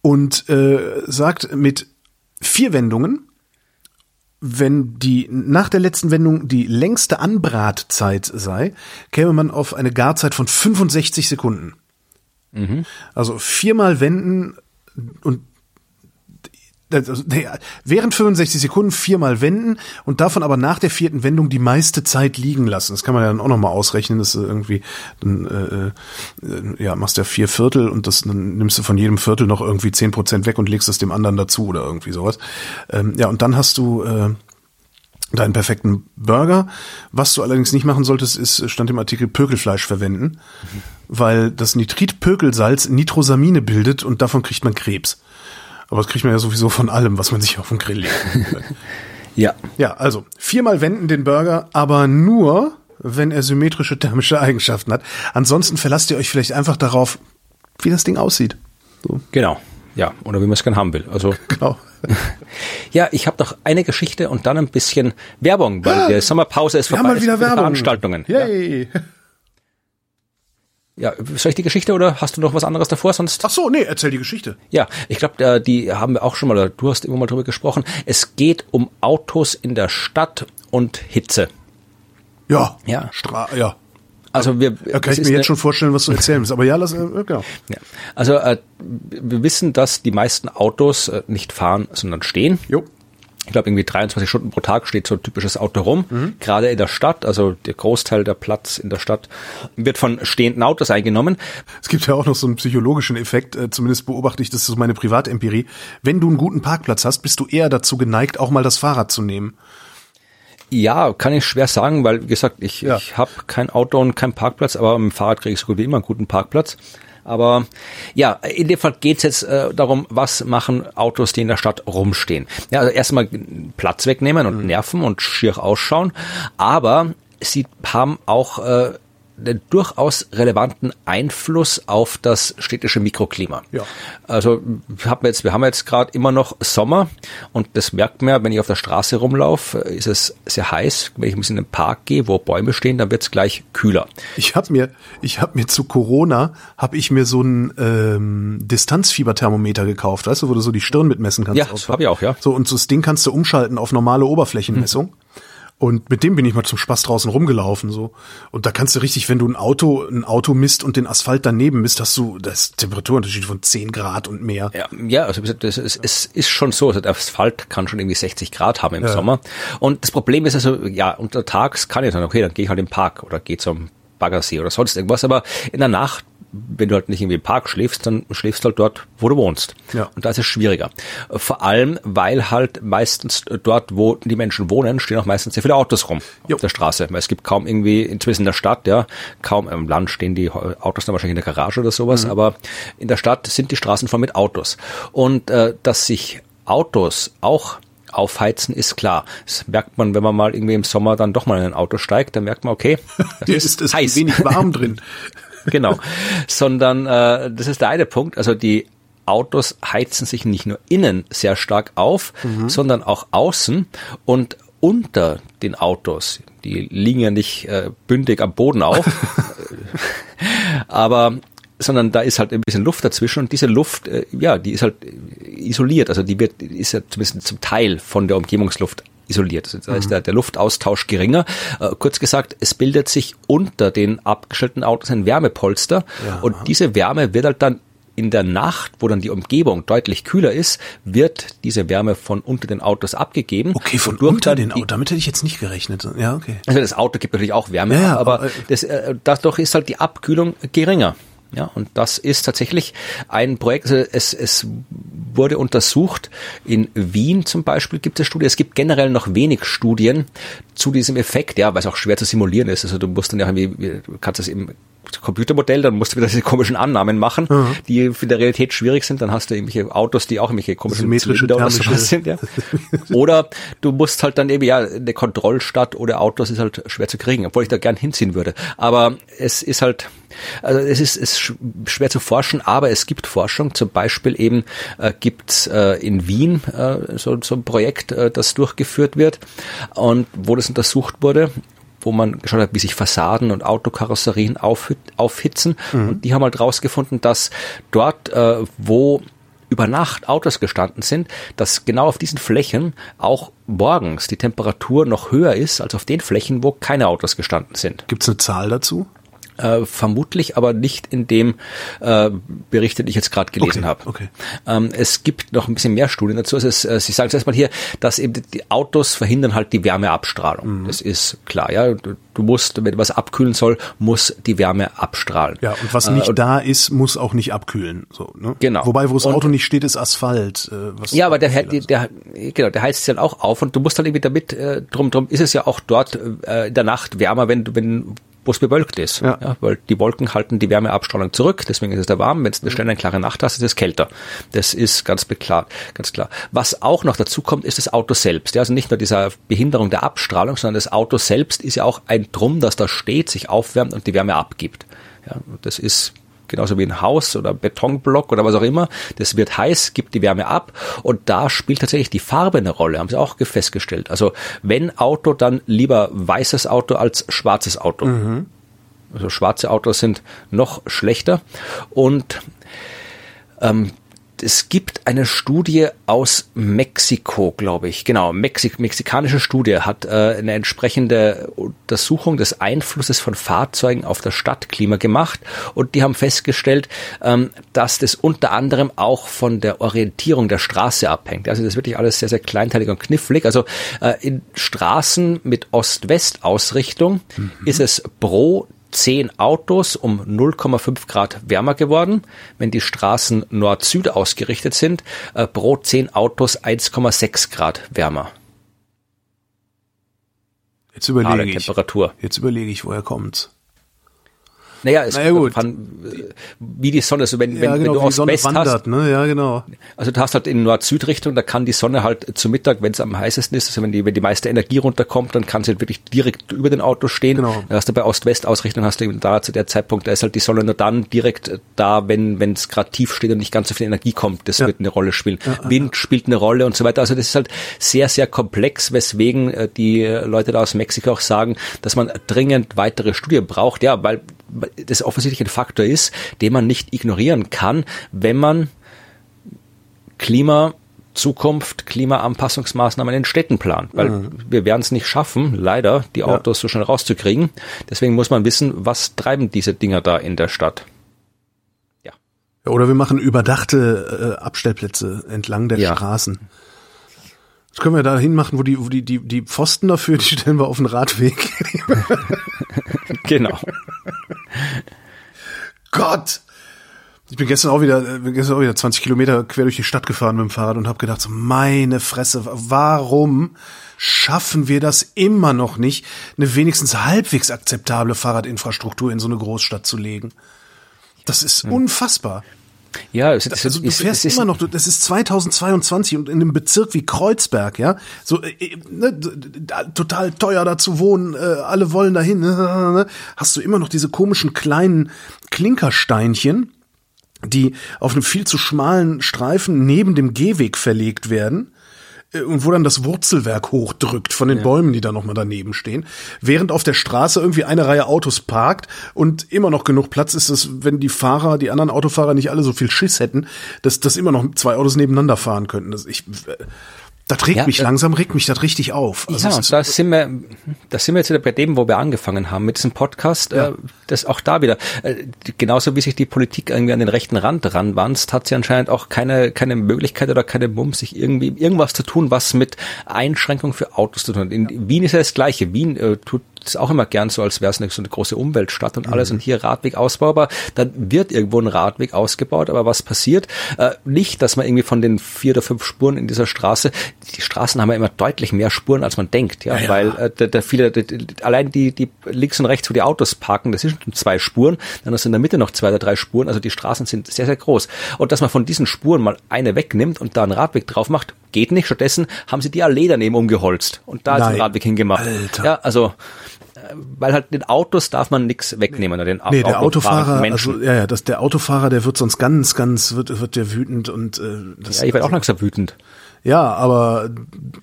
und äh, sagt mit vier Wendungen wenn die nach der letzten Wendung die längste Anbratzeit sei, käme man auf eine Garzeit von 65 Sekunden. Mhm. Also viermal wenden und also, während 65 Sekunden viermal wenden und davon aber nach der vierten Wendung die meiste Zeit liegen lassen. Das kann man ja dann auch nochmal ausrechnen, dass du irgendwie, dann, äh, äh, ja, machst ja vier Viertel und das, dann nimmst du von jedem Viertel noch irgendwie zehn Prozent weg und legst es dem anderen dazu oder irgendwie sowas. Ähm, ja, und dann hast du, äh, deinen perfekten Burger. Was du allerdings nicht machen solltest, ist, stand im Artikel Pökelfleisch verwenden, mhm. weil das Nitritpökelsalz Nitrosamine bildet und davon kriegt man Krebs. Aber das kriegt man ja sowieso von allem, was man sich auf den Grill legt. <laughs> ja. Ja, also viermal wenden den Burger, aber nur, wenn er symmetrische thermische Eigenschaften hat. Ansonsten verlasst ihr euch vielleicht einfach darauf, wie das Ding aussieht. So. Genau. Ja, oder wie man es gerne haben will. Also <laughs> genau. <laughs> ja, ich habe noch eine Geschichte und dann ein bisschen Werbung, weil ah, die Sommerpause ist vorbei. Mal wieder Werbung. Veranstaltungen. Yay. Ja. Ja, soll ich die Geschichte oder hast du noch was anderes davor? Sonst. Ach so, nee, erzähl die Geschichte. Ja, ich glaube, die haben wir auch schon mal, du hast immer mal drüber gesprochen. Es geht um Autos in der Stadt und Hitze. Ja. Ja. Stra ja. Also wir, ja, kann ich mir jetzt schon vorstellen, was du erzählen willst. Aber ja, lass, äh, genau. Ja. Also äh, wir wissen, dass die meisten Autos äh, nicht fahren, sondern stehen. Jo. Ich glaube, irgendwie 23 Stunden pro Tag steht so ein typisches Auto rum. Mhm. Gerade in der Stadt, also der Großteil der Platz in der Stadt wird von stehenden Autos eingenommen. Es gibt ja auch noch so einen psychologischen Effekt, äh, zumindest beobachte ich, das ist meine Privatempirie. Wenn du einen guten Parkplatz hast, bist du eher dazu geneigt, auch mal das Fahrrad zu nehmen. Ja, kann ich schwer sagen, weil wie gesagt, ich, ja. ich habe kein Auto und keinen Parkplatz, aber mit dem Fahrrad kriege ich so gut wie immer einen guten Parkplatz. Aber ja, in dem Fall geht's jetzt äh, darum, was machen Autos, die in der Stadt rumstehen. Ja, also erstmal Platz wegnehmen und mhm. nerven und schier ausschauen, aber sie haben auch äh, durchaus relevanten Einfluss auf das städtische Mikroklima. Ja. Also wir haben jetzt, wir haben jetzt gerade immer noch Sommer und das merkt man ja, wenn ich auf der Straße rumlaufe, ist es sehr heiß. Wenn ich ein bisschen in den Park gehe, wo Bäume stehen, dann wird es gleich kühler. Ich habe mir, ich habe mir zu Corona habe ich mir so ein ähm, Distanzfieberthermometer gekauft, weißt du, wo du so die Stirn mitmessen kannst. Ja, das habe ich auch, ja. So und so das Ding kannst du umschalten auf normale Oberflächenmessung. Hm. Und mit dem bin ich mal zum Spaß draußen rumgelaufen, so. Und da kannst du richtig, wenn du ein Auto, ein Auto misst und den Asphalt daneben misst, hast du das Temperaturunterschied von 10 Grad und mehr. Ja, ja also das ist, es ist schon so, also der Asphalt kann schon irgendwie 60 Grad haben im ja. Sommer. Und das Problem ist also, ja, untertags kann ich dann, okay, dann gehe ich halt im Park oder gehe zum Baggersee oder sonst irgendwas, aber in der Nacht wenn du halt nicht irgendwie im Park schläfst, dann schläfst du halt dort, wo du wohnst. Ja. Und da ist es schwieriger. Vor allem, weil halt meistens dort, wo die Menschen wohnen, stehen auch meistens sehr viele Autos rum jo. auf der Straße. Weil es gibt kaum irgendwie, inzwischen in der Stadt, ja, kaum im Land stehen die Autos dann wahrscheinlich in der Garage oder sowas, mhm. aber in der Stadt sind die Straßen voll mit Autos. Und äh, dass sich Autos auch aufheizen ist klar. Das merkt man, wenn man mal irgendwie im Sommer dann doch mal in ein Auto steigt, dann merkt man, okay, <laughs> das ist, ist heiß. wenig warm drin. <laughs> genau. Sondern äh, das ist der eine Punkt. Also die Autos heizen sich nicht nur innen sehr stark auf, mhm. sondern auch außen und unter den Autos. Die liegen ja nicht äh, bündig am Boden auf, <laughs> aber sondern da ist halt ein bisschen Luft dazwischen und diese Luft, äh, ja, die ist halt isoliert, also die wird, ist ja zumindest zum Teil von der Umgebungsluft isoliert. Also da ist mhm. der, der Luftaustausch geringer. Äh, kurz gesagt, es bildet sich unter den abgestellten Autos ein Wärmepolster ja. und diese Wärme wird halt dann in der Nacht, wo dann die Umgebung deutlich kühler ist, wird diese Wärme von unter den Autos abgegeben. Okay, von unter den Autos. Damit hätte ich jetzt nicht gerechnet. Ja, okay. Also das Auto gibt natürlich auch Wärme, ja, aber, aber äh, das, äh, dadurch ist halt die Abkühlung geringer. Ja, und das ist tatsächlich ein Projekt, also es, es wurde untersucht. In Wien zum Beispiel gibt es Studien. Es gibt generell noch wenig Studien zu diesem Effekt, ja, weil es auch schwer zu simulieren ist. Also du musst dann ja irgendwie, kannst das im Computermodell, dann musst du wieder diese komischen Annahmen machen, mhm. die für der Realität schwierig sind. Dann hast du irgendwelche Autos, die auch irgendwelche komischen Symmetrische oder sowas sind. Ja. <laughs> oder du musst halt dann eben, ja, eine Kontrollstadt oder Autos ist halt schwer zu kriegen, obwohl ich da gern hinziehen würde. Aber es ist halt, also es ist, ist schwer zu forschen, aber es gibt Forschung. Zum Beispiel eben äh, gibt äh, in Wien äh, so, so ein Projekt, äh, das durchgeführt wird und wo das untersucht wurde wo man geschaut hat, wie sich Fassaden und Autokarosserien aufhitzen. Mhm. Und die haben halt rausgefunden, dass dort, äh, wo über Nacht Autos gestanden sind, dass genau auf diesen Flächen auch morgens die Temperatur noch höher ist als auf den Flächen, wo keine Autos gestanden sind. Gibt es eine Zahl dazu? Äh, vermutlich aber nicht in dem äh, Bericht, den ich jetzt gerade gelesen okay, habe. Okay. Ähm, es gibt noch ein bisschen mehr Studien dazu. Also es, äh, Sie sagen es erstmal hier, dass eben die Autos verhindern halt die Wärmeabstrahlung. Mhm. Das ist klar, ja. Du, du, musst, wenn was abkühlen soll, muss die Wärme abstrahlen. Ja, und was nicht äh, da ist, muss auch nicht abkühlen. So, ne? Genau. Wobei, wo das Auto nicht steht, ist Asphalt. Äh, ja, aber der, der, der, genau, der heizt sich dann auch auf und du musst dann irgendwie damit, äh, drum, drum ist es ja auch dort äh, in der Nacht wärmer, wenn du, wenn wo es bewölkt ist. Ja. ja. weil die Wolken halten die Wärmeabstrahlung zurück, deswegen ist es da warm. Wenn es eine schnelle, eine klare Nacht hast, ist es kälter. Das ist ganz klar, ganz klar. Was auch noch dazu kommt, ist das Auto selbst. Ja, also nicht nur dieser Behinderung der Abstrahlung, sondern das Auto selbst ist ja auch ein Drum, das da steht, sich aufwärmt und die Wärme abgibt. Ja, das ist genauso wie ein Haus oder Betonblock oder was auch immer. Das wird heiß, gibt die Wärme ab und da spielt tatsächlich die Farbe eine Rolle, haben sie auch festgestellt. Also wenn Auto, dann lieber weißes Auto als schwarzes Auto. Mhm. Also schwarze Autos sind noch schlechter und ähm, es gibt eine Studie aus Mexiko, glaube ich. Genau, Mexik mexikanische Studie hat äh, eine entsprechende Untersuchung des Einflusses von Fahrzeugen auf das Stadtklima gemacht und die haben festgestellt, ähm, dass das unter anderem auch von der Orientierung der Straße abhängt. Also das ist wirklich alles sehr, sehr kleinteilig und knifflig. Also äh, in Straßen mit Ost-West-Ausrichtung mhm. ist es pro 10 Autos um 0,5 Grad wärmer geworden. Wenn die Straßen Nord-Süd ausgerichtet sind, äh, pro 10 Autos 1,6 Grad wärmer. Jetzt überlege ich. Temperatur. Jetzt überlege ich, woher kommt's? Naja, es naja, gut. Kann, wie die Sonne, also wenn, ja, wenn, genau, wenn du Ost-West hast, ne? ja, genau. also du hast halt in Nord-Süd-Richtung, da kann die Sonne halt zu Mittag, wenn es am heißesten ist, also wenn die, wenn die meiste Energie runterkommt, dann kann sie halt wirklich direkt über den Auto stehen. Genau. Dann hast du bei Ost-West-Ausrichtung, hast du eben da zu der Zeitpunkt, da ist halt die Sonne nur dann direkt da, wenn wenn es gerade tief steht und nicht ganz so viel Energie kommt. Das ja. wird eine Rolle spielen. Ja, Wind spielt eine Rolle und so weiter. Also das ist halt sehr, sehr komplex, weswegen äh, die Leute da aus Mexiko auch sagen, dass man dringend weitere Studien braucht. Ja, weil das offensichtlich ein Faktor ist, den man nicht ignorieren kann, wenn man Klima Zukunft Klimaanpassungsmaßnahmen in Städten plant, weil mhm. wir werden es nicht schaffen, leider die Autos ja. so schnell rauszukriegen. Deswegen muss man wissen, was treiben diese Dinger da in der Stadt. Ja. Oder wir machen überdachte äh, Abstellplätze entlang der ja. Straßen. Das können wir da hinmachen, wo die, wo die, die, die Pfosten dafür, die stellen wir auf den Radweg. <laughs> <laughs> genau. Gott! Ich bin gestern auch wieder, bin gestern auch wieder 20 Kilometer quer durch die Stadt gefahren mit dem Fahrrad und habe gedacht, so, meine Fresse, warum schaffen wir das immer noch nicht, eine wenigstens halbwegs akzeptable Fahrradinfrastruktur in so eine Großstadt zu legen? Das ist hm. unfassbar. Ja, es, es, also du fährst es, immer noch, das ist 2022 und in einem Bezirk wie Kreuzberg, ja, so äh, äh ne, total teuer da zu wohnen, äh, alle wollen dahin, äh, <laughs> hast du immer noch diese komischen kleinen Klinkersteinchen, die auf einem viel zu schmalen Streifen neben dem Gehweg verlegt werden und wo dann das Wurzelwerk hochdrückt von den ja. Bäumen, die da nochmal daneben stehen, während auf der Straße irgendwie eine Reihe Autos parkt und immer noch genug Platz ist, dass wenn die Fahrer, die anderen Autofahrer nicht alle so viel Schiss hätten, dass, dass immer noch zwei Autos nebeneinander fahren könnten. Das, ich, äh, das regt ja, mich, äh, langsam regt mich das richtig auf. Also ja, da sind wir, da sind wir jetzt wieder bei dem, wo wir angefangen haben, mit diesem Podcast, ja. äh, das auch da wieder, äh, genauso wie sich die Politik irgendwie an den rechten Rand ranwanzt, hat sie anscheinend auch keine, keine Möglichkeit oder keine Mumm, sich irgendwie irgendwas zu tun, was mit Einschränkung für Autos zu tun hat. In Wien ist ja das Gleiche. Wien äh, tut ist auch immer gern so, als wäre es eine, so eine große Umweltstadt und alles mhm. und hier Radweg ausbaubar. Dann wird irgendwo ein Radweg ausgebaut, aber was passiert? Äh, nicht, dass man irgendwie von den vier oder fünf Spuren in dieser Straße, die Straßen haben ja immer deutlich mehr Spuren, als man denkt, ja, ja. weil äh, der, der viele, der, allein die, die links und rechts, wo die Autos parken, das sind zwei Spuren, dann ist in der Mitte noch zwei oder drei Spuren, also die Straßen sind sehr, sehr groß. Und dass man von diesen Spuren mal eine wegnimmt und da einen Radweg drauf macht, geht nicht. Stattdessen haben sie die Allee daneben umgeholzt und da Nein. ist ein Radweg hingemacht. Alter. Ja, also weil halt den Autos darf man nichts wegnehmen. Den nee, der Autofahrer, also ja, ja, das, der Autofahrer, der wird sonst ganz, ganz, wird, wird der wütend und äh, das, Ja, ich werde auch langsam wütend. Ja, aber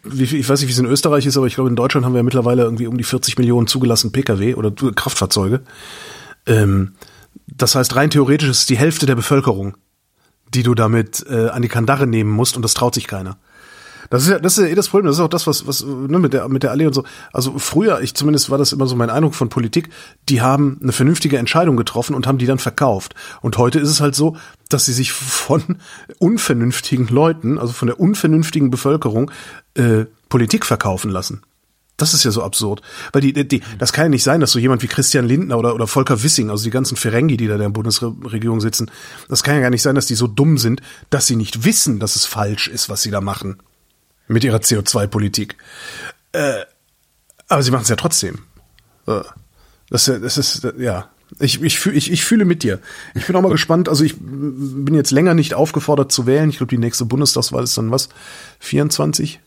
wie, ich weiß nicht, wie es in Österreich ist, aber ich glaube, in Deutschland haben wir ja mittlerweile irgendwie um die 40 Millionen zugelassen Pkw oder Kraftfahrzeuge. Ähm, das heißt, rein theoretisch ist es die Hälfte der Bevölkerung, die du damit äh, an die Kandare nehmen musst und das traut sich keiner. Das ist ja, das ist ja eh das Problem. Das ist auch das, was, was, ne, mit der, mit der Allee und so. Also früher, ich zumindest war das immer so mein Eindruck von Politik, die haben eine vernünftige Entscheidung getroffen und haben die dann verkauft. Und heute ist es halt so, dass sie sich von unvernünftigen Leuten, also von der unvernünftigen Bevölkerung, äh, Politik verkaufen lassen. Das ist ja so absurd. Weil die, die, das kann ja nicht sein, dass so jemand wie Christian Lindner oder, oder Volker Wissing, also die ganzen Ferengi, die da in der Bundesregierung sitzen, das kann ja gar nicht sein, dass die so dumm sind, dass sie nicht wissen, dass es falsch ist, was sie da machen mit ihrer CO2-Politik. Äh, aber sie machen es ja trotzdem. Das, das ist, ja. Ich, ich, fühl, ich, ich fühle mit dir. Ich bin auch mal gespannt. Also ich bin jetzt länger nicht aufgefordert zu wählen. Ich glaube, die nächste Bundestagswahl ist dann was? 24,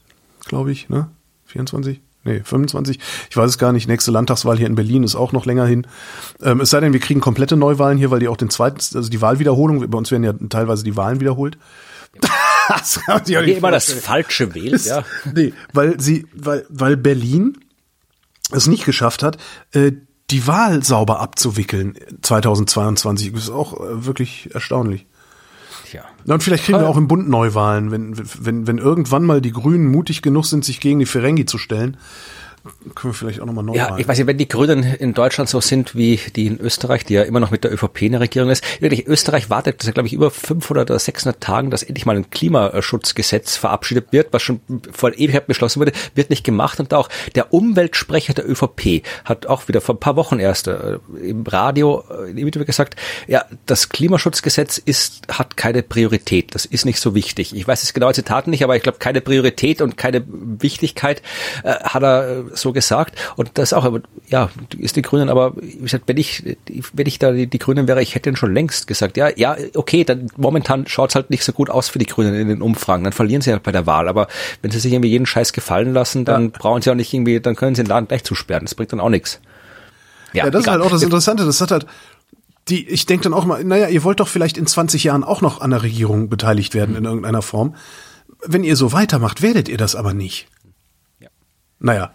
glaube ich, ne? 24? Nee, 25. Ich weiß es gar nicht. Nächste Landtagswahl hier in Berlin ist auch noch länger hin. Ähm, es sei denn, wir kriegen komplette Neuwahlen hier, weil die auch den zweiten, also die Wahlwiederholung, bei uns werden ja teilweise die Wahlen wiederholt. <laughs> das kann ich auch nicht immer das Falsche wählt, ja. Nee, weil sie, weil, weil Berlin es nicht geschafft hat, äh, die Wahl sauber abzuwickeln 2022. Das ist auch äh, wirklich erstaunlich. Ja. Und vielleicht kriegen wir auch im Bund Neuwahlen, wenn, wenn, wenn irgendwann mal die Grünen mutig genug sind, sich gegen die Ferengi zu stellen können wir vielleicht auch nochmal neu Ja, ich weiß nicht, wenn die Grünen in Deutschland so sind wie die in Österreich, die ja immer noch mit der ÖVP in der Regierung ist. Wirklich, Österreich wartet, dass glaube ich, über 500 oder 600 Tagen, dass endlich mal ein Klimaschutzgesetz verabschiedet wird, was schon vor Ewigkeit beschlossen wurde, wird nicht gemacht. Und auch der Umweltsprecher der ÖVP hat auch wieder vor ein paar Wochen erst äh, im Radio äh, im Interview gesagt, ja, das Klimaschutzgesetz ist, hat keine Priorität. Das ist nicht so wichtig. Ich weiß das genaue Zitat nicht, aber ich glaube, keine Priorität und keine Wichtigkeit äh, hat er äh, so gesagt. Und das auch, aber ja, ist die Grünen, aber wie gesagt, wenn ich, wenn ich da die, die Grünen wäre, ich hätte schon längst gesagt, ja, ja, okay, dann momentan schaut's halt nicht so gut aus für die Grünen in den Umfragen. Dann verlieren sie halt bei der Wahl. Aber wenn sie sich irgendwie jeden Scheiß gefallen lassen, dann ja. brauchen sie auch nicht irgendwie, dann können sie den Laden gleich zusperren. Das bringt dann auch nichts. Ja, ja das egal. ist halt auch das Interessante. Das hat halt, die, ich denke dann auch mal, naja, ihr wollt doch vielleicht in 20 Jahren auch noch an der Regierung beteiligt werden in irgendeiner Form. Wenn ihr so weitermacht, werdet ihr das aber nicht. Ja. Naja,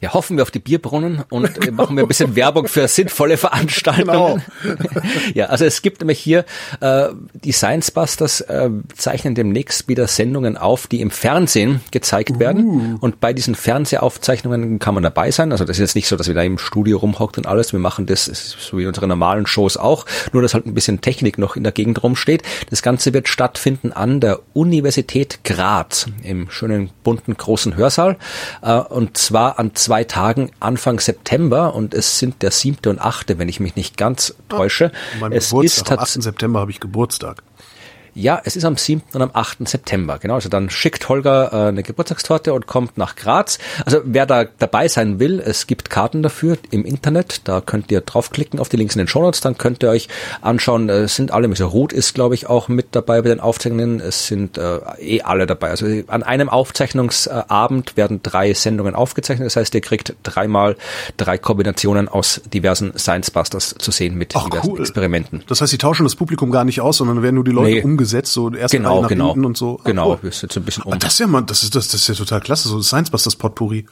ja, hoffen wir auf die Bierbrunnen und genau. machen wir ein bisschen <laughs> Werbung für sinnvolle Veranstaltungen. Genau. <laughs> ja, also es gibt nämlich hier äh, die Science Busters äh, zeichnen demnächst wieder Sendungen auf, die im Fernsehen gezeigt uh. werden. Und bei diesen Fernsehaufzeichnungen kann man dabei sein. Also das ist jetzt nicht so, dass wir da im Studio rumhockt und alles. Wir machen das so wie unsere normalen Shows auch, nur dass halt ein bisschen Technik noch in der Gegend rumsteht. Das Ganze wird stattfinden an der Universität Graz im schönen bunten großen Hörsaal. Äh, und zwar an zwei Tagen Anfang September und es sind der siebte und achte, wenn ich mich nicht ganz täusche. Ah, es Geburtstag, ist am 8. September habe ich Geburtstag. Ja, es ist am 7. und am 8. September. Genau, also dann schickt Holger äh, eine Geburtstagstorte und kommt nach Graz. Also wer da dabei sein will, es gibt Karten dafür im Internet. Da könnt ihr draufklicken auf die Links in den Shownotes. Dann könnt ihr euch anschauen. Es sind alle, also Ruth ist, glaube ich, auch mit dabei bei den Aufzeichnungen. Es sind äh, eh alle dabei. Also an einem Aufzeichnungsabend werden drei Sendungen aufgezeichnet. Das heißt, ihr kriegt dreimal drei Kombinationen aus diversen Science Busters zu sehen mit Ach, diversen cool. Experimenten. Das heißt, sie tauschen das Publikum gar nicht aus, sondern werden nur die Leute Nee. umgesetzt, so erst Genau, nach genau. hinten und so. Ah, Genau, wir sind so ein bisschen um. Ah, das ist ja mal, das ist das, das ist ja total klasse, so Science Busters Potpourri.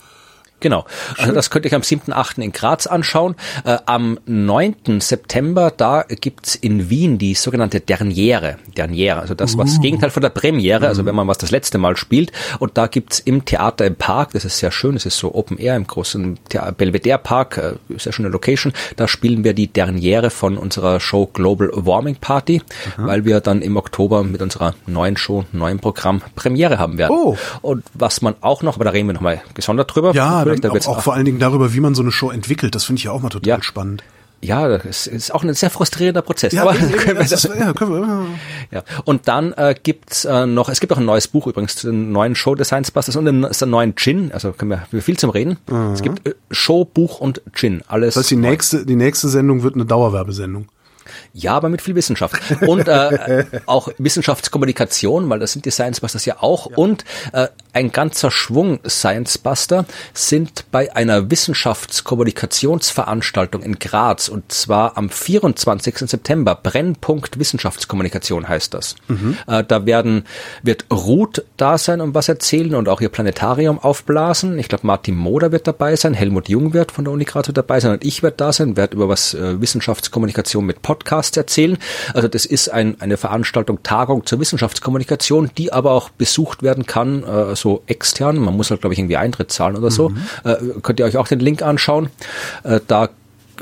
Genau. Also das könnt ihr euch am 7.8. in Graz anschauen. Äh, am 9. September, da gibt's in Wien die sogenannte Derniere. Derniere, also das was Gegenteil von der Premiere, also wenn man was das letzte Mal spielt. Und da gibt's im Theater im Park, das ist sehr schön, das ist so Open Air im großen Thea- Belvedere Park, äh, sehr schöne Location, da spielen wir die Derniere von unserer Show Global Warming Party, weil wir dann im Oktober mit unserer neuen Show, neuen Programm Premiere haben werden. Oh. Und was man auch noch, aber da reden wir nochmal gesondert drüber. Ja, Dann da wird's auch, auch vor allen Dingen darüber, wie man so eine Show entwickelt. Das finde ich ja auch mal total Ja. spannend. Ja, das ist auch ein sehr frustrierender Prozess. Ja, aber <laughs> können wir das, ja, können wir, ja. Und dann äh, gibt's äh, noch, es gibt auch ein neues Buch übrigens, den neuen Show des Science Busters und einen neuen Gin. Also können wir, wir viel zum Reden. Es gibt äh, Show, Buch und Gin. Alles. das heißt, die nächste, die nächste Sendung wird eine Dauerwerbesendung. Ja, aber mit viel Wissenschaft. Und äh, <laughs> auch Wissenschaftskommunikation, weil das sind die Science Busters ja auch. Und äh, ein ganzer Schwung Science Buster sind bei einer Wissenschaftskommunikationsveranstaltung in Graz und zwar am 24. September. Brennpunkt Wissenschaftskommunikation heißt das. Äh, da werden wird Ruth da sein und was erzählen und auch ihr Planetarium aufblasen. Ich glaube, Martin Moder wird dabei sein, Helmut Jung wird von der Uni Graz wird dabei sein und ich werde da sein, werde über was äh, Wissenschaftskommunikation mit Podcasts erzählen. Also das ist ein, eine Veranstaltung, Tagung zur Wissenschaftskommunikation, die aber auch besucht werden kann, äh, so extern. Man muss halt, glaube ich, irgendwie Eintritt zahlen oder so. Äh, könnt ihr euch auch den Link anschauen. Äh, da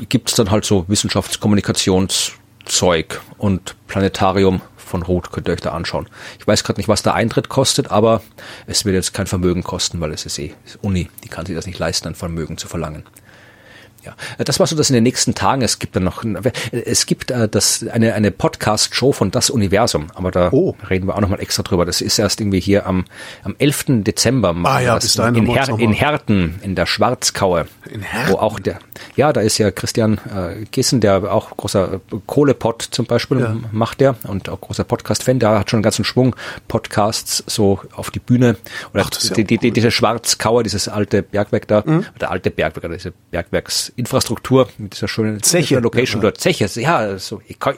gibt's dann halt so Wissenschaftskommunikationszeug und Planetarium von Ruth könnt ihr euch da anschauen. Ich weiß gerade nicht, was der Eintritt kostet, aber es wird jetzt kein Vermögen kosten, weil es ist eh es ist Uni, die kann sich das nicht leisten, ein Vermögen zu verlangen. Ja, das war so das in den nächsten Tagen. Es gibt dann noch, es gibt äh, das eine eine Podcast-Show von das Universum, aber da Oh. reden wir auch noch mal extra drüber. Das ist erst irgendwie hier am am 11. Dezember Ah ja, bis dahin in, Her in Herten in der Schwarzkaue, In Herten? wo auch der ja da ist ja Christian äh, Gissen, der auch großer Kohlepod zum Beispiel Ja. macht der und auch großer Podcast-Fan. Der hat schon einen ganzen Schwung Podcasts so auf die Bühne oder Ach, das ist ja die, auch die, die, diese Schwarzkauer, dieses alte Bergwerk da, der alte Bergwerk, diese Bergwerksinfrastruktur mit dieser schönen Zeche. Location dort. Zeche, ja, so, ich komme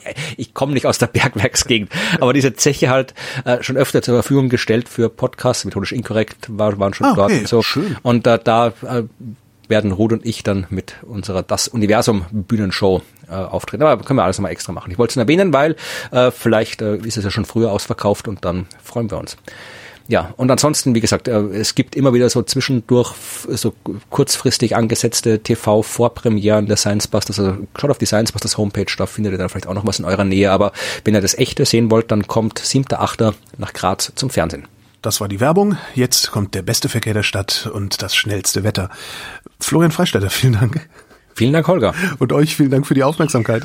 komm nicht aus der <laughs> Bergwerksgegend, aber diese Zeche halt äh, schon öfter zur Verfügung gestellt für Podcasts, methodisch inkorrekt war, waren schon Ah, dort und so. schön. Und äh, da äh, werden Ruth und ich dann mit unserer Das Universum Bühnenshow äh, auftreten. Aber können wir alles nochmal extra machen. Ich wollte es nur erwähnen, weil äh, vielleicht äh, ist es ja schon früher ausverkauft und dann freuen wir uns. Ja, und ansonsten, wie gesagt, äh, es gibt immer wieder so zwischendurch so kurzfristig angesetzte TV-Vorpremieren der Science Busters. Also schaut auf die Science Busters Homepage, da findet ihr dann vielleicht auch noch was in eurer Nähe. Aber wenn ihr das echte sehen wollt, dann kommt 7.8. nach Graz zum Fernsehen. Das war die Werbung. Jetzt kommt der beste Verkehr der Stadt und das schnellste Wetter. Florian Freistetter, <laughs> vielen Dank. Vielen Dank, Holger. Und euch vielen Dank für die Aufmerksamkeit.